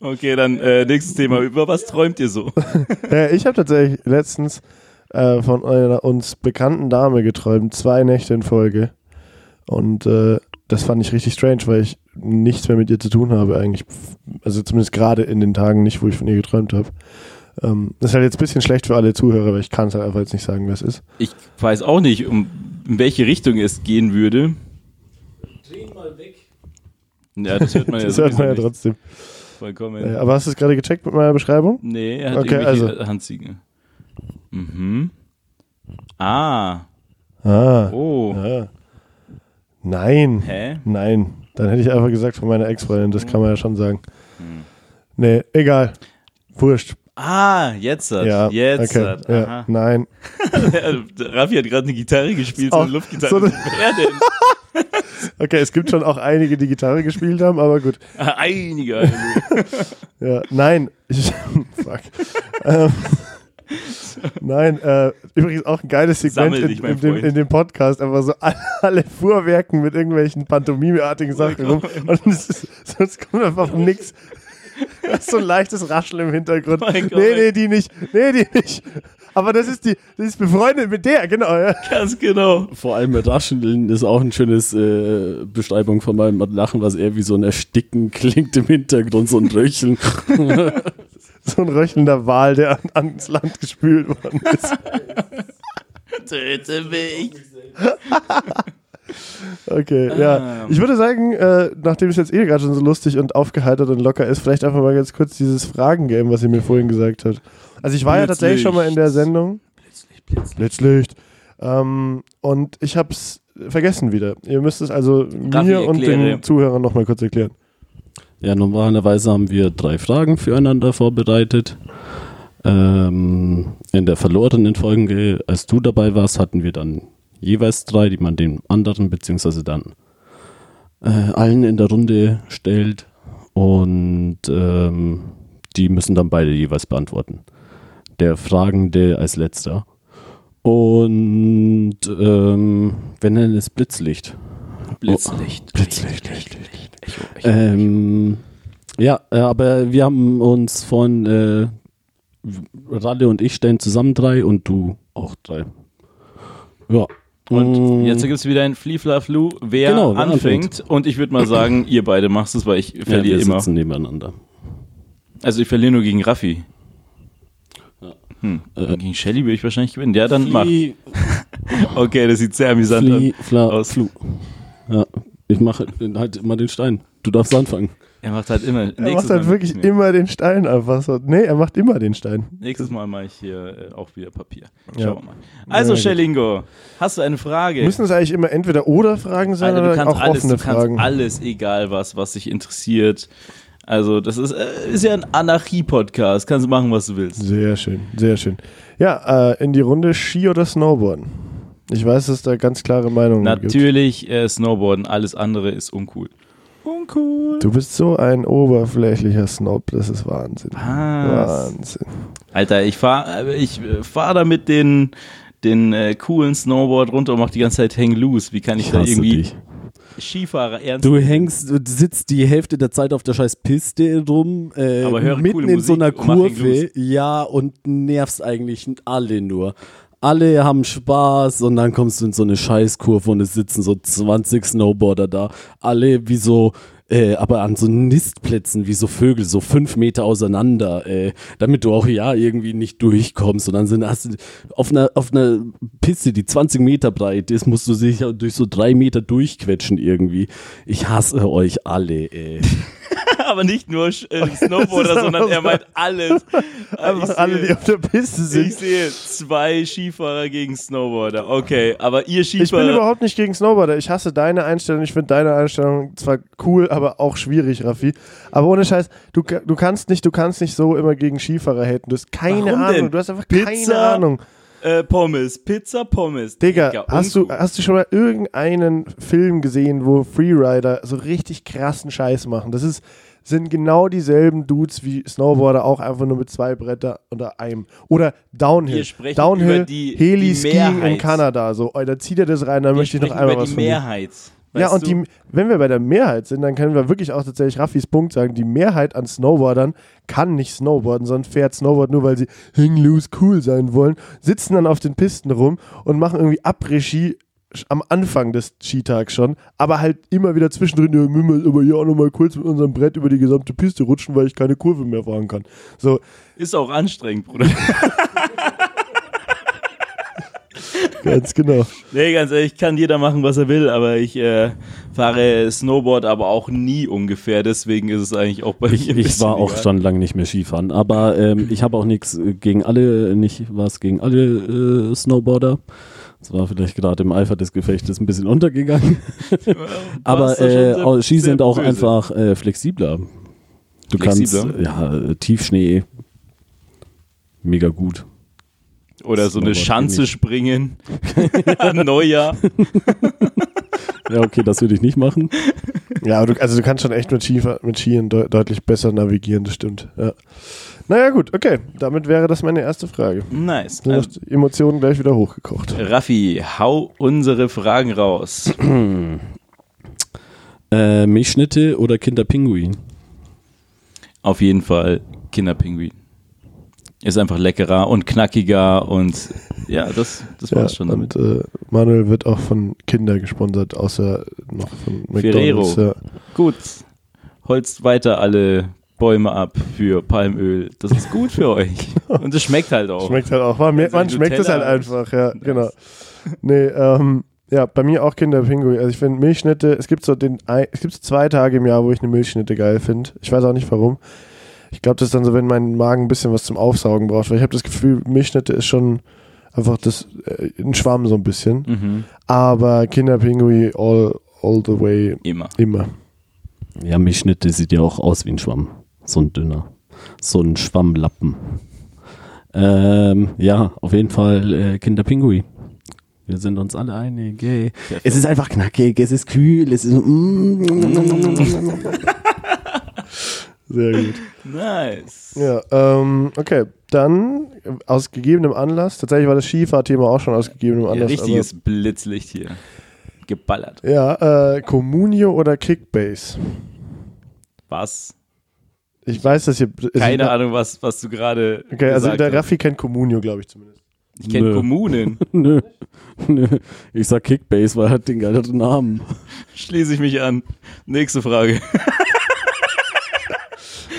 B: okay, dann äh, nächstes Thema. Über was träumt ihr so? <laughs>
C: Äh, ich habe tatsächlich letztens äh, von einer uns bekannten Dame geträumt, zwei Nächte in Folge. Und äh, das fand ich richtig strange, weil ich nichts mehr mit ihr zu tun habe eigentlich. Also zumindest gerade in den Tagen nicht, wo ich von ihr geträumt habe. Ähm, das ist halt jetzt ein bisschen schlecht für alle Zuhörer, weil ich kann es halt einfach jetzt nicht sagen, wer es ist.
B: Ich weiß auch nicht, um in welche Richtung es gehen würde.
A: Dreh ihn mal. <laughs>
B: Ja, das hört man ja
C: das hört man ja
B: nicht.
C: trotzdem.
B: Vollkommen.
C: Äh, aber hast du es gerade gecheckt mit meiner Beschreibung?
B: Nee, er hat
C: Okay, also.
B: Handziegen. Mhm. Ah,
C: Ah.
B: oh.
C: ah. Nein.
B: Hä?
C: Nein. Dann hätte ich einfach gesagt von meiner Ex-Freundin, das kann man ja schon sagen.
B: Hm.
C: Nee, egal. Wurscht.
B: Ah, jetzt hat.
C: Ja,
B: jetzt
C: okay.
B: hat.
C: Ja, nein. <laughs>
B: Raffi hat gerade eine Gitarre gespielt, so eine Luftgitarre.
C: so eine-
B: Wer denn?
C: Okay, es gibt schon auch einige, die Gitarre gespielt haben, aber gut.
B: Ah, <laughs> Einige. <laughs>
C: Ja, nein. <laughs> Fuck. ähm, nein, äh, übrigens auch ein geiles Segment in,
B: mein
C: in, dem, in dem Podcast. Einfach so alle, Fuhrwerken mit irgendwelchen pantomimeartigen Sachen rum. Und ist, sonst kommt einfach nix. Da ist so ein leichtes Rascheln im Hintergrund.
B: Gott,
C: nee, nee, die nicht. Nee, die nicht. Aber das ist die, die ist befreundet mit der, genau. Ja.
B: Ganz genau.
A: Vor allem mit Rascheln ist auch ein schönes äh, Beschreibung von meinem Lachen, was eher wie so ein Ersticken <laughs> klingt im Hintergrund, so ein Röcheln. <laughs>
C: so ein röchelnder Wal, der an, ans Land gespült worden ist. <laughs>
B: Töte mich.
C: Okay, ja.
B: Ah.
C: Ich würde sagen, äh, nachdem es jetzt eh gerade schon so lustig und aufgeheitert und locker ist, vielleicht einfach mal ganz kurz dieses Fragengame, was ihr mir vorhin gesagt habt. Also ich war ja tatsächlich schon mal in der Sendung.
B: Blitzlicht, Blitzlicht.
C: Blitzlicht. Ähm, und ich hab's vergessen wieder. Ihr müsst es also
B: Raffi,
C: mir und
B: erkläre.
C: den Zuhörern nochmal kurz erklären.
A: Ja, normalerweise haben wir drei Fragen füreinander vorbereitet. Ähm, in der verlorenen Folge, als du dabei warst, hatten wir dann jeweils drei, die man dem anderen beziehungsweise dann äh, allen in der Runde stellt und ähm, die müssen dann beide jeweils beantworten. Der Fragende als letzter. Und ähm, wir nennen es Blitzlicht.
B: Blitzlicht.
A: Blitzlicht,
B: Blitzlicht. Echo, Echo.
A: Ähm, ja, äh, aber wir haben uns von äh, Ralle und ich stellen zusammen drei und du auch drei. Ja.
B: Und
A: Mm,
B: jetzt gibt es wieder ein Flieflaflu, wer
A: Genau, wer
B: anfängt.
A: anfängt.
B: Und ich würde mal sagen, ihr beide macht es, weil ich
A: ja,
B: verliere
A: wir
B: immer.
A: sitzen nebeneinander.
B: Also ich verliere nur gegen Raffi.
A: Ja.
B: Hm.
A: Äh,
B: gegen Shelly will ich wahrscheinlich gewinnen. Ja, dann mach. <laughs> Okay, das sieht sehr amüsant
A: Flie,
B: an.
A: Fla,
B: Aus.
A: Flu. Ja, ich mache halt immer den Stein. Du darfst anfangen.
B: Er macht halt immer.
C: Er macht halt
B: Mal
C: wirklich immer den Stein einfach so. Nee, er macht immer den Stein.
B: Nächstes Mal mache ich hier äh, auch wieder Papier.
C: Ja.
B: Schauen wir mal. Also,
C: Ja, gut.
B: Shellingo, hast du eine Frage?
C: Müssen es eigentlich immer entweder oder Fragen sein
B: Alter, du
C: oder
B: kannst
C: auch
B: alles,
C: offene
B: du kannst
C: Fragen?
B: alles, egal was, was dich interessiert. Also, das ist, äh, ist ja ein Anarchie-Podcast. Kannst du machen, was du willst.
C: Sehr schön, sehr schön. Ja, äh, in die Runde Ski oder Snowboarden. Ich weiß, dass da ganz klare Meinungen gibt.
B: Natürlich äh, Snowboarden, alles andere ist uncool. Uncool.
C: Du bist so ein oberflächlicher Snob, das ist Wahnsinn.
B: Was?
C: Wahnsinn.
B: Alter, ich fahre ich äh, fahr da mit den, den äh, coolen Snowboard runter und mach die ganze Zeit Hang Loose. Wie kann ich,
A: Ich
B: da irgendwie
A: dich.
B: Skifahrer ernst
A: Du hängst, du sitzt die Hälfte der Zeit auf der scheiß Piste rum, äh, mitten in so einer
B: und
A: Kurve, ja, und nervst eigentlich alle nur. Alle haben Spaß und dann kommst du in so eine Scheißkurve und es sitzen so 20 Snowboarder da. Alle wie so, äh, aber an so Nistplätzen wie so Vögel, so fünf Meter auseinander, äh, damit du auch ja irgendwie nicht durchkommst. Und dann sind, hast du auf einer, auf einer Piste, die 20 Meter breit ist, musst du dich ja durch so drei Meter durchquetschen irgendwie. Ich hasse euch alle, ey. <laughs>
B: aber nicht nur äh, Snowboarder, <laughs> sondern er meint alles. <laughs>
C: Einfach
B: Ich
C: alle,
B: sehe-
C: die auf der Piste
B: Ich
C: sind.
B: sehe zwei Skifahrer gegen Snowboarder. Okay, aber ihr
C: Ich bin
B: Skifahrer.
C: überhaupt nicht gegen Snowboarder. Ich hasse deine Einstellung. Ich finde deine Einstellung zwar cool, aber auch schwierig, Raffi. Aber ohne Scheiß, du, du kannst nicht, du kannst nicht so immer gegen Skifahrer haten. Du hast keine
B: Warum
C: Ahnung.
B: denn?
C: Du hast einfach
B: Pizza,
C: keine Ahnung.
B: äh, Pommes, Pizza, Pommes.
C: Digga, hast du, hast du schon mal irgendeinen Film gesehen, wo Freerider so richtig krassen Scheiß machen? Das ist, sind genau dieselben Dudes wie Snowboarder, auch einfach nur mit zwei Bretter unter einem. Oder Downhill. Downhill,
B: die-
C: Heli
B: die
C: Skiing in. Kanada. So, oh, da zieht er das rein, da möchte ich noch einmal
B: über
C: was
B: die
C: von.
B: Mehrheit.
C: Ja,
B: Weißt
C: und
B: du?
C: die, wenn wir bei der Mehrheit sind, dann können wir wirklich auch tatsächlich Raffis Punkt sagen, die Mehrheit an Snowboardern kann nicht snowboarden, sondern fährt Snowboard nur, weil sie hang loose cool sein wollen, sitzen dann auf den Pisten rum und machen irgendwie Après-Ski am Anfang des Skitags schon, aber halt immer wieder zwischendrin, ja, wir müssen aber hier auch nochmal kurz mit unserem Brett über die gesamte Piste rutschen, weil ich keine Kurve mehr fahren kann. So,
B: Ist auch anstrengend, Bruder. <laughs>
C: ganz genau.
B: nee, ganz ehrlich, kann jeder machen, was er will, aber ich äh, fahre Snowboard aber auch nie ungefähr, deswegen ist es eigentlich auch bei
A: Ich,
B: mir ein
A: ich war auch
B: egal.
A: schon lange nicht mehr Skifahren, aber ähm, ich habe auch nichts gegen alle, nicht was gegen alle äh, Snowboarder. Das war vielleicht gerade im Eifer des Gefechtes ein bisschen untergegangen. <laughs> aber äh,
B: sehr-
A: Ski sind auch
B: böse.
A: einfach äh, flexibler. Du
B: Flexibler?
A: kannst, ja, äh, Tiefschnee, mega gut.
B: Oder so eine Schanze springen. <laughs> Neujahr. <laughs>
A: Ja, okay, das würde ich nicht machen.
C: Ja, aber du, also du kannst schon echt mit, Ski, mit Skiern de deutlich besser navigieren, das stimmt. Ja. Naja, gut, okay. Damit wäre das meine erste Frage.
B: Nice.
C: Sind
B: Also,
C: Emotionen gleich wieder hochgekocht.
B: Raffi, hau unsere Fragen raus. <clears throat>
A: Äh, Milchschnitte oder Kinderpinguin?
B: Auf jeden Fall Kinderpinguin. Ist einfach leckerer und knackiger und ja, das, das war's
C: Ja,
B: schon damit.
C: und äh, Manuel wird auch von Kinder gesponsert, außer noch von
B: Ferrero.
C: McDonalds. Ja.
B: Gut. Holzt weiter alle Bäume ab für Palmöl. Das ist gut für euch. Und es schmeckt halt auch.
C: Schmeckt halt auch. Man,
B: Also
C: man schmeckt es halt einfach, ja, genau. Nee, ähm, ja, bei mir auch Kinderpinguin. Also ich finde Milchschnitte, es gibt so den, es gibt so zwei Tage im Jahr, wo ich eine Milchschnitte geil finde. Ich weiß auch nicht warum. Ich glaube, das ist dann so, wenn mein Magen ein bisschen was zum Aufsaugen braucht, weil ich habe das Gefühl, Milchschnitte ist schon einfach das, äh, ein Schwamm so ein bisschen.
B: Mhm.
C: Aber Kinderpinguin all, all the way,
B: Immer.
C: immer.
A: Ja, Milchschnitte sieht ja auch aus wie ein Schwamm. So ein dünner. So ein Schwammlappen. Ähm, ja, auf jeden Fall äh, Kinderpingui. Wir sind uns alle einig. Yay. Es ist einfach knackig, es ist kühl, es ist. Mm, <laughs>
C: Sehr gut.
B: Nice.
C: Ja, ähm, okay. Dann aus gegebenem Anlass, tatsächlich war das Skifahrthema auch schon aus gegebenem
B: Ja,
C: Anlass.
B: richtiges Blitzlicht hier. Geballert.
C: ja, äh, Communio oder Kickbase?
B: Was?
C: Ich weiß, dass ihr.
B: Keine Ahnung, was, was du gerade.
C: Okay, also der
B: hast.
C: Raffi kennt Communio, glaube ich zumindest.
B: Ich kenne. Kommunen. <laughs>
A: Nö. Nö. Ich sag Kickbase, weil er hat den geileren Namen.
B: Schließe ich mich an. Nächste Frage. <laughs>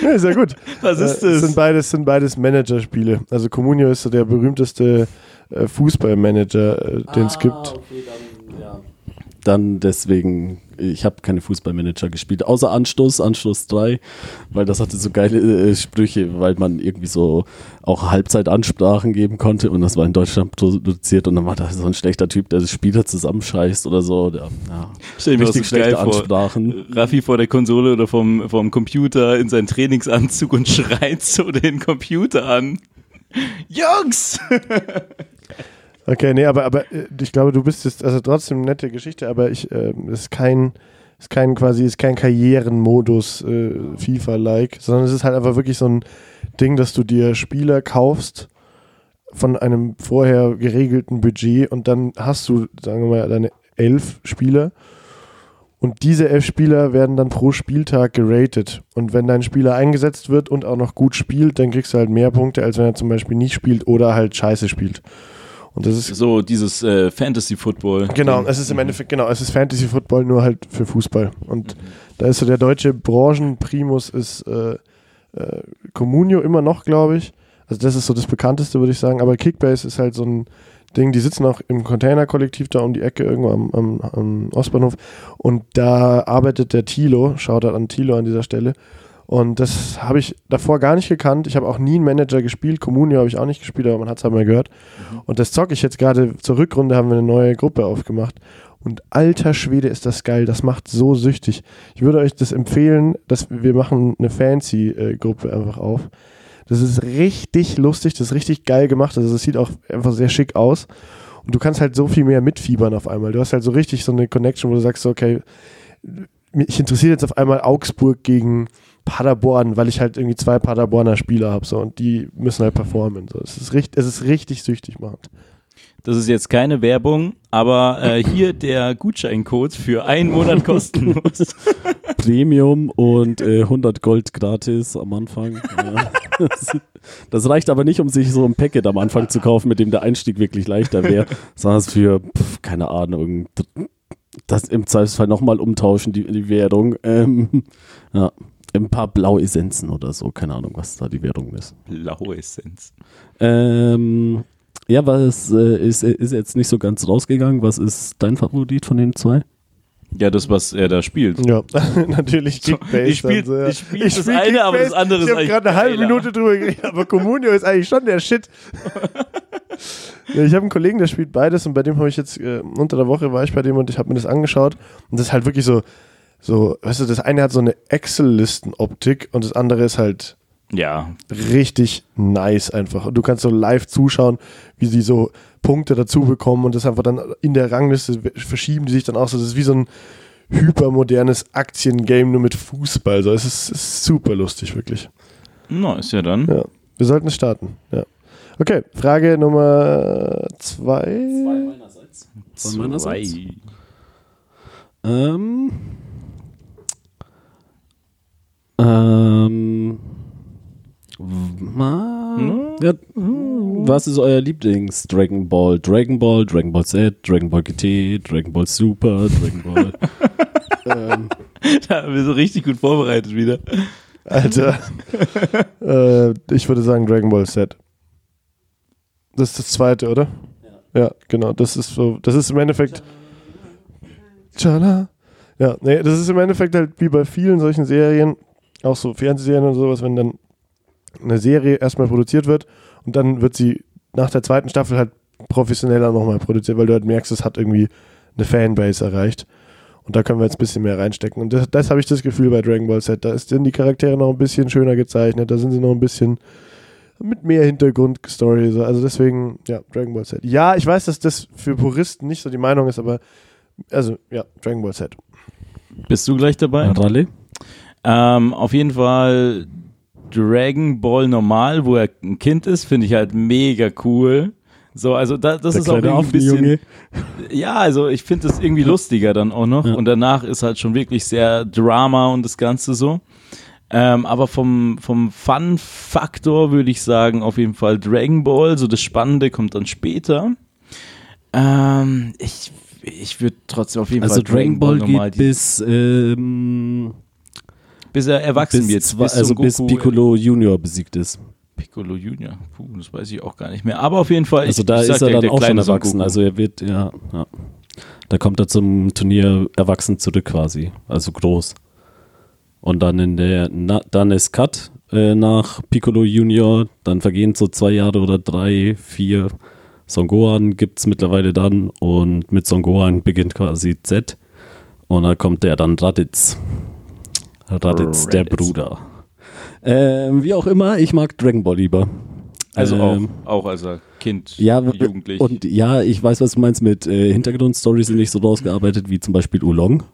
C: Ja, ist ja gut.
B: Was ist
C: Äh, es
B: das?
C: sind beides, sind beides Managerspiele. Also Communio ist so der berühmteste äh, Fußballmanager, äh, den es gibt.
A: Dann deswegen, ich habe keine Fußballmanager gespielt, außer Anstoß, Anstoß 3, weil das hatte so geile äh, Sprüche, weil man irgendwie so auch Halbzeitansprachen geben konnte und das war in Deutschland produziert und dann war da so ein schlechter Typ, der das Spieler zusammenscheißt oder so. Der, ja,
B: Stell das
A: richtig
B: so
A: schlechte
B: vor.
A: Ansprachen.
B: Raffi vor der Konsole oder vom, vom Computer in seinen Trainingsanzug und <laughs> schreit so den Computer an. Jungs! <laughs>
C: Okay, nee, aber, aber äh, ich glaube, du bist jetzt, also trotzdem eine nette Geschichte, aber ich, äh, ist kein, ist kein quasi, ist kein Karrierenmodus äh, FIFA-like, sondern es ist halt einfach wirklich so ein Ding, dass du dir Spieler kaufst von einem vorher geregelten Budget und dann hast du, sagen wir mal, deine elf Spieler und diese elf Spieler werden dann pro Spieltag geratet. Und wenn dein Spieler eingesetzt wird und auch noch gut spielt, dann kriegst du halt mehr Punkte, als wenn er zum Beispiel nicht spielt oder halt scheiße spielt. Und das ist
B: So dieses äh, Fantasy-Football.
C: Genau, es ist im Endeffekt, genau, es ist Fantasy Football nur halt für Fußball. Und da ist so der deutsche Branchenprimus ist äh, äh, Comunio immer noch, glaube ich. Also das ist so das bekannteste, würde ich sagen. Aber Kickbase ist halt so ein Ding, die sitzen auch im Container-Kollektiv da um die Ecke irgendwo am, am, am Ostbahnhof. Und da arbeitet der Tilo, schaut an Tilo an dieser Stelle. Und das habe ich davor gar nicht gekannt. Ich habe auch nie einen Manager gespielt. Comunio habe ich auch nicht gespielt, aber man hat es halt mal gehört. Und das zocke ich jetzt gerade zur Rückrunde, haben wir eine neue Gruppe aufgemacht. Und alter Schwede ist das geil, das macht so süchtig. Ich würde euch das empfehlen, dass wir machen eine Fancy-Gruppe einfach auf. Das ist richtig lustig, das ist richtig geil gemacht. Also es sieht auch einfach sehr schick aus. Und du kannst halt so viel mehr mitfiebern auf einmal. Du hast halt so richtig so eine Connection, wo du sagst, okay, mich interessiert jetzt auf einmal Augsburg gegen Paderborn, weil ich halt irgendwie zwei Paderborner Spieler habe so, und die müssen halt performen. So. Es, ist richtig, es ist richtig süchtig machend.
B: Das ist jetzt keine Werbung, aber äh, hier der Gutscheincode für einen Monat <laughs> kostenlos.
A: Premium und äh, 100 Gold gratis am Anfang. Ja. <laughs> Das, reicht aber nicht, um sich so ein Packet am Anfang zu kaufen, mit dem der Einstieg wirklich leichter wäre, sondern es für, pf, keine Ahnung, das im Zweifelsfall nochmal umtauschen, die, die Währung. Ähm, ja, ein paar Blau-Essenzen oder so, keine Ahnung, was da die Währung ist.
B: Blaue Essenz.
A: Ähm, ja, was äh, ist, ist jetzt nicht so ganz rausgegangen? Was ist dein Favorit von den zwei?
B: Ja, das, was er da spielt.
C: Ja, <laughs> natürlich Kickbase.
B: ich spiel-
C: dann so, ja.
B: ich spiel das eine, aber das andere ist
C: Ich habe
B: eigentlich
C: gerade eine halbe. Minute drüber geredet, <laughs> aber Comunio ist eigentlich schon der Shit. <laughs> ja, ich habe einen Kollegen, der spielt beides und bei dem habe ich jetzt, äh, unter der Woche war ich bei dem und ich habe mir das angeschaut und das ist halt wirklich so, so, weißt du, das eine hat so eine Excel-Listen-Optik und das andere ist halt
B: Ja,
C: richtig nice einfach. Und du kannst so live zuschauen, wie sie so Punkte dazu bekommen und das einfach dann in der Rangliste verschieben die sich dann auch so. Das ist wie so ein hypermodernes Aktiengame nur mit Fußball. So, es ist, ist super lustig, wirklich.
B: no, ist ja dann.
C: Ja. Wir sollten es starten. Ja. Okay, Frage Nummer zwei.
A: meinerseits. Von meinerseits.
B: Zwei.
A: Ähm. Ähm. Ma, ja, was ist euer Lieblings Dragon Ball? Dragon Ball, Dragon Ball Z, Dragon Ball GT, Dragon Ball Super, Dragon Ball. <laughs> ähm,
B: Da haben wir so richtig gut vorbereitet wieder.
C: Alter. <laughs> äh, ich würde sagen Dragon Ball Z. Das ist das zweite, oder? Ja. Ja, genau. Das ist so, das ist im Endeffekt. Tschala. Ja, nee, das ist im Endeffekt halt wie bei vielen solchen Serien, auch so Fernsehserien und sowas, wenn dann eine Serie erstmal produziert wird und dann wird sie nach der zweiten Staffel halt professioneller nochmal produziert, weil du halt merkst, es hat irgendwie eine Fanbase erreicht. Und da können wir jetzt ein bisschen mehr reinstecken. Und das, das habe ich das Gefühl bei Dragon Ball Z. Da sind die Charaktere noch ein bisschen schöner gezeichnet, da sind sie noch ein bisschen mit mehr Hintergrundstory. So. Also deswegen, ja, Dragon Ball Z. Ja, ich weiß, dass das für Puristen nicht so die Meinung ist, aber also, ja, Dragon Ball Z.
B: Bist du gleich dabei?
A: Ralle?
B: Ähm, auf jeden Fall Dragon Ball normal, wo er ein Kind ist, finde ich halt mega cool. So, also da, das
A: Der
B: ist auch irgendwie ein bisschen.
A: Affenjunge.
B: Ja, also ich finde das irgendwie lustiger dann auch noch.
A: Ja.
B: Und danach ist halt schon wirklich sehr Drama und das Ganze so. Ähm, aber vom, vom Fun-Faktor würde ich sagen, auf jeden Fall Dragon Ball. So das Spannende kommt dann später. Ähm, ich ich würde trotzdem auf jeden
A: Also
B: Fall
A: Dragon Ball
B: normal
A: geht bis, ähm,
B: bis er erwachsen
A: bis,
B: wird. Son
A: also bis Piccolo Junior besiegt ist.
B: Piccolo Junior. Puh, das weiß ich auch gar nicht mehr. Aber auf jeden Fall.
A: Also da ist er
B: der-
A: dann
B: der
A: auch schon erwachsen. Also er wird, ja, ja. Da kommt er zum Turnier erwachsen zurück quasi. Also groß. Und dann in der, na, dann ist Cut äh, nach Piccolo Junior. Dann vergehen so zwei Jahre oder drei, vier. Son Gohan gibt es mittlerweile dann. Und mit Son Gohan beginnt quasi Z. Und dann kommt der dann Raditz. Raditz, der. Bruder. Ähm, wie auch immer, ich mag Dragon Ball lieber.
B: also
A: Ähm,
B: auch, auch als Kind,
A: ja,
B: jugendlich.
A: Und ja, ich weiß, was du meinst mit äh, Hintergrundstories sind nicht so rausgearbeitet wie zum Beispiel Oolong.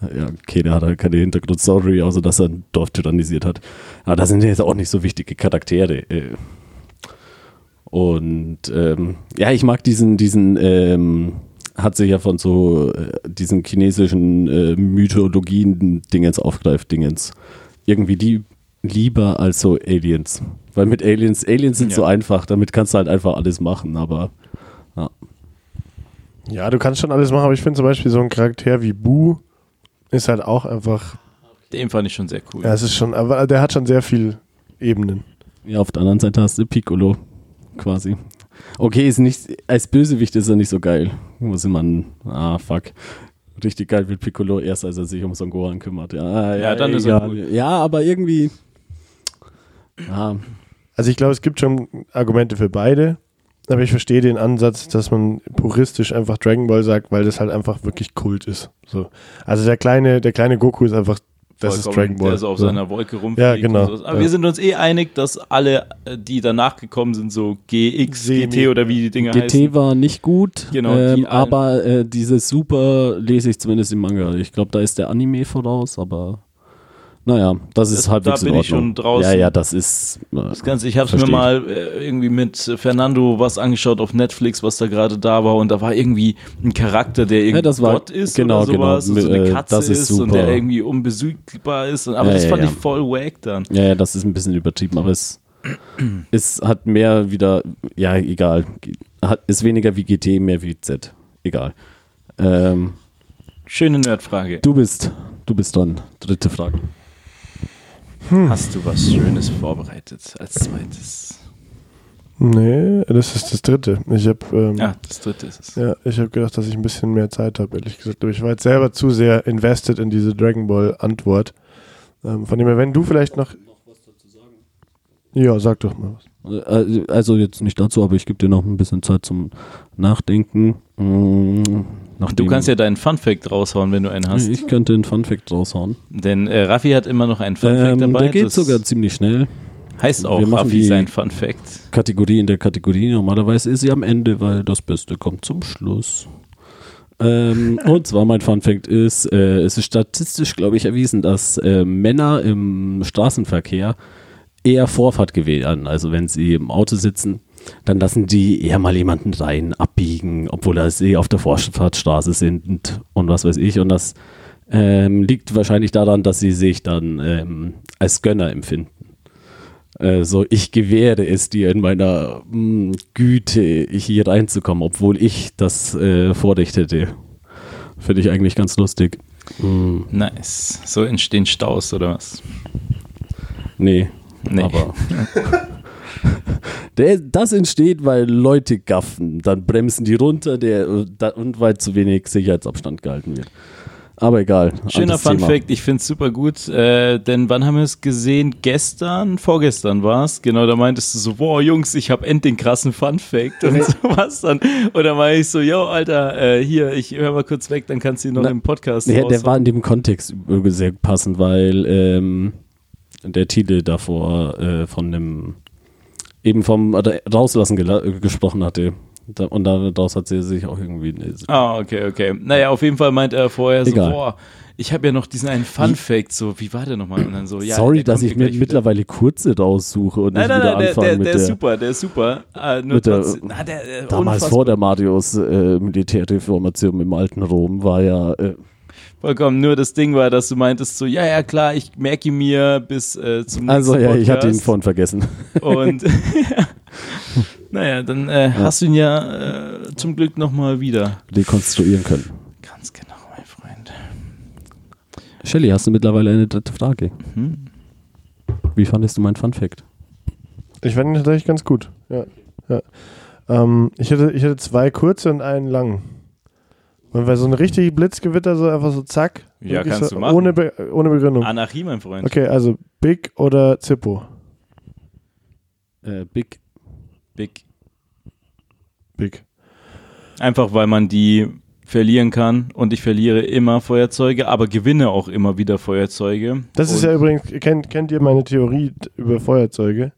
A: Ja, okay, der hat halt keine Hintergrundstory, außer dass er ein Dorf tyrannisiert hat. Aber da sind jetzt auch nicht so wichtige Charaktere. Äh. Und ähm, ja, ich mag diesen, diesen, ähm, hat sich ja von so äh, diesen chinesischen äh, Mythologien-Dingens aufgreift, Dingens. Irgendwie die lieber als so Aliens. Weil mit Aliens, Aliens sind
B: Ja.
A: so einfach, damit kannst du halt einfach alles machen, aber
C: Ja, du kannst schon alles machen, aber ich finde zum Beispiel so ein Charakter wie Bu ist halt auch einfach,
B: Den fand ich schon sehr cool.
C: ja, es ist schon, aber der hat schon sehr viel Ebenen.
A: ja, auf der anderen Seite hast du Piccolo quasi. Okay, ist nicht, als Bösewicht ist er nicht so geil. Muss man, ah, fuck. Richtig geil wird Piccolo erst, als er sich um Son Gohan kümmert. Ja,
B: Ja, dann ist er
A: egal.
B: cool.
A: Ja, aber irgendwie, ja,
C: Also ich glaube, es gibt schon Argumente für beide, aber ich verstehe den Ansatz, dass man puristisch einfach Dragon Ball sagt, weil das halt einfach wirklich Kult ist. So. Also der kleine, der kleine Goku ist einfach, das ist Dragon Ball.
B: Der so auf
C: so.
B: seiner Wolke rumfliegt.
C: Ja, genau.
B: Aber
C: Ja.
B: wir sind uns eh einig, dass alle, die danach gekommen sind, so GX,
C: Semi.
B: GT oder wie die Dinge
A: GT
B: heißen.
A: war nicht gut,
B: Genau,
A: ähm, aber äh, dieses Super lese ich zumindest im Manga. Ich glaube, da ist der Anime voraus, aber naja, das ist
B: Das-
A: halbwegs
B: da bin
A: in
B: ich
A: Ordnung.
B: schon draußen.
A: Ja, ja, das ist. Äh,
B: Das Ganze, ich habe es mir
A: ich.
B: mal äh, irgendwie mit Fernando was angeschaut auf Netflix, was da gerade da war und da war irgendwie ein Charakter, der irgendwie
A: Ja, das war-
B: Gott ist
A: genau,
B: oder sowas
A: genau.
B: und so eine
A: Äh,
B: Katze
A: ist
B: ist, und der irgendwie unbesiegbar ist. Und, aber
A: Ja,
B: das
A: ja,
B: fand ich voll wack dann.
A: ja, ja, das ist ein bisschen übertrieben, aber es, es hat mehr wieder. Ja, egal. Hat, ist weniger wie GT, mehr wie Z. Egal. Ähm,
B: Schöne Nerdfrage.
A: du bist. Du bist dran. Dritte Frage.
B: Hast du was Schönes vorbereitet als zweites?
C: Nee, das ist das dritte. Ich habe ähm,
B: Ja, das dritte ist es.
C: Ja, ich habe gedacht, dass ich ein bisschen mehr Zeit habe, ehrlich gesagt. Aber ich war jetzt selber zu sehr invested in diese Dragon Ball Antwort. Ähm, von dem her, wenn du vielleicht noch. Ja, sag doch mal was.
A: Äh, Also jetzt nicht dazu, aber ich gebe dir noch ein bisschen Zeit zum Nachdenken. Mm,
B: Du
A: nachdem-
B: kannst ja deinen Funfact raushauen, wenn du einen hast.
A: Ich könnte einen Funfact raushauen.
B: Denn äh, Raffi hat immer noch einen Funfact
A: Ähm,
B: dabei.
A: der geht
B: das
A: sogar ziemlich schnell.
B: heißt auch Raffi sein Funfact.
A: Kategorie in der Kategorie. Normalerweise ist sie am Ende, weil das Beste kommt zum Schluss. Ähm, <laughs> und zwar mein Funfact ist, äh, es ist statistisch, glaube ich, erwiesen, dass äh, Männer im Straßenverkehr eher Vorfahrt gewähren. Also wenn sie im Auto sitzen, dann lassen die eher mal jemanden rein, abbiegen, obwohl das eh auf der Vorfahrtsstraße sind und was weiß ich. Und das ähm, liegt wahrscheinlich daran, dass sie sich dann ähm, als Gönner empfinden. Äh, so, ich gewähre es dir in meiner mh, Güte, hier reinzukommen, obwohl ich das äh, Vorrecht hätte. Finde ich eigentlich ganz lustig. Mm.
B: Nice. So entstehen Staus oder was?
A: Nee,
B: Nee.
A: aber. <laughs> Der, das entsteht, weil Leute gaffen. Dann bremsen die runter der, und weil zu wenig Sicherheitsabstand gehalten wird. Aber egal.
B: Schöner Fun. Fact, ich finde es super gut, äh, denn wann haben wir es gesehen? Gestern? Vorgestern war es. Genau, da meintest du so, boah Jungs, ich habe endlich den krassen Fun Fact und sowas dann. Oder war ich so, yo Alter, äh, hier, ich höre mal kurz weg, dann kannst du ihn noch
A: Na,
B: im Podcast
A: Ja, der war in dem Kontext sehr passend, weil ähm, der Titel davor äh, von einem eben vom oder rauslassen äh, gesprochen hatte. Da, und daraus hat sie sich auch irgendwie.
B: Ah, okay, okay. Naja, auf jeden Fall meint er vorher so,
A: Egal.
B: boah, ich habe ja noch diesen einen Fun Fact, so, wie war der nochmal? Und dann so, ja,
A: Sorry, dass ich mir
B: wieder.
A: mittlerweile kurze raussuche und
B: Nein,
A: nicht
B: nein,
A: wieder
B: nein, der,
A: anfange
B: der,
A: mit
B: der
A: der,
B: ist super, der ist super. Äh, nur
A: mit der-
B: na, der, äh,
A: damals
B: unfassbar.
A: vor der Marius äh, Militärreformation im alten Rom war ja äh,
B: Vollkommen. Nur das Ding war, dass du meintest so, ja, ja, klar, ich merke ihn mir bis äh, zum nächsten
A: also ja, ich hatte ihn
B: Podcast.
A: vorhin vergessen.
B: Und <laughs> naja, dann äh, hast du ihn ja äh, zum Glück nochmal wieder.
A: Rekonstruieren können.
B: Ganz genau, mein Freund.
A: Shelly, hast du mittlerweile eine dritte Frage?
B: Hm?
A: Wie fandest du mein Fun Fact?
C: Ich fand ihn tatsächlich ganz gut. Ja. ja. Ähm, ich, hätte, ich hätte zwei kurze und einen langen. Und weil so ein richtig Blitzgewitter, so einfach so zack.
B: Ja, kannst
C: so,
B: du machen.
C: Ohne, Be ohne Begründung.
B: Anarchie, mein Freund.
C: Okay, also Big oder Zippo?
A: Äh, Big.
B: Big.
C: Big.
B: Einfach weil man die verlieren kann und ich verliere immer Feuerzeuge, aber gewinne auch immer wieder Feuerzeuge.
C: Das ist
B: und
C: ja übrigens, kennt, kennt ihr meine Theorie über Feuerzeuge?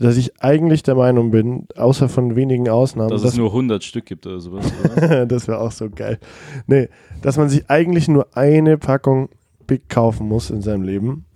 C: Dass ich eigentlich der Meinung bin, außer von wenigen Ausnahmen,
B: dass
C: dass
B: es nur 100 Stück gibt oder sowas. Oder? <laughs>
C: das wäre auch so geil. Nee, dass man sich eigentlich nur eine Packung Big kaufen muss in seinem Leben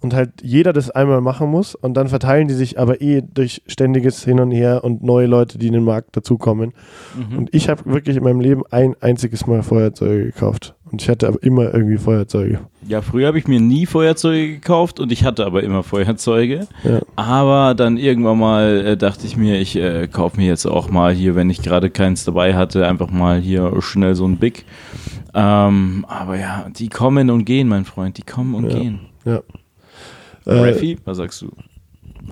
C: und halt jeder das einmal machen muss und dann verteilen die sich aber eh durch ständiges Hin und Her und neue Leute, die in den Markt dazukommen.
B: Mhm.
C: Und ich habe wirklich in meinem Leben ein einziges Mal Feuerzeuge gekauft und ich hatte aber immer irgendwie Feuerzeuge.
B: Ja, früher habe ich mir nie Feuerzeuge gekauft und ich hatte aber immer Feuerzeuge.
C: Ja.
B: Aber dann irgendwann mal äh, dachte ich mir, ich äh, kaufe mir jetzt auch mal hier, wenn ich gerade keins dabei hatte, einfach mal hier schnell so ein Big. Ähm, aber ja, die kommen und gehen, mein Freund, die kommen und
C: Ja.
B: gehen.
C: Äh,
B: Raffi, was sagst du?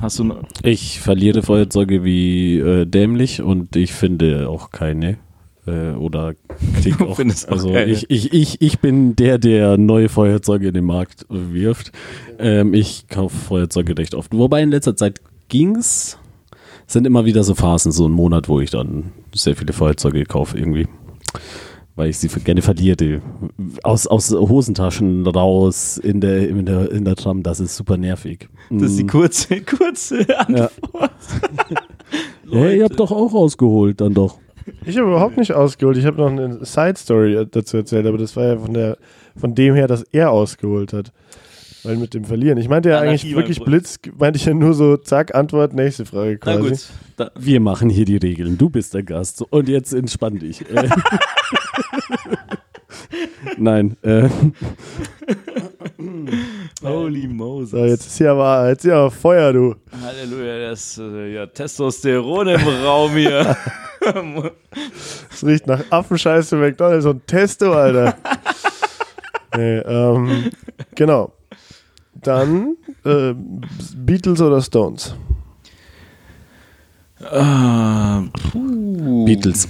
B: Hast du noch?
A: Ich verliere Feuerzeuge wie äh, dämlich und ich finde auch keine. Äh, oder
B: Du
A: auch,
B: auch
A: also
B: keine.
A: ich, ich, ich, ich bin der, der neue Feuerzeuge in den Markt äh, wirft. Ähm, ich kaufe Feuerzeuge recht oft. Wobei in letzter Zeit ging's. Es sind immer wieder so Phasen, so ein Monat, wo ich dann sehr viele Feuerzeuge kaufe irgendwie. Weil ich sie gerne verliere. Aus, aus Hosentaschen raus in der, in, der, in der Tram, das ist super nervig.
B: Das ist die
A: Mm.
B: kurze, <laughs> kurze Antwort. <laughs>
A: Ja, ihr habt doch auch ausgeholt, dann doch.
C: Ich habe überhaupt nicht ausgeholt. Ich habe noch eine Side-Story dazu erzählt, aber das war ja von, der, von dem her, dass er ausgeholt hat. Weil mit dem Verlieren. Ich meinte ja
B: Anarchie,
C: eigentlich wirklich. Blitz, meinte ich ja nur so, zack, Antwort, nächste Frage
B: Na
C: quasi.
B: gut. Da,
A: Wir machen hier die Regeln. Du bist der Gast. Und jetzt entspann dich. Äh, <laughs> Nein. Äh,
B: holy Moses.
C: So, jetzt ist hier aber, jetzt ist hier aber Feuer, du.
B: Halleluja, das äh, ja, Testosteron im Raum hier. <laughs>
C: Es riecht nach Affenscheiße McDonalds und Testo, Alter. <laughs> nee, ähm, genau. Dann äh, Beatles oder Stones?
B: Puh.
A: Beatles.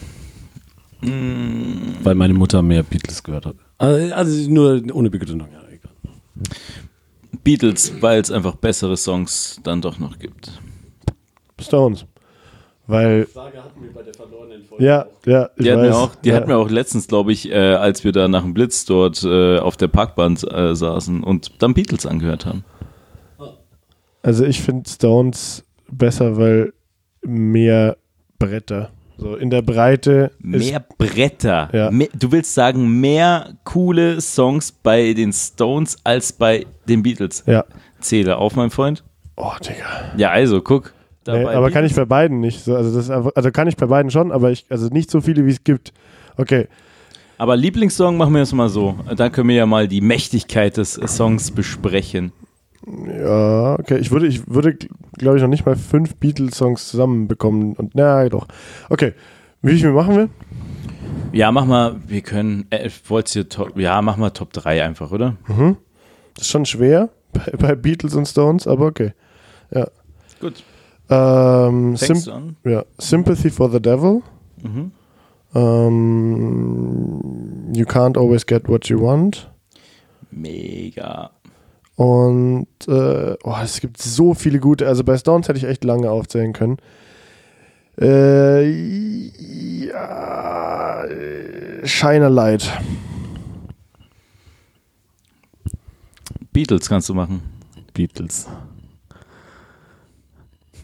B: Mm,
A: Weil meine Mutter mehr Beatles gehört hat. Also, also nur ohne Begründung. Ja, egal.
B: Beatles, weil es einfach bessere Songs dann doch noch gibt.
C: Stones. Weil,
A: Frage hatten wir bei der verlorenen Folge.
C: ja, ja, ich
B: Die, hatten
C: weiß.
B: wir auch, die
C: ja.
B: hatten wir auch letztens, glaube ich, äh, als wir da nach dem Blitz dort äh, auf der Parkbahn äh, saßen und dann Beatles angehört haben.
C: Also ich finde Stones besser, weil mehr Bretter. So in der Breite ist
B: Mehr Bretter.
C: Ja.
B: Mehr, du willst sagen, mehr coole Songs bei den Stones als bei den Beatles.
C: ja.
B: Zähle auf, mein Freund.
C: Oh, Digga.
B: Ja, also, guck.
C: Nee,
B: Dabei
C: aber kann ich bei beiden nicht. So, also, das einfach, also kann ich bei beiden schon, aber ich, also nicht so viele, wie es gibt. Okay.
B: Aber Lieblingssong machen wir jetzt mal so. Dann können wir ja mal die Mächtigkeit des Songs besprechen.
C: Ja, okay. Ich würde, ich würde, glaube ich, noch nicht mal fünf Beatles-Songs zusammenbekommen. Und na doch. Okay. Wie viel machen wir?
B: Ja, mach mal, wir können, äh, wollt's hier Top, ja, mach mal Top 3 einfach, oder?
C: Das ist schon schwer. bei, bei Beatles und Stones, aber okay.
B: Gut.
C: Ähm,
B: an?
C: ja. Sympathy for the Devil.
B: Mhm.
C: Ähm, you can't always get what you want.
B: Mega.
C: Und äh, oh, es gibt so viele gute. Also bei Stones hätte ich echt lange aufzählen können. Äh, ja, äh, Shine a Light.
B: Beatles kannst du machen.
A: Beatles.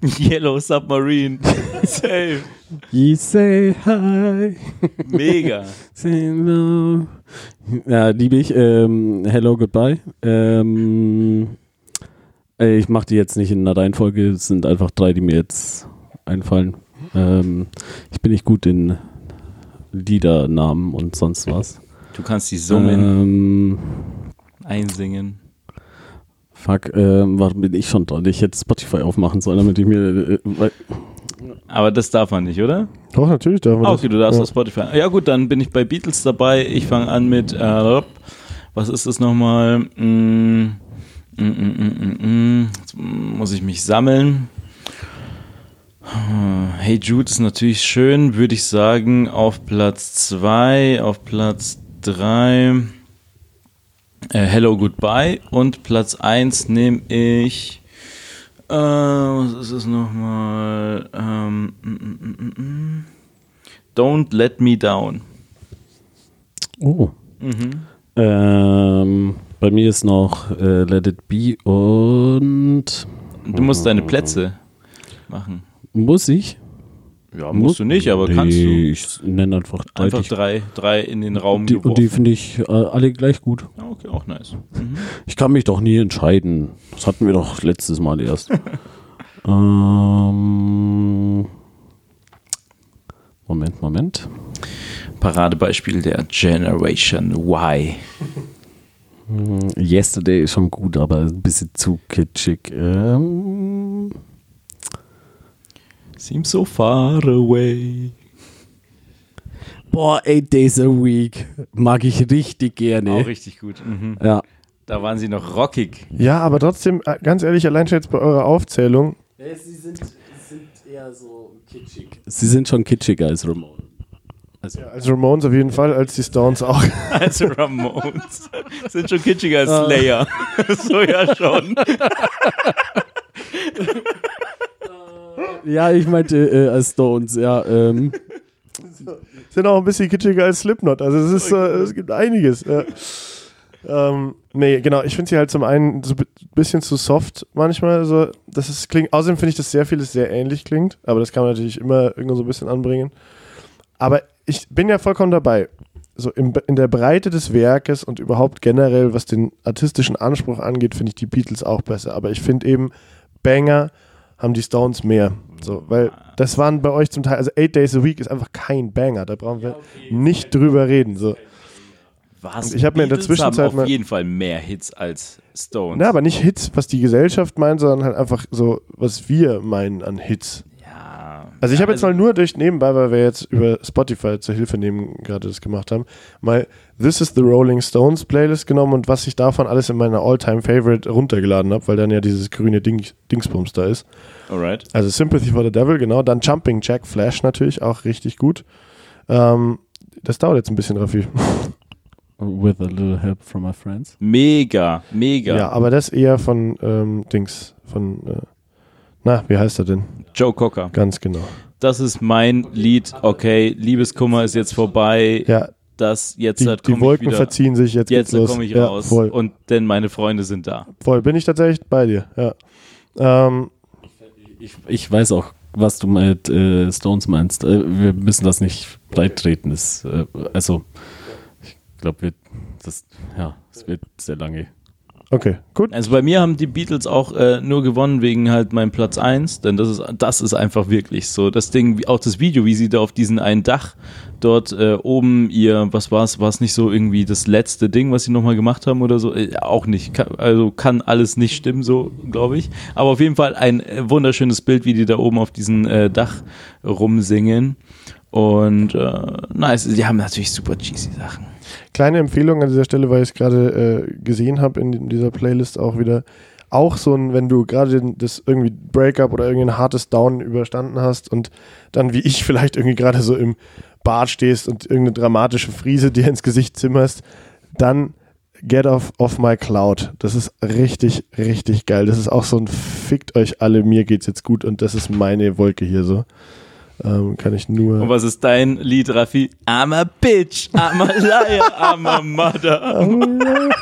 A: <laughs>
B: Yellow Submarine. <laughs> Safe.
A: You say hi.
B: Mega. <laughs>
A: Say hello. Ja, liebe ich. Ähm, hello, goodbye. Ähm, äh, ich mache die jetzt nicht in einer Reihenfolge. Es sind einfach drei, die mir jetzt einfallen. Ähm, ich bin nicht gut in Liedernamen und sonst was.
B: Du kannst die summen,
A: Ähm,
B: einsingen.
A: Fuck, ähm, warum bin ich schon dran? Ich hätte Spotify aufmachen sollen, damit ich mir. Äh,
B: Aber das darf man nicht, oder?
C: Doch, natürlich darf man
B: Ah,
C: das.
B: okay, du darfst
C: ja.
B: auf Spotify. Ja gut, dann bin ich bei Beatles dabei. Ich fange an mit, äh, was ist das nochmal? Mm, mm, mm, mm, mm, mm. Jetzt muss ich mich sammeln. Hey Jude ist natürlich schön, würde ich sagen, auf Platz 2, auf Platz 3 äh, Hello Goodbye und Platz 1 nehme ich äh, was ist es nochmal? Ähm, mm, mm, mm, mm. Don't Let Me Down.
A: oh. Ähm, bei mir ist noch äh, Let It Be und.
B: Du musst deine Plätze machen.
A: Muss ich?
B: Ja, musst du nicht, aber kannst du.
A: Ich nenne einfach drei.
B: Einfach drei, drei in den Raum
A: die, und die finde ich äh, alle gleich gut.
B: Ja, okay, auch nice. Mhm.
A: Ich kann mich doch nie entscheiden. Das hatten wir doch letztes Mal erst. <laughs> ähm, Moment, Moment.
B: Paradebeispiel der Generation Y.
A: Hm, Yesterday ist schon gut, aber ein bisschen zu kitschig. Ähm,
B: Seems so far away.
A: boah, eight days a week. Mag ich richtig gerne.
B: Auch richtig gut. Mhm.
A: ja.
B: Da waren sie noch rockig.
C: Ja, aber trotzdem, äh, ganz ehrlich, allein schon jetzt bei eurer Aufzählung,
A: Sie sind, eher so kitschig. Sie sind schon kitschiger als Ramon. Also,
C: als Ramones auf jeden Fall, als die Stones auch. <laughs>
B: Also Ramones. Sind schon kitschiger als. Slayer. <laughs> so ja schon. <laughs>
A: ja, ich meinte äh, Stones, ja. Ähm,
C: Sind auch ein bisschen kitschiger als Slipknot. Also es ist, äh, es gibt einiges. Ja. Ähm, nee, genau. Ich finde sie halt zum einen so ein bisschen zu soft manchmal. So, das ist, klingt, außerdem finde ich, dass sehr vieles sehr ähnlich klingt. Aber das kann man natürlich immer irgendwo so ein bisschen anbringen. Aber ich bin ja vollkommen dabei. So im, in der Breite des Werkes und überhaupt generell, was den artistischen Anspruch angeht, finde ich die Beatles auch besser. Aber ich finde eben, Banger haben die Stones mehr. So, weil das waren bei euch zum Teil, also Eight Days a Week ist einfach kein Banger. Da brauchen wir nicht drüber reden. So.
B: Was?
C: Ich hab mir in der Zwischenzeit
B: haben auf jeden Fall mehr Hits als Stones.
C: Na, aber nicht Hits, was die Gesellschaft meint, sondern halt einfach so, was wir meinen an Hits.
B: ja.
C: Also ich habe jetzt
B: Also-
C: mal nur durch nebenbei, weil wir jetzt über Spotify zur Hilfe nehmen gerade das gemacht haben, mal This is the Rolling Stones Playlist genommen und was ich davon alles in meiner All-Time Favorite runtergeladen habe, weil dann ja dieses grüne Ding, Dingsbums da ist.
B: Alright.
C: Also Sympathy for the Devil, genau. Dann Jumping Jack Flash natürlich, auch richtig gut. Ähm, das dauert jetzt ein bisschen, Raffi. <laughs>
A: with a little help from my friends.
B: Mega, mega.
C: Ja, aber das eher von ähm, Dings, von, äh, na, wie heißt er denn?
B: Joe Cocker.
C: Ganz genau.
B: Das ist mein Lied. Okay, Liebeskummer ist jetzt vorbei.
C: Ja,
B: Das jetzt
C: die,
B: halt
C: die Wolken
B: wieder.
C: verziehen sich, jetzt,
B: Jetzt komme ich
C: ja,
B: raus.
C: Voll,
B: Und denn meine Freunde sind da.
C: voll. Bin ich tatsächlich bei dir, ja. Ähm,
A: Ich, ich weiß auch, was du mit äh, Stones meinst. Äh, wir müssen das nicht breit treten. Das, äh, also, ich glaube, wir, das, ja, es wird sehr lange.
C: Okay, gut.
B: Also bei mir haben die Beatles auch äh, nur gewonnen wegen halt meinem Platz 1, denn das ist, das ist einfach wirklich so. Das Ding, auch das Video, wie sie da auf diesen einen Dach dort äh, oben ihr, was war es, war es nicht so irgendwie das letzte Ding, was sie nochmal gemacht haben oder so? Äh, auch nicht. Kann, also kann alles nicht stimmen, so glaube ich. Aber auf jeden Fall ein äh, wunderschönes Bild, wie die da oben auf diesem äh, Dach rumsingen. Und äh, nice, die haben natürlich super cheesy Sachen.
C: Kleine Empfehlung an dieser Stelle, weil ich es gerade äh, gesehen habe in dieser Playlist auch wieder. Auch so ein, wenn du gerade das irgendwie Breakup oder irgendein hartes Down überstanden hast und dann wie ich <laughs> vielleicht irgendwie gerade so im Bad stehst und irgendeine dramatische Friese dir ins Gesicht zimmerst, dann Get Off, off My Cloud. Das ist richtig, richtig geil. Das ist auch so ein Fickt euch alle, mir geht's jetzt gut und das ist meine Wolke hier so. Ähm, kann ich nur.
B: Und was ist dein Lied, Raffi? I'm a bitch, I'm a liar, I'm a mother. <laughs>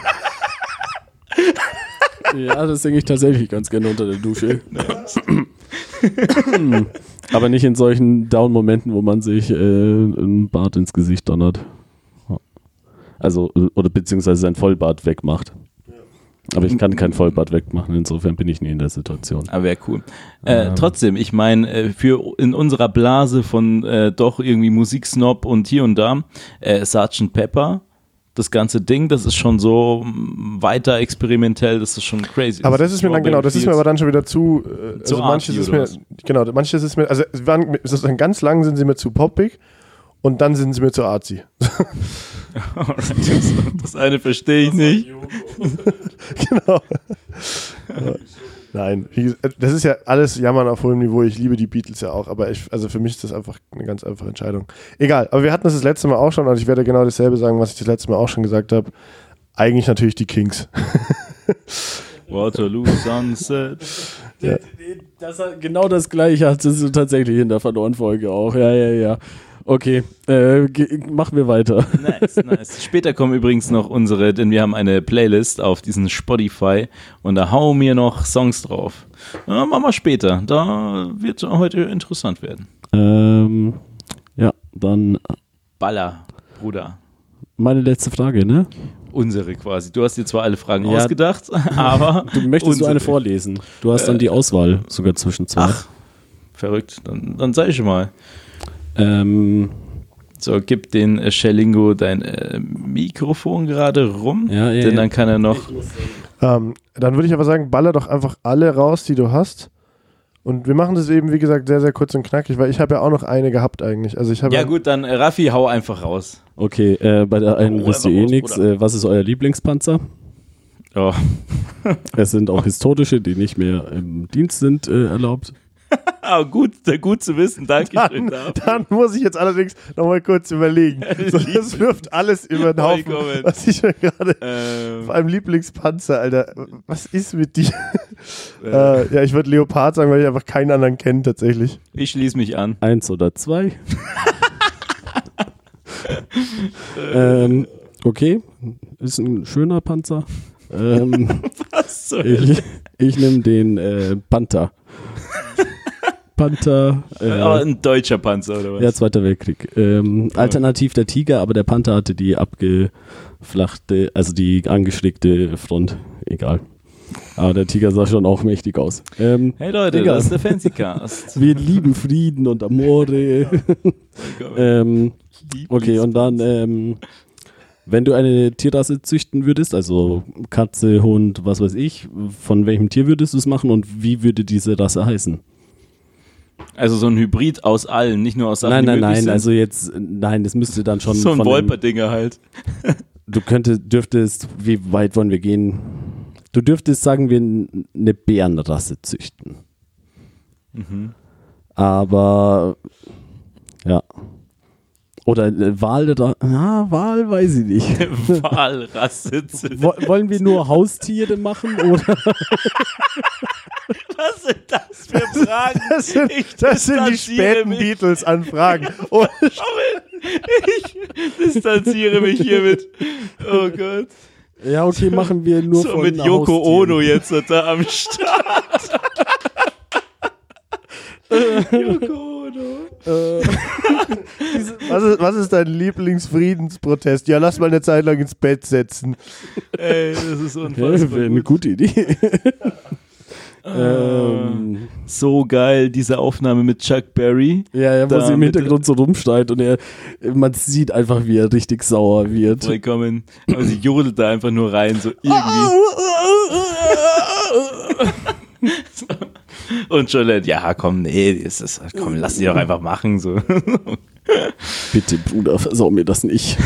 A: Ja, das singe ich tatsächlich ganz gerne unter der Dusche. Aber nicht in solchen Down-Momenten, wo man sich äh, ein Bart ins Gesicht donnert. Also, oder beziehungsweise sein Vollbart wegmacht. Aber ich kann kein Vollbart wegmachen, insofern bin ich nie in der Situation.
B: Aber wäre cool. Äh,
A: Ähm.
B: Trotzdem, ich meine, äh, für in unserer Blase von äh, doch irgendwie Musiksnob und hier und da, äh, Sgt. Pepper, das ganze Ding, das ist schon so mm, weiter experimentell, das ist schon crazy.
C: Aber das ist mir dann, genau, das ist mir aber dann schon wieder zu, äh,
B: Zu
C: also manches ist mir,
B: was?
C: genau, manches ist mir, also waren, sozusagen ganz lang sind sie mir zu poppig und dann sind sie mir zu.
B: Alright, das, das eine verstehe ich nicht. <laughs>
C: genau. Ja. Nein, das ist ja alles Jammern auf hohem Niveau. Ich liebe die Beatles ja auch, aber ich, also für mich ist das einfach eine ganz einfache Entscheidung. Egal, aber wir hatten das das letzte Mal auch schon und ich werde genau dasselbe sagen, was ich das letzte Mal auch schon gesagt habe. Eigentlich natürlich die Kings. <laughs>
B: Waterloo Sunset.
C: Ja.
A: Das, genau das gleiche hast du tatsächlich in der Verloren-Folge auch. Ja, ja, ja. Okay, äh, machen wir weiter.
B: Nice, nice. Später kommen übrigens noch unsere, denn wir haben eine Playlist auf diesen Spotify und da hauen wir noch Songs drauf. Ja, machen wir später. Da wird heute interessant werden.
A: Ähm, ja, dann
B: Baller, Bruder.
A: meine letzte Frage, ne?
B: Unsere quasi. Du hast dir zwar alle Fragen
A: Ja.
B: ausgedacht, <laughs> aber.
A: Du möchtest du
B: unsere.
A: eine vorlesen? Du hast dann die Auswahl sogar zwischen zwei.
B: Ach, verrückt. Dann, dann sag ich schon mal.
A: Ähm,
B: So, gib den äh, Schellingo dein äh, Mikrofon gerade rum,
A: Ja, ja,
B: denn
A: ja.
B: dann kann er noch.
C: Ähm, dann würde ich aber sagen, baller doch einfach alle raus, die du hast. Und wir machen das eben, wie gesagt, sehr, sehr kurz und knackig, weil ich habe ja auch noch eine gehabt eigentlich. Also ich habe
B: Ja gut, dann äh, Raffi, hau einfach raus.
A: okay, äh, bei der einen
B: Oh,
A: wisst ihr eh nichts. Äh, was ist euer Lieblingspanzer?
B: Oh. <laughs>
A: Es sind auch historische, die nicht mehr im Dienst sind, äh, erlaubt.
B: Ah, gut, gut zu wissen. Danke schön.
C: dann, dann muss ich jetzt allerdings nochmal kurz überlegen. <laughs> So, das wirft alles über den Haufen,
B: Vollkommen.
C: was ich mir gerade.
B: Ähm,
C: Vor allem Lieblingspanzer, Alter. Was ist mit dir?
B: äh, <laughs>
C: Äh, ja, ich würde Leopard sagen, weil ich einfach keinen anderen kenne, tatsächlich.
B: ich schließe mich an.
A: Eins oder zwei. <laughs> ähm, okay, ist ein schöner Panzer. Ähm,
B: Was soll
A: ich ich nehme den äh, Panther. Panther.
B: Oh,
A: Äh,
B: ein deutscher Panzer oder was?
A: ja, Zweiter Weltkrieg. Ähm, alternativ der Tiger, aber der Panther hatte die abgeflachte, also die angeschrägte Front. Egal. Aber der Tiger sah schon auch mächtig aus. Ähm,
B: Hey Leute,
A: Egal.
B: das ist der Fancy Cast. <laughs>
A: wir lieben Frieden und Amore. <laughs> ähm, okay, und dann, ähm, wenn du eine Tierrasse züchten würdest, also Katze, Hund, was weiß ich, von welchem Tier würdest du es machen und wie würde diese Rasse heißen?
B: Also so ein Hybrid aus allen, nicht nur aus Sachen,
A: nein, nein, nein,
B: sind.
A: also jetzt, nein, das müsste dann schon
B: so ein Wolperdinger halt.
A: Du könntest, dürftest, wie weit wollen wir gehen? Du dürftest, sagen wir, eine Bärenrasse züchten.
B: Mhm.
A: Aber, ja. Oder eine Wal, ja, Wal weiß ich nicht. <laughs>
B: Walrasse.
A: Wo, wollen wir nur Haustiere machen oder? <laughs>
B: Was sind das für Fragen? <laughs>
C: Das sind, das sind die späten. Beatles-Anfragen. Und
B: Ich distanziere mich hiermit. Oh Gott.
A: Ja, okay, machen wir nur
B: So
A: von
B: mit Yoko
A: Haustieren.
B: Ono jetzt da am Start. Yoko Ono.
A: Äh, <laughs>
C: was ist, was ist dein Lieblingsfriedensprotest? Ja, lass mal eine Zeit lang ins Bett setzen.
B: Ey, das ist unfassbar
A: wäre eine
B: gut.
A: gute Idee. <laughs>
B: Ähm, so geil, diese Aufnahme mit Chuck Berry.
A: ja, ja, wo
B: Da
A: sie im Hintergrund so rumsteigt und er, man sieht einfach, wie er richtig sauer wird.
B: Vollkommen. Aber sie jodelt da einfach nur rein, so irgendwie. <laughs> Und Jolette, ja, komm, nee, das ist, komm, lass sie doch einfach machen. So.
A: Bitte, Bruder, versau mir das nicht.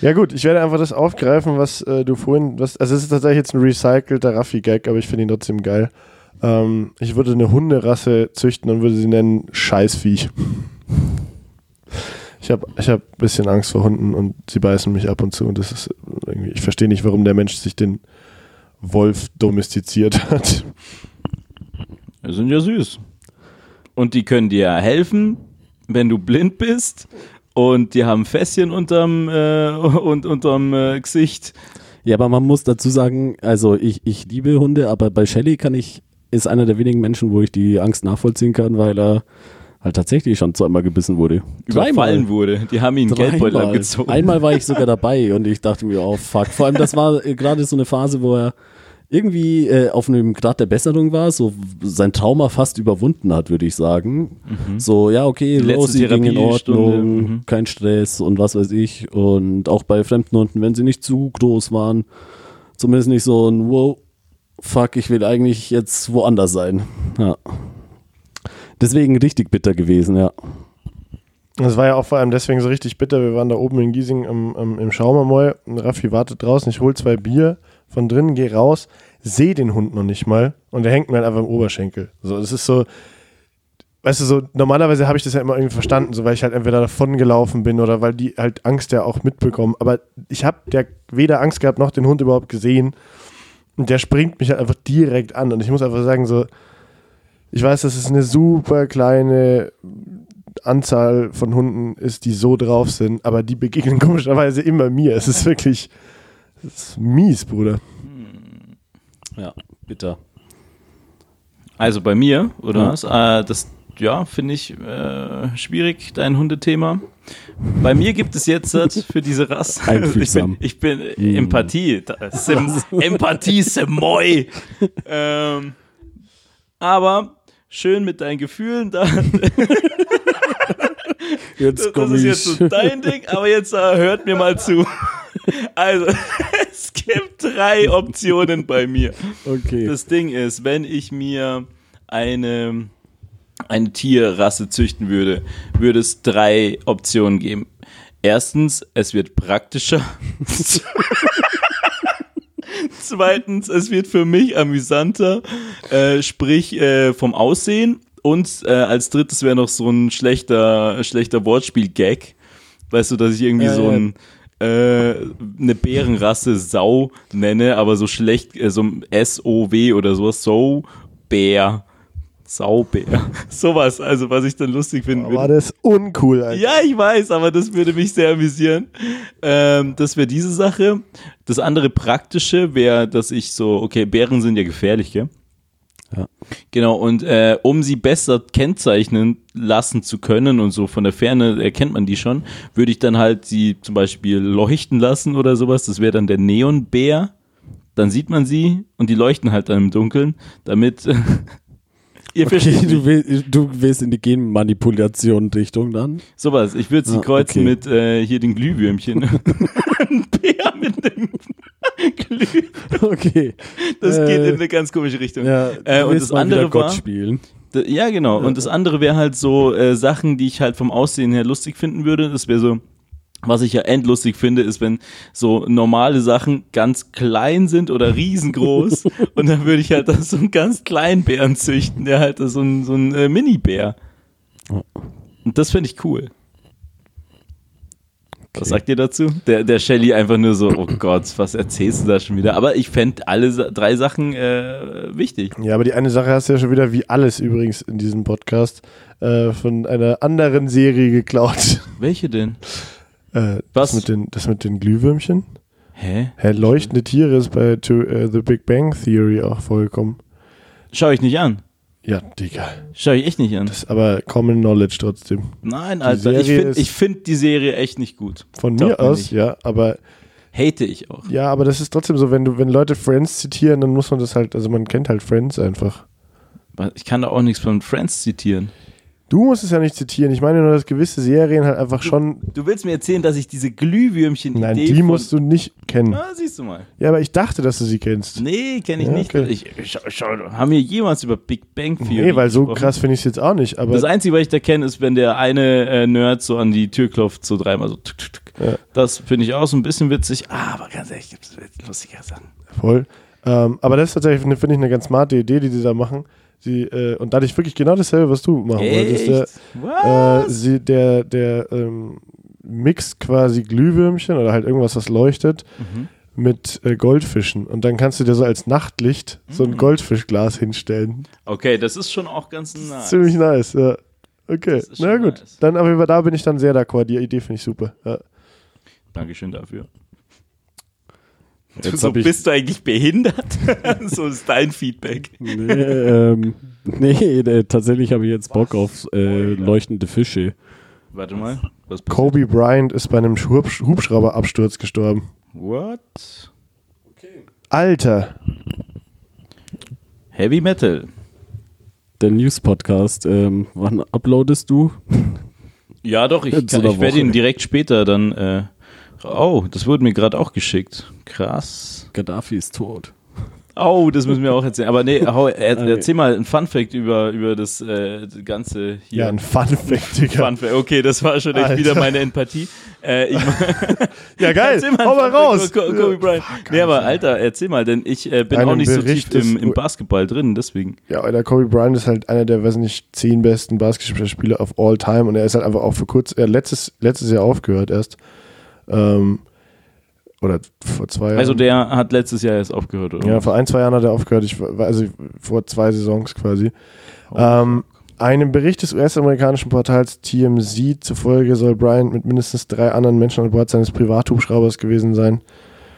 C: Ja gut, ich werde einfach das aufgreifen, was äh, du vorhin, was, also es ist tatsächlich jetzt ein recycelter Raffi-Gag, aber ich finde ihn trotzdem geil. Ähm, ich würde eine Hunderasse züchten und würde sie nennen Scheißviech. Ich habe ich hab ein bisschen Angst vor Hunden und sie beißen mich ab und zu und das ist irgendwie, ich verstehe nicht, warum der Mensch sich den Wolf domestiziert hat.
B: Die sind ja süß. Und die können dir helfen, wenn du blind bist. Und die haben Fässchen unterm, äh, und, unterm äh, Gesicht.
A: Ja, aber man muss dazu sagen, also ich, ich liebe Hunde, aber bei Shelly kann ich, ist einer der wenigen Menschen, wo ich die Angst nachvollziehen kann, weil er halt tatsächlich schon zweimal gebissen wurde.
B: Überfallen wurde. Die haben ihn
A: Dreimal.
B: Geldbeutel abgezogen.
A: Einmal war ich sogar dabei und ich dachte mir, oh fuck. Vor allem, das war äh, gerade so eine Phase, wo er irgendwie äh, auf einem Grad der Besserung war, so sein Trauma fast überwunden hat, würde ich sagen. So, ja, okay,
B: Die letzte
A: Rosie ging in Ordnung,
B: mhm.
A: kein Stress und was weiß ich. Und auch bei fremden Hunden, wenn sie nicht zu groß waren, zumindest nicht so ein, wow, fuck, ich will eigentlich jetzt woanders sein. Ja. Deswegen richtig bitter gewesen, ja.
C: Das war ja auch vor allem deswegen so richtig bitter. Wir waren da oben in Giesing am, am, im Schaumermoll. Raffi wartet draußen. Ich hol zwei Bier von drinnen, gehe raus, sehe den Hund noch nicht mal und der hängt mir halt einfach im Oberschenkel. So, das ist so, weißt du, so normalerweise habe ich das ja immer irgendwie verstanden, so weil ich halt entweder davon gelaufen bin oder weil die halt Angst ja auch mitbekommen. Aber ich habe der weder Angst gehabt noch den Hund überhaupt gesehen und der springt mich halt einfach direkt an und ich muss einfach sagen so, ich weiß, dass es eine super kleine Anzahl von Hunden ist, die so drauf sind, aber die begegnen <laughs> komischerweise immer mir. Es ist wirklich es ist mies, Bruder.
A: Ja, bitter.
B: Also bei mir, oder
A: Ja.
B: was? Äh, das, ja, finde ich äh, schwierig, dein Hundethema. Bei mir gibt es jetzt halt für diese Rasse. <laughs> Ich bin, ich bin
A: Mm.
B: Empathie. Sem, <laughs> Empathie, Semoy. ähm, aber schön mit deinen Gefühlen da. <laughs>
A: Jetzt
B: Das ist jetzt so dein Ding, aber jetzt äh, hört mir mal zu. <laughs> Also, <laughs> es gibt drei Optionen bei mir.
A: okay.
B: Das Ding ist, wenn ich mir eine, eine Tierrasse züchten würde, würde es drei Optionen geben. Erstens, es wird praktischer. <laughs> Zweitens, es wird für mich amüsanter, äh, sprich äh, vom Aussehen. Und äh, als drittes wäre noch so ein schlechter, schlechter Wortspiel-Gag. Weißt du, dass ich irgendwie
A: Ja,
B: so ein äh, eine Bärenrasse Sau nenne, aber so schlecht, äh, so ein S-O-W oder sowas, so Bär. Saubär. <laughs> Sowas, also was ich dann lustig finden würde.
C: War das uncool, Alter.
B: Ja, ich weiß, aber das würde mich sehr amüsieren. Ähm, das wäre diese Sache. Das andere Praktische wäre, dass ich so, okay, Bären sind ja gefährlich, gell?
A: Ja.
B: Genau, und äh, um sie besser kennzeichnen lassen zu können und so von der Ferne erkennt man die schon, würde ich dann halt sie zum Beispiel leuchten lassen oder sowas. Das wäre dann der Neonbär. Dann sieht man sie und die leuchten halt dann im Dunkeln, damit <laughs> ihr
A: Okay,
B: versteht
A: du, will, du willst in die Genmanipulation-Richtung dann?
B: Sowas, ich würde sie
A: Ah,
B: kreuzen
A: okay.
B: mit äh, hier den Glühwürmchen. <laughs> Ein Bär mit dem Glüh.
A: Okay.
B: Das
A: Äh,
B: geht in eine ganz komische Richtung.
A: Ja,
B: Äh, und das andere war-
A: spielen.
B: D- Ja, genau. Und das andere wäre halt so äh, Sachen, die ich halt vom Aussehen her lustig finden würde. Das wäre so, was ich ja endlustig finde, ist, wenn so normale Sachen ganz klein sind oder riesengroß. <laughs> und dann würde ich halt da so einen ganz kleinen Bären züchten, der halt so ein, so ein äh, Mini-Bär. Und das finde ich cool. Was
A: Okay.
B: sagt ihr dazu? Der, der Shelly einfach nur so, oh <clears throat> Gott, was erzählst du da schon wieder? Aber ich fände alle drei Sachen äh, wichtig.
C: Ja, aber die eine Sache hast du ja schon wieder, wie alles übrigens in diesem Podcast, äh, von einer anderen Serie geklaut.
B: Welche denn?
C: Äh,
B: Was?
C: Das mit den, das mit den Glühwürmchen?
B: Hä?
C: Hä, leuchtende Tiere ist bei to, äh, The Big Bang Theory auch vorgekommen.
B: Schau ich nicht an.
C: Ja, Digga.
B: Schau ich echt nicht an.
C: Das ist aber Common Knowledge trotzdem.
B: Nein, Alter, ich finde find die Serie echt nicht gut.
C: Von
B: Doch,
C: mir aus, ja, aber
B: Hate ich auch.
C: ja, aber das ist trotzdem so, wenn du, wenn Leute Friends zitieren, dann muss man das halt, also man kennt halt Friends einfach.
B: Ich kann da auch nichts von Friends zitieren.
C: Du musst es ja nicht zitieren. Ich meine nur, dass gewisse Serien halt einfach schon.
B: Du willst mir erzählen, dass ich diese Glühwürmchen
C: Nein, die musst du nicht kennen.
B: Ah, siehst du mal.
C: Ja, aber ich dachte, dass du sie kennst.
B: Nee, kenne ich
C: Ja,
B: nicht.
C: okay.
B: Ich, schau, schau, haben wir jemals über Big Bang Theory
C: Nee, weil so
B: gesprochen?
C: krass finde ich es jetzt auch nicht. Aber
B: Das Einzige, was ich da kenne, ist, wenn der eine äh, Nerd so an die Tür klopft, so dreimal so. Tuk, tuk, tuk.
C: Ja.
B: Das finde ich auch so ein bisschen witzig, aber ganz ehrlich, gibt es lustige Sachen.
C: Voll. Ähm, aber das ist tatsächlich, finde ich, eine ganz smarte Idee, die sie da machen. Sie, äh, und dadurch wirklich genau dasselbe, was du machen wolltest. Der, äh, sie, der, der ähm, mixt quasi Glühwürmchen oder halt irgendwas, was leuchtet,
B: Mhm.
C: mit äh, Goldfischen. Und dann kannst du dir so als Nachtlicht so ein
B: Mhm.
C: Goldfischglas hinstellen.
B: Okay, das ist schon auch ganz nice.
C: Ziemlich nice, ja. Okay, na gut.
B: nice.
C: Dann aber da bin ich dann sehr d'accord. Die Idee finde ich super. Ja.
B: Dankeschön dafür.
A: Jetzt
B: so
A: ich-
B: bist du eigentlich behindert? <laughs> so ist dein Feedback.
A: Nee, ähm, nee äh, tatsächlich habe ich jetzt Bock auf äh, leuchtende Fische.
B: Warte mal. Was passiert?
C: Kobe Bryant ist bei einem Hubsch Hubschrauberabsturz gestorben.
B: What?
C: Alter.
B: Heavy Metal.
A: Der News-Podcast, ähm, wann uploadest du?
B: Ja, doch, ich, <laughs> ich werde ihn direkt später dann. Äh, oh, das wurde mir gerade auch geschickt. Krass.
A: Gaddafi ist tot.
B: Oh, das müssen wir auch erzählen. Aber nee, <laughs> hau, er,
A: Okay.
B: erzähl mal ein Fun-Fact über, über das äh, ganze hier.
C: Ja, ein Fun-Fact, <laughs> Digga.
B: Fun Fact. Okay, das war schon echt
C: Alter.
B: wieder meine Empathie. Äh, ich, <laughs>
C: Ja, geil.
B: Erzähl mal
C: Hau mal raus.
B: Kobe Bryant. Nee, aber Alter, erzähl mal, denn ich äh, bin
C: Einem
B: auch nicht so
C: Bericht
B: tief im, im Basketball drin, deswegen.
C: Ja, der Kobe Bryant ist halt einer der, weiß nicht, zehn besten Basketballspieler of all time und er ist halt einfach auch für kurz, er hat letztes, letztes Jahr aufgehört erst. Ähm, oder vor zwei Jahren.
B: Also der hat letztes Jahr erst aufgehört, oder?
C: Ja, vor ein, zwei Jahren hat er aufgehört, ich, war- also vor zwei Saisons quasi. Ähm, einem Bericht des US-amerikanischen Portals TMZ zufolge soll Bryant mit mindestens drei anderen Menschen an Bord seines Privathubschraubers gewesen sein.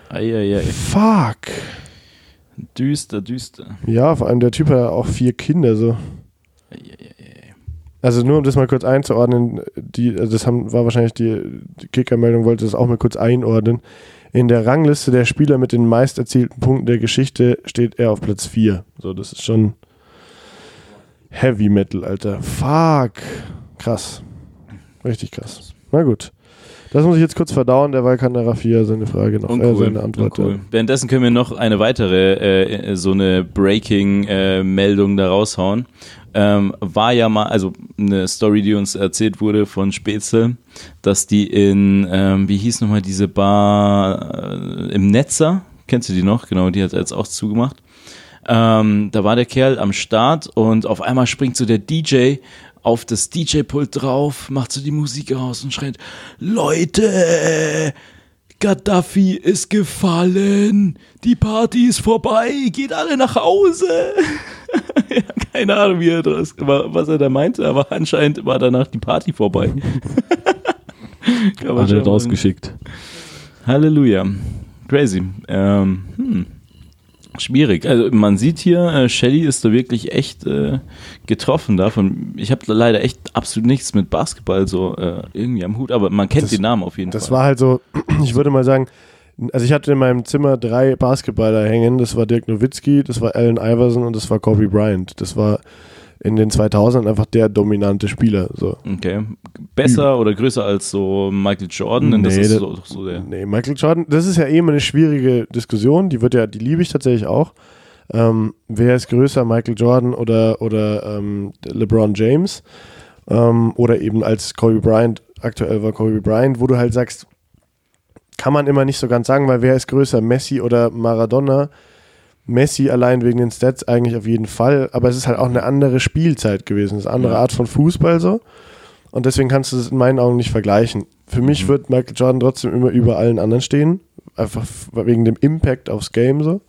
B: Eieiei.
C: Fuck.
B: Düster, düster.
C: Ja, vor allem der Typ hat ja auch vier Kinder so. Also nur um das mal kurz einzuordnen, die, also das haben, war wahrscheinlich die, die Kicker-Meldung, wollte das auch mal kurz einordnen. In der Rangliste der Spieler mit den meist erzielten Punkten der Geschichte steht er auf Platz 4. So, das ist schon Heavy Metal, Alter. Fuck. Krass. Richtig krass. Na gut. Das muss ich jetzt kurz verdauen, derweil kann der Raffia seine Frage noch, äh, seine Antwort.
B: Uncool. Währenddessen können wir noch eine weitere, äh, so eine Breaking-Meldung da raushauen. Ähm, war ja mal, also eine Story, die uns erzählt wurde von Spätzle, dass die in, ähm, wie hieß nochmal diese Bar äh, im Netzer, kennst du die noch? Genau, die hat jetzt auch zugemacht. Ähm, da war der Kerl am Start und auf einmal springt so der DJ auf das DJ-Pult drauf, macht so die Musik aus und schreit, Leute, Gaddafi ist gefallen, die Party ist vorbei, geht alle nach Hause. <laughs> ja, keine Ahnung, wie er das, was er da meinte, aber anscheinend war danach die Party vorbei. <laughs> Kann man
A: Hat er rausgeschickt.
B: Halleluja. Crazy. Ähm, hm. Schwierig. Also man sieht hier, äh, Shelly ist da wirklich echt äh, getroffen davon. Ich habe leider echt absolut nichts mit Basketball so äh, irgendwie am Hut, aber man kennt
C: Das-
B: den Namen auf jeden
C: Das
B: Fall.
C: war halt so, <clears throat> ich würde mal sagen, also ich hatte in meinem Zimmer drei Basketballer hängen. Das war Dirk Nowitzki, das war Allen Iverson und das war Kobe Bryant. Das war in den 2000ern einfach der dominante Spieler. So.
B: Okay. Besser oder größer als so Michael Jordan? Denn das
C: Nee,
B: ist so, so der.
C: Nee, Michael Jordan, das ist ja eh immer eine schwierige Diskussion. Die wird ja, die liebe ich tatsächlich auch. Ähm, wer ist größer, Michael Jordan oder, oder ähm, LeBron James? Ähm, oder eben als Kobe Bryant, aktuell war Kobe Bryant, wo du halt sagst, kann man immer nicht so ganz sagen, weil wer ist größer, Messi oder Maradona? Messi allein wegen den Stats eigentlich auf jeden Fall, aber es ist halt auch eine andere Spielzeit gewesen, es ist eine andere. Art von Fußball so. Und deswegen kannst du es in meinen Augen nicht vergleichen. Für mich
B: Mhm.
C: wird Michael Jordan trotzdem immer über allen anderen stehen, einfach wegen dem Impact aufs Game so.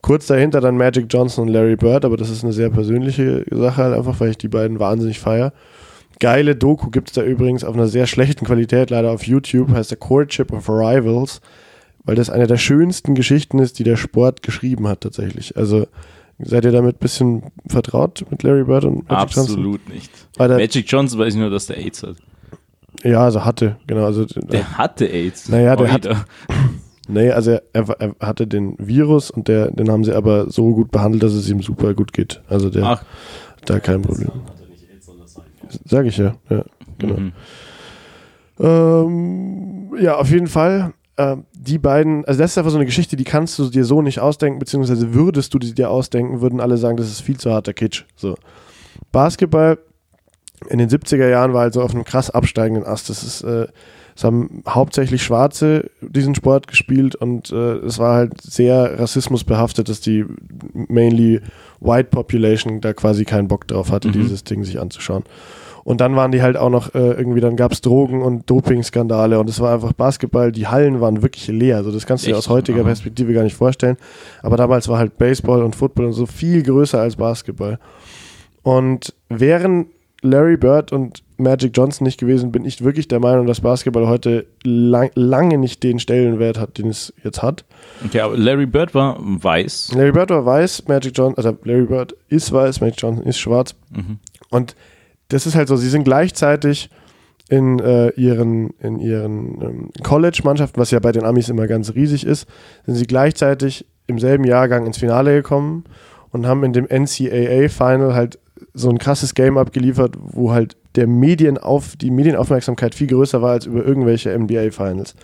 C: Kurz dahinter dann Magic Johnson und Larry Bird, aber das ist eine sehr persönliche Sache halt einfach, weil ich die beiden wahnsinnig feier. Geile Doku gibt es da übrigens auf einer sehr schlechten Qualität, leider auf YouTube, heißt der Courtship of Rivals, weil das eine der schönsten Geschichten ist, die der Sport geschrieben hat tatsächlich. Also seid ihr damit ein bisschen vertraut mit Larry Bird und Magic Johnson?
B: Absolut nicht.
C: Weil der,
B: Magic Johnson weiß ich nur, dass der AIDS hat.
C: ja, also hatte, genau. Also,
B: Der hatte AIDS.
C: Naja, der hat-
B: Heute. <clears throat>
C: Nee, also er, er, hatte den Virus und der, den haben sie aber so gut behandelt, dass es ihm super gut geht. Also der
B: Ach,
C: da kein Problem. Sag ich ja. ja genau.
B: mhm.
C: Ähm, ja, auf jeden Fall. Ähm, die beiden, also das ist einfach so eine Geschichte, die kannst du dir so nicht ausdenken, beziehungsweise würdest du die dir ausdenken, würden alle sagen, das ist viel zu harter Kitsch. So. Basketball in den 70er Jahren war halt so auf einem krass absteigenden Ast. Das ist, äh, es haben hauptsächlich Schwarze diesen Sport gespielt und äh, es war halt sehr rassismusbehaftet, dass die mainly White Population da quasi keinen Bock drauf hatte,
B: Mhm.
C: dieses Ding sich anzuschauen. Und dann waren die halt auch noch äh, irgendwie, dann gab es Drogen- und Dopingskandale und es war einfach Basketball, die Hallen waren wirklich leer. Also das kannst du dir aus heutiger
B: Aha.
C: Perspektive gar nicht vorstellen. Aber damals war halt Baseball und Football und so viel größer als Basketball. Und wären Larry Bird und Magic Johnson nicht gewesen, bin ich wirklich der Meinung, dass Basketball heute lang, lange nicht den Stellenwert hat, den es jetzt hat.
B: Okay, aber Larry Bird war weiß.
C: Larry Bird war weiß, Magic Johnson, also Larry Bird ist weiß, Magic Johnson ist schwarz.
B: Mhm.
C: Und das ist halt so, sie sind gleichzeitig in äh, ihren, in ihren ähm, College-Mannschaften, was ja bei den Amis immer ganz riesig ist, sind sie gleichzeitig im selben Jahrgang ins Finale gekommen und haben in dem NCAA-Final halt so ein krasses Game abgeliefert, wo halt der Medienauf, die Medienaufmerksamkeit viel größer war als über irgendwelche NBA-Finals.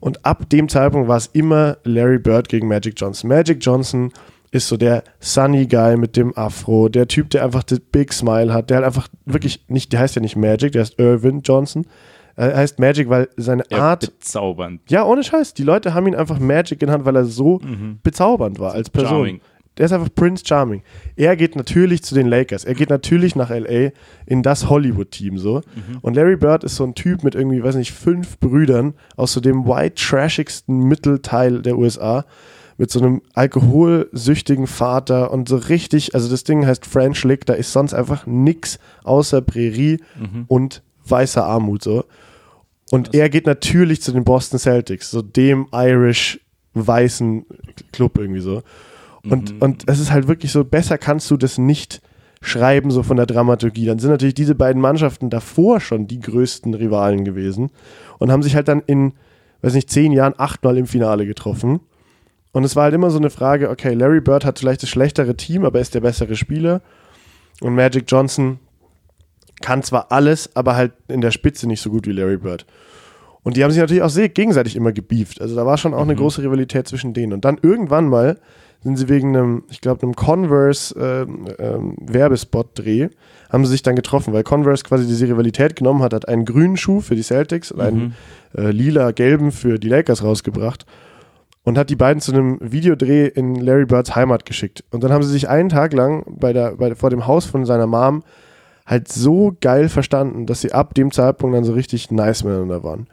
C: Und ab dem Zeitpunkt war es immer Larry Bird gegen Magic Johnson. Magic Johnson ist so der Sunny Guy mit dem Afro, der Typ, der einfach das Big Smile hat, der halt einfach wirklich nicht, der heißt ja nicht Magic, der heißt Irvin Johnson. Er heißt Magic, weil seine
B: Ja,
C: Art,
B: bezaubernd.
C: ja, ohne Scheiß, die Leute haben ihn einfach Magic genannt, weil er so bezaubernd war als Person.
B: Charming.
C: Der ist einfach Prince Charming. Er geht natürlich zu den Lakers. Er geht natürlich nach LA in das Hollywood-Team so. Und Larry Bird ist so ein Typ mit irgendwie, weiß nicht, fünf Brüdern aus so dem white trashigsten Mittelteil der USA mit so einem alkoholsüchtigen Vater und so richtig, also das Ding heißt French Lick, da ist sonst einfach nix außer Prärie und weißer Armut so. Und er geht natürlich zu den Boston Celtics, so dem Irish weißen Club irgendwie so. Und, und es ist halt wirklich so, besser kannst du das nicht schreiben, so von der Dramaturgie. Dann sind natürlich diese beiden Mannschaften davor schon die größten Rivalen gewesen und haben sich halt dann in, weiß nicht, zehn Jahren achtmal im Finale getroffen. Und es war halt immer so eine Frage, okay, Larry Bird hat vielleicht das schlechtere Team, aber er ist der bessere Spieler. Und Magic Johnson kann zwar alles, aber halt in der Spitze nicht so gut wie Larry Bird. Und die haben sich natürlich auch sehr gegenseitig immer gebieft. Also da war schon auch eine große Rivalität zwischen denen. Und dann irgendwann mal sind sie wegen einem, ich glaube, einem Converse ähm, ähm, Werbespot-Dreh, haben sie sich dann getroffen, weil Converse quasi diese Rivalität genommen hat, hat einen grünen Schuh für die Celtics und einen äh, lila-gelben für die Lakers rausgebracht und hat die beiden zu einem Videodreh in Larry Birds Heimat geschickt. Und dann haben sie sich einen Tag lang bei der, bei, vor dem Haus von seiner Mom halt so geil verstanden, dass sie ab dem Zeitpunkt dann so richtig nice miteinander waren.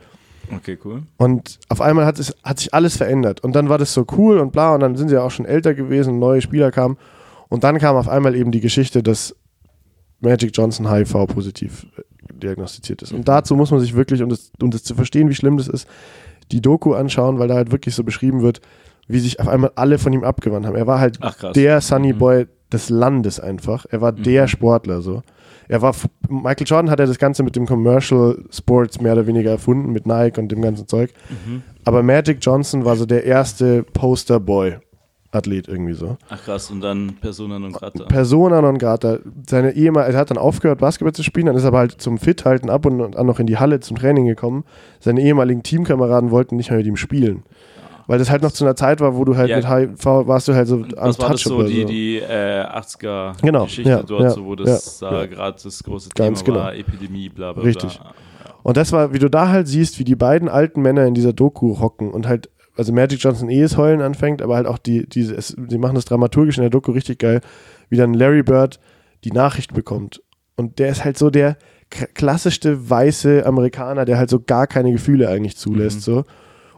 B: Okay, cool.
C: Und auf einmal hat, es, hat sich alles verändert. Und dann war das so cool und bla. Und dann sind sie ja auch schon älter gewesen, neue Spieler kamen. Und dann kam auf einmal eben die Geschichte, dass Magic Johnson HIV-positiv äh, diagnostiziert ist. Und dazu muss man sich wirklich, um das, um das zu verstehen, wie schlimm das ist, die Doku anschauen, weil da halt wirklich so beschrieben wird, wie sich auf einmal alle von ihm abgewandt haben. Er war halt
B: Ach,
C: der Sunny Boy des Landes einfach. Er war der Sportler so. Er war Michael Jordan hat ja das Ganze mit dem Commercial Sports mehr oder weniger erfunden mit Nike und dem ganzen Zeug. Aber Magic Johnson war so der erste Poster Boy Athlet irgendwie so.
B: Ach krass, und dann Persona non grata.
C: Persona non grata. Seine Ehemann, er hat dann aufgehört Basketball zu spielen, dann ist er aber halt zum Fit halten ab und an noch in die Halle zum Training gekommen. Seine ehemaligen Teamkameraden wollten nicht mehr mit ihm spielen. Weil das halt noch zu einer Zeit war, wo du halt
B: Ja.
C: mit HIV warst du halt so
B: Was war das so, die, die äh, 80er
C: Genau,
B: Geschichte
C: ja,
B: dort, so, wo das da gerade das große
C: Ganz
B: Thema war,
C: genau.
B: Epidemie, bla bla
C: Richtig.
B: bla.
C: Und das war, wie du da halt siehst, wie die beiden alten Männer in dieser Doku hocken und halt, also Magic Johnson eh das Heulen anfängt, aber halt auch die, diese, es, die machen das dramaturgisch in der Doku richtig geil, wie dann Larry Bird die Nachricht bekommt. Und der ist halt so der klassischste weiße Amerikaner, der halt so gar keine Gefühle eigentlich zulässt, so.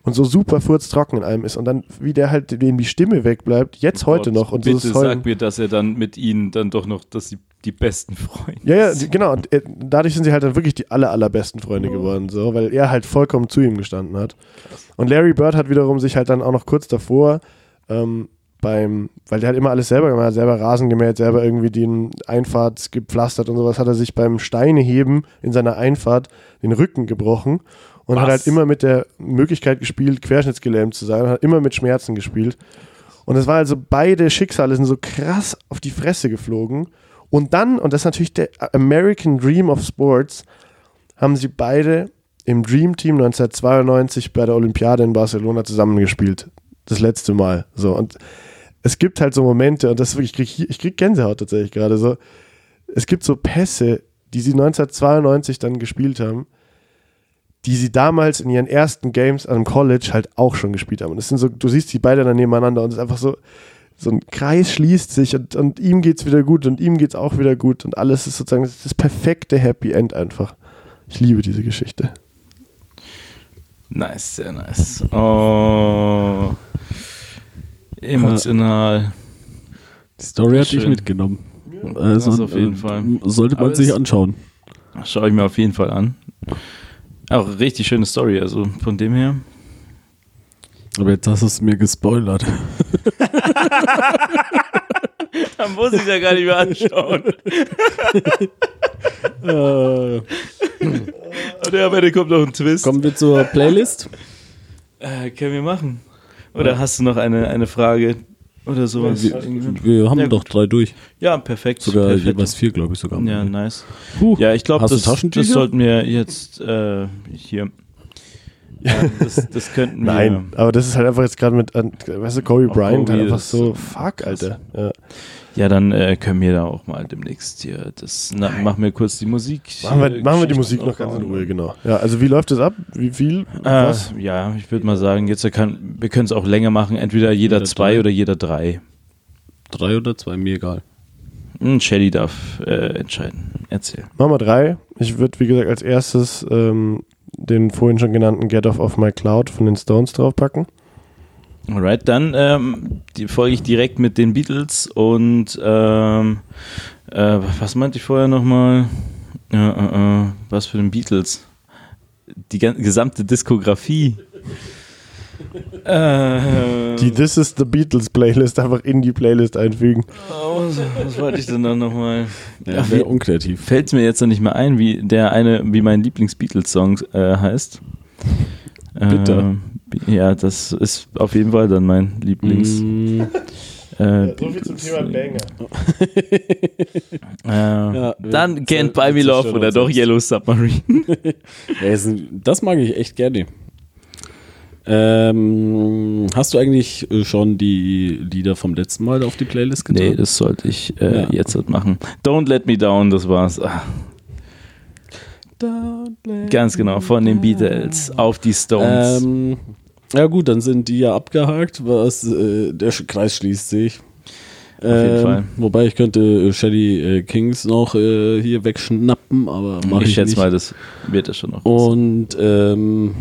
C: Und so super furztrocken in allem ist. Und dann, wie der halt, dem die Stimme wegbleibt, jetzt heute
B: Gott,
C: noch. Und so
B: bitte
C: Heulen.
B: sag mir, dass er dann mit ihnen dann doch noch, dass sie die besten Freunde
C: Ja, ja, genau. Und äh, dadurch sind sie halt dann wirklich die aller, allerbesten Freunde geworden, so, weil er halt vollkommen zu ihm gestanden hat. Und Larry Bird hat wiederum sich halt dann auch noch kurz davor ähm, beim, weil der hat immer alles selber gemacht, hat selber Rasen gemäht, selber irgendwie den Einfahrt gepflastert und sowas, hat er sich beim Steineheben in seiner Einfahrt den Rücken gebrochen und hat
B: Was?
C: halt immer mit der Möglichkeit gespielt, querschnittsgelähmt zu sein und hat immer mit Schmerzen gespielt. Und es war also beide Schicksale sind so krass auf die Fresse geflogen. Und dann, und das ist natürlich der American Dream of Sports, haben sie beide im Dream Team 1992 bei der Olympiade in Barcelona zusammengespielt. Das letzte Mal. So. Und es gibt halt so Momente, und das ich krieg, ich krieg Gänsehaut tatsächlich gerade so. Es gibt so Pässe, die sie 1992 dann gespielt haben, die sie damals in ihren ersten Games am College halt auch schon gespielt haben. Und das sind so, du siehst die beide dann nebeneinander und es ist einfach so, so ein Kreis schließt sich und, und ihm geht's wieder gut und ihm geht's auch wieder gut und alles ist sozusagen das, das perfekte Happy End einfach. Ich liebe diese Geschichte.
B: Nice, sehr nice. Oh. Emotional.
A: Die Story hatte ich
B: Schön.
A: mitgenommen. Also,
B: das auf jeden
A: äh,
B: Fall.
A: Sollte man
B: Aber
A: sich anschauen.
B: Schaue ich mir auf jeden Fall an. Auch richtig schöne Story, also von dem her.
A: Aber jetzt hast du es mir gespoilert. <laughs>
B: Da muss ich ja gar nicht mehr anschauen.
A: äh,
B: Und ja, am Ende kommt noch ein Twist.
A: kommen wir zur Playlist.
B: Äh, können wir machen. Oder hast du noch eine, eine Frage oder sowas?
A: Wir, wir haben
B: Ja,
A: doch drei durch.
B: Ja, perfekt.
A: Sogar
B: perfekt.
A: jeweils vier, glaube ich sogar.
B: Ja, nice.
A: Puh.
B: Ja, ich glaube, das, das sollten wir jetzt äh, hier. Ähm, <laughs> das, das könnten wir.
C: Nein, aber das ist halt einfach jetzt gerade mit, weißt du, Kobe Bryant, halt
B: Kobe
C: einfach so, fuck,
B: krass.
C: Alter. Ja.
B: Ja, dann äh, können wir da auch mal demnächst hier. Das na, machen wir kurz die Musik.
C: Machen wir, machen wir die Musik noch ganz in. Ruhe, genau. Ja, also wie läuft das ab? Wie viel?
B: Äh,
C: Was?
B: ja, ich würde mal sagen, jetzt kann, wir können es auch länger machen, entweder jeder,
A: Jeder
B: zwei
A: drei.
B: oder jeder drei.
A: Drei oder zwei, mir egal.
B: Hm, Shelly darf äh, entscheiden. Erzähl.
C: Machen wir drei. Ich würde, wie gesagt, als erstes ähm, den vorhin schon genannten Get Off of My Cloud von den Stones draufpacken.
B: Alright, dann ähm, folge ich direkt mit den Beatles und ähm, äh, was meinte ich vorher nochmal? Äh, äh, was für den Beatles? Die gesamte Diskografie. Äh,
C: Die This is the Beatles Playlist einfach in die Playlist einfügen.
B: oh, was, was wollte ich denn dann nochmal?
A: Ja, wäre
B: wie-
A: unkreativ.
B: Fällt mir jetzt noch nicht mehr ein, wie der eine, wie mein Lieblings-Beatles-Song äh, heißt.
A: Bitte.
B: Äh, ja, das ist auf jeden Fall dann mein Lieblings.
A: Mm,
B: Äh,
C: Banger. <laughs>
B: Äh,
A: Ja,
B: dann Can't Buy Me Love oder doch. Yellow Submarine. <laughs>
A: ja, das mag ich echt gerne. Ähm, hast du eigentlich äh, schon die Lieder vom letzten Mal auf die Playlist getan?
B: nee, das sollte ich äh,
A: Ja.
B: jetzt halt machen. Don't Let Me Down, das war's. Ah, ganz genau, von den Beatles auf die Stones.
A: Ähm, ja gut, dann sind die ja abgehakt, was äh, der Kreis schließt sich. Auf
B: jeden Fall.
A: Wobei ich könnte äh, Shelly äh, Kings noch äh, hier wegschnappen, aber mach ich,
B: ich schätze
A: nicht.
B: mal, das wird das schon noch.
A: Und ähm,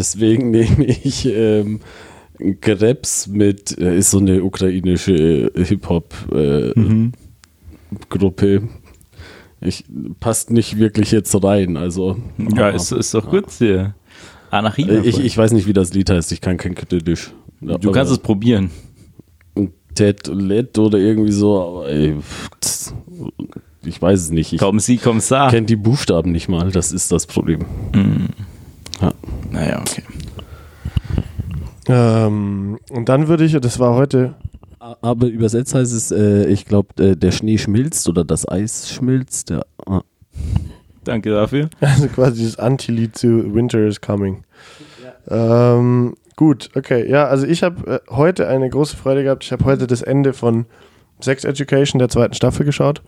A: deswegen <laughs> nehme ich ähm, Krebs mit, äh, ist so eine ukrainische äh, Hip-Hop-Gruppe.
B: Mhm.
A: ich passt nicht wirklich jetzt rein, also
B: Ja, ist, ist doch gut hier. Anarchie.
A: Äh, ich, ich weiß nicht, wie das Lied heißt, ich kann kein Kritisch.
B: du kannst es probieren.
A: Ted Let oder irgendwie so, aber ey, ich weiß es nicht. Ich
B: Kommen Sie, kommen Sie.
A: kenne die Buchstaben nicht mal, das ist das Problem. Ja.
B: Naja, okay.
C: Ähm, und dann würde ich, das war heute,
A: Aber übersetzt heißt es, äh, ich glaube, äh, der Schnee schmilzt oder das Eis schmilzt. Der, ah.
B: Danke dafür. <laughs>
C: also quasi dieses Anti-Lied zu Winter is Coming. Ähm, gut, okay. Ja, also ich habe äh, heute eine große Freude gehabt. Ich habe heute das Ende von Sex Education der zweiten Staffel geschaut.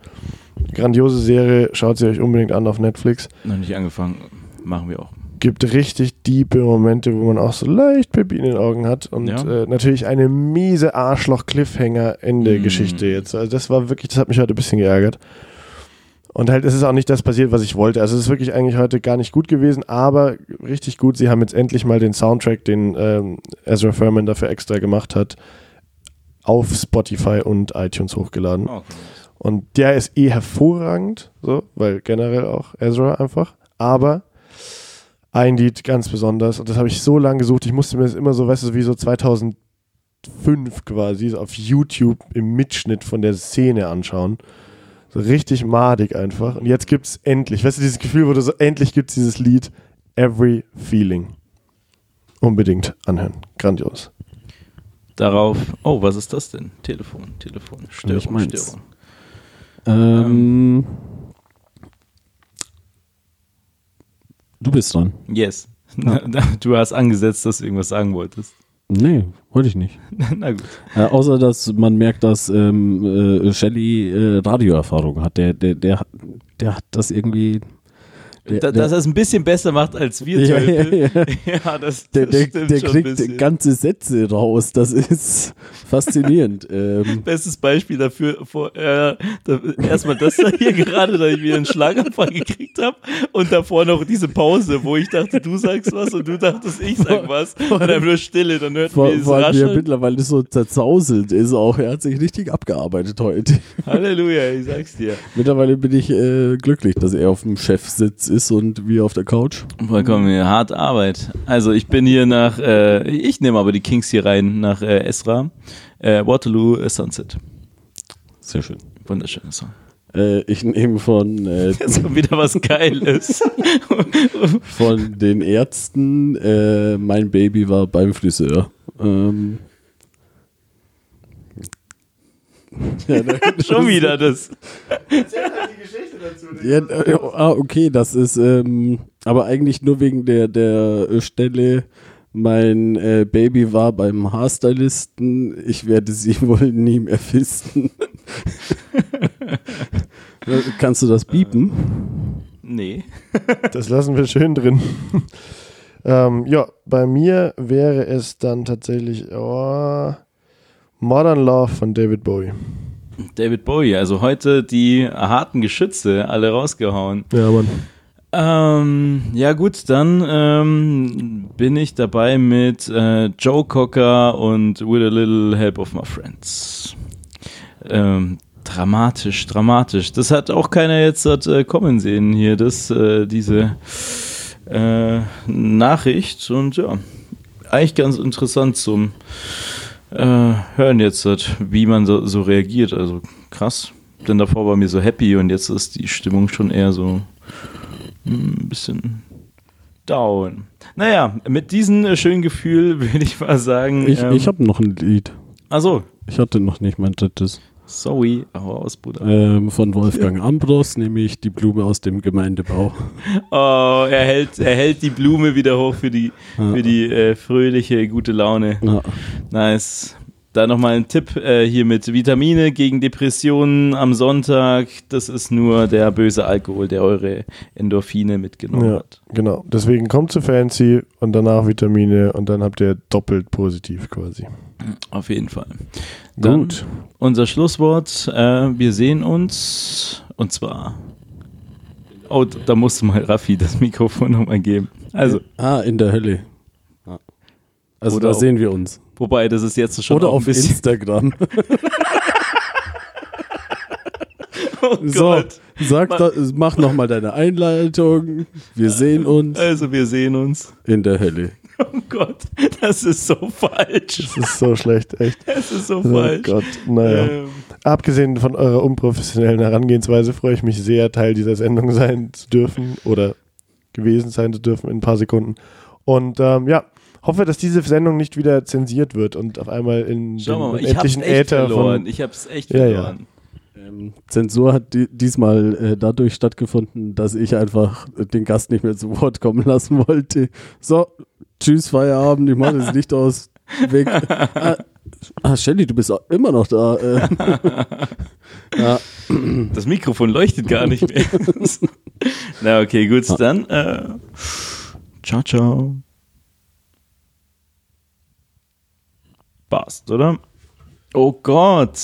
C: Grandiose Serie, schaut sie euch unbedingt an auf Netflix.
B: Noch nicht angefangen. Machen wir auch.
C: Gibt richtig diepe Momente, wo man auch so leicht Pipi in den Augen hat. Und
B: Ja.
C: äh, natürlich eine miese Arschloch-Cliffhanger-Ende-Geschichte
B: Mm.
C: jetzt. Also das war wirklich, das hat mich heute ein bisschen geärgert. Und halt, es ist auch nicht das passiert, was ich wollte. Also es ist wirklich eigentlich heute gar nicht gut gewesen, aber richtig gut. Sie haben jetzt endlich mal den Soundtrack, den ähm, Ezra Furman dafür extra gemacht hat, auf Spotify und iTunes hochgeladen.
B: Okay.
C: Und der ist eh hervorragend, so, weil generell auch Ezra einfach. Aber ein Lied ganz besonders, und das habe ich so lange gesucht, ich musste mir das immer so, weißt du, wie so 2005 quasi, auf YouTube im Mitschnitt von der Szene anschauen. So richtig madig einfach. Und jetzt gibt es endlich, weißt du, dieses Gefühl, wo du so, endlich gibt es dieses Lied, Every Feeling. Unbedingt anhören. Grandios.
B: Darauf. Oh, was ist das denn? Telefon, Telefon. Störung. Störung.
A: Ähm, du bist dran.
B: Yes. <laughs> Du hast angesetzt, dass du irgendwas sagen wolltest.
A: Nee, wollte ich nicht. <laughs>
B: Na gut.
A: Äh, außer, dass man merkt, dass ähm, äh, Shelly äh, Radioerfahrung hat. Der, der, der, der hat das irgendwie. Der,
B: Da,
A: der,
B: dass er es ein bisschen besser macht als wir
A: Ja, ja, ja. <laughs>
B: ja, das,
A: der,
B: das
A: der,
B: stimmt
A: der kriegt ganze Sätze raus. Das ist faszinierend. <laughs> ähm,
B: Bestes Beispiel dafür, vor, äh, da, erstmal das da hier gerade, da ich wieder einen Schlaganfall gekriegt habe und davor noch diese Pause, wo ich dachte, du sagst was und du dachtest, ich sag was und dann nur Stille, dann hört
A: vor,
B: man dieses
A: vor allem, wie er
B: Rascheln.
A: mittlerweile so zerzauselt ist auch. Er hat sich richtig abgearbeitet heute.
B: Halleluja, ich sag's dir.
A: Mittlerweile bin ich äh, glücklich, dass er auf dem Chefsitz ist und wir auf der Couch.
B: Vollkommen, ja, hart Arbeit. Also ich bin hier nach, äh, ich nehme aber die Kings hier rein, nach äh, Esra, äh, Waterloo äh, Sunset.
A: Sehr schön.
B: Wunderschöner Song.
A: Äh, ich nehme von, äh, <laughs>
B: Jetzt kommt wieder was Geiles. <laughs>
A: von den Ärzten, äh, mein Baby war beim Friseur. Ähm, <laughs> ja, da-
B: Schon wieder das.
A: Ja, äh, ah, okay, das ist ähm, aber eigentlich nur wegen der, der äh, Stelle, mein äh, Baby war beim Haarstylisten, ich werde sie <laughs> wohl nie mehr fisten. Äh, <laughs> Kannst du das biepen?
B: Nee. <laughs>
C: Das lassen wir schön drin. ähm, ja, bei mir wäre es dann tatsächlich oh, Modern Love von David Bowie.
B: David Bowie, also heute die harten Geschütze alle rausgehauen.
C: Ja, Mann.
B: Ähm, ja gut, dann ähm, bin ich dabei mit äh, Joe Cocker und With a Little Help of My Friends. Ähm, dramatisch, dramatisch. Das hat auch keiner jetzt hat, äh, kommen sehen hier, das, äh, diese äh, Nachricht und ja, eigentlich ganz interessant zum äh, Hören jetzt, wie man so, so reagiert. Also krass, denn davor war mir so happy und jetzt ist die Stimmung schon eher so hm, ein bisschen down. Naja, mit diesem äh, schönen Gefühl <laughs> würde ich mal sagen.
A: Ich,
B: ähm,
A: ich habe noch ein Lied.
B: Achso,
A: Ich hatte noch nicht mein drittes.
B: Sorry, hau aus, Bruder.
A: Ähm, von Wolfgang Ambros, nämlich die Blume aus dem Gemeindebau. <laughs>
B: Oh, er hält, er hält die Blume wieder hoch für die, für die äh, fröhliche, gute Laune.
A: Ja.
B: Nice. Da nochmal ein Tipp äh, hier mit Vitamine gegen Depressionen am Sonntag. Das ist nur der böse Alkohol, der eure Endorphine mitgenommen
C: Ja,
B: hat.
C: genau. Deswegen kommt zu Fancy und danach Vitamine und dann habt ihr doppelt positiv quasi.
B: Auf jeden Fall. Dann
C: Gut.
B: unser Schlusswort. Äh, wir sehen uns und zwar. Oh, da musste mal Raffi das Mikrofon nochmal geben. Also,
A: Ah, in der Hölle. Ja. Also
B: Oder
A: da
B: auch-
A: sehen wir uns.
B: Wobei das ist jetzt schon
A: Oder auf. Instagram. <laughs>
B: Oh
A: So,
B: Gott.
A: sag
B: Ma-
A: da, mach nochmal deine Einleitung. Wir sehen uns
B: Also, wir sehen uns.
A: in der Hölle. <laughs>
B: Oh Gott, das ist so falsch.
C: Das ist so schlecht, echt.
B: Das ist so
C: Oh
B: falsch.
C: Gott, naja.
B: Ähm,
C: Abgesehen von eurer unprofessionellen Herangehensweise freue ich mich sehr, Teil dieser Sendung sein zu dürfen oder gewesen sein zu dürfen in ein paar Sekunden. Und ähm, ja, hoffe, dass diese Sendung nicht wieder zensiert wird und auf einmal in
B: Schauen wir
C: den
B: mal, ich hab's echt
C: Äther
B: verloren.
C: von.
B: Ich hab's echt
C: Ja, ja.
B: verloren.
A: Ähm, Zensur hat di diesmal äh, dadurch stattgefunden, dass ich einfach den Gast nicht mehr zu Wort kommen <laughs> lassen wollte. So, tschüss, Feierabend, ich mache das Licht aus, weg. <laughs> ah, ah, Shelly, du bist auch immer noch da. Äh, <laughs> ja,
B: Das Mikrofon leuchtet gar nicht mehr. Na, okay, gut, dann. Äh, ciao, ciao. Passt, oder? Oh Gott.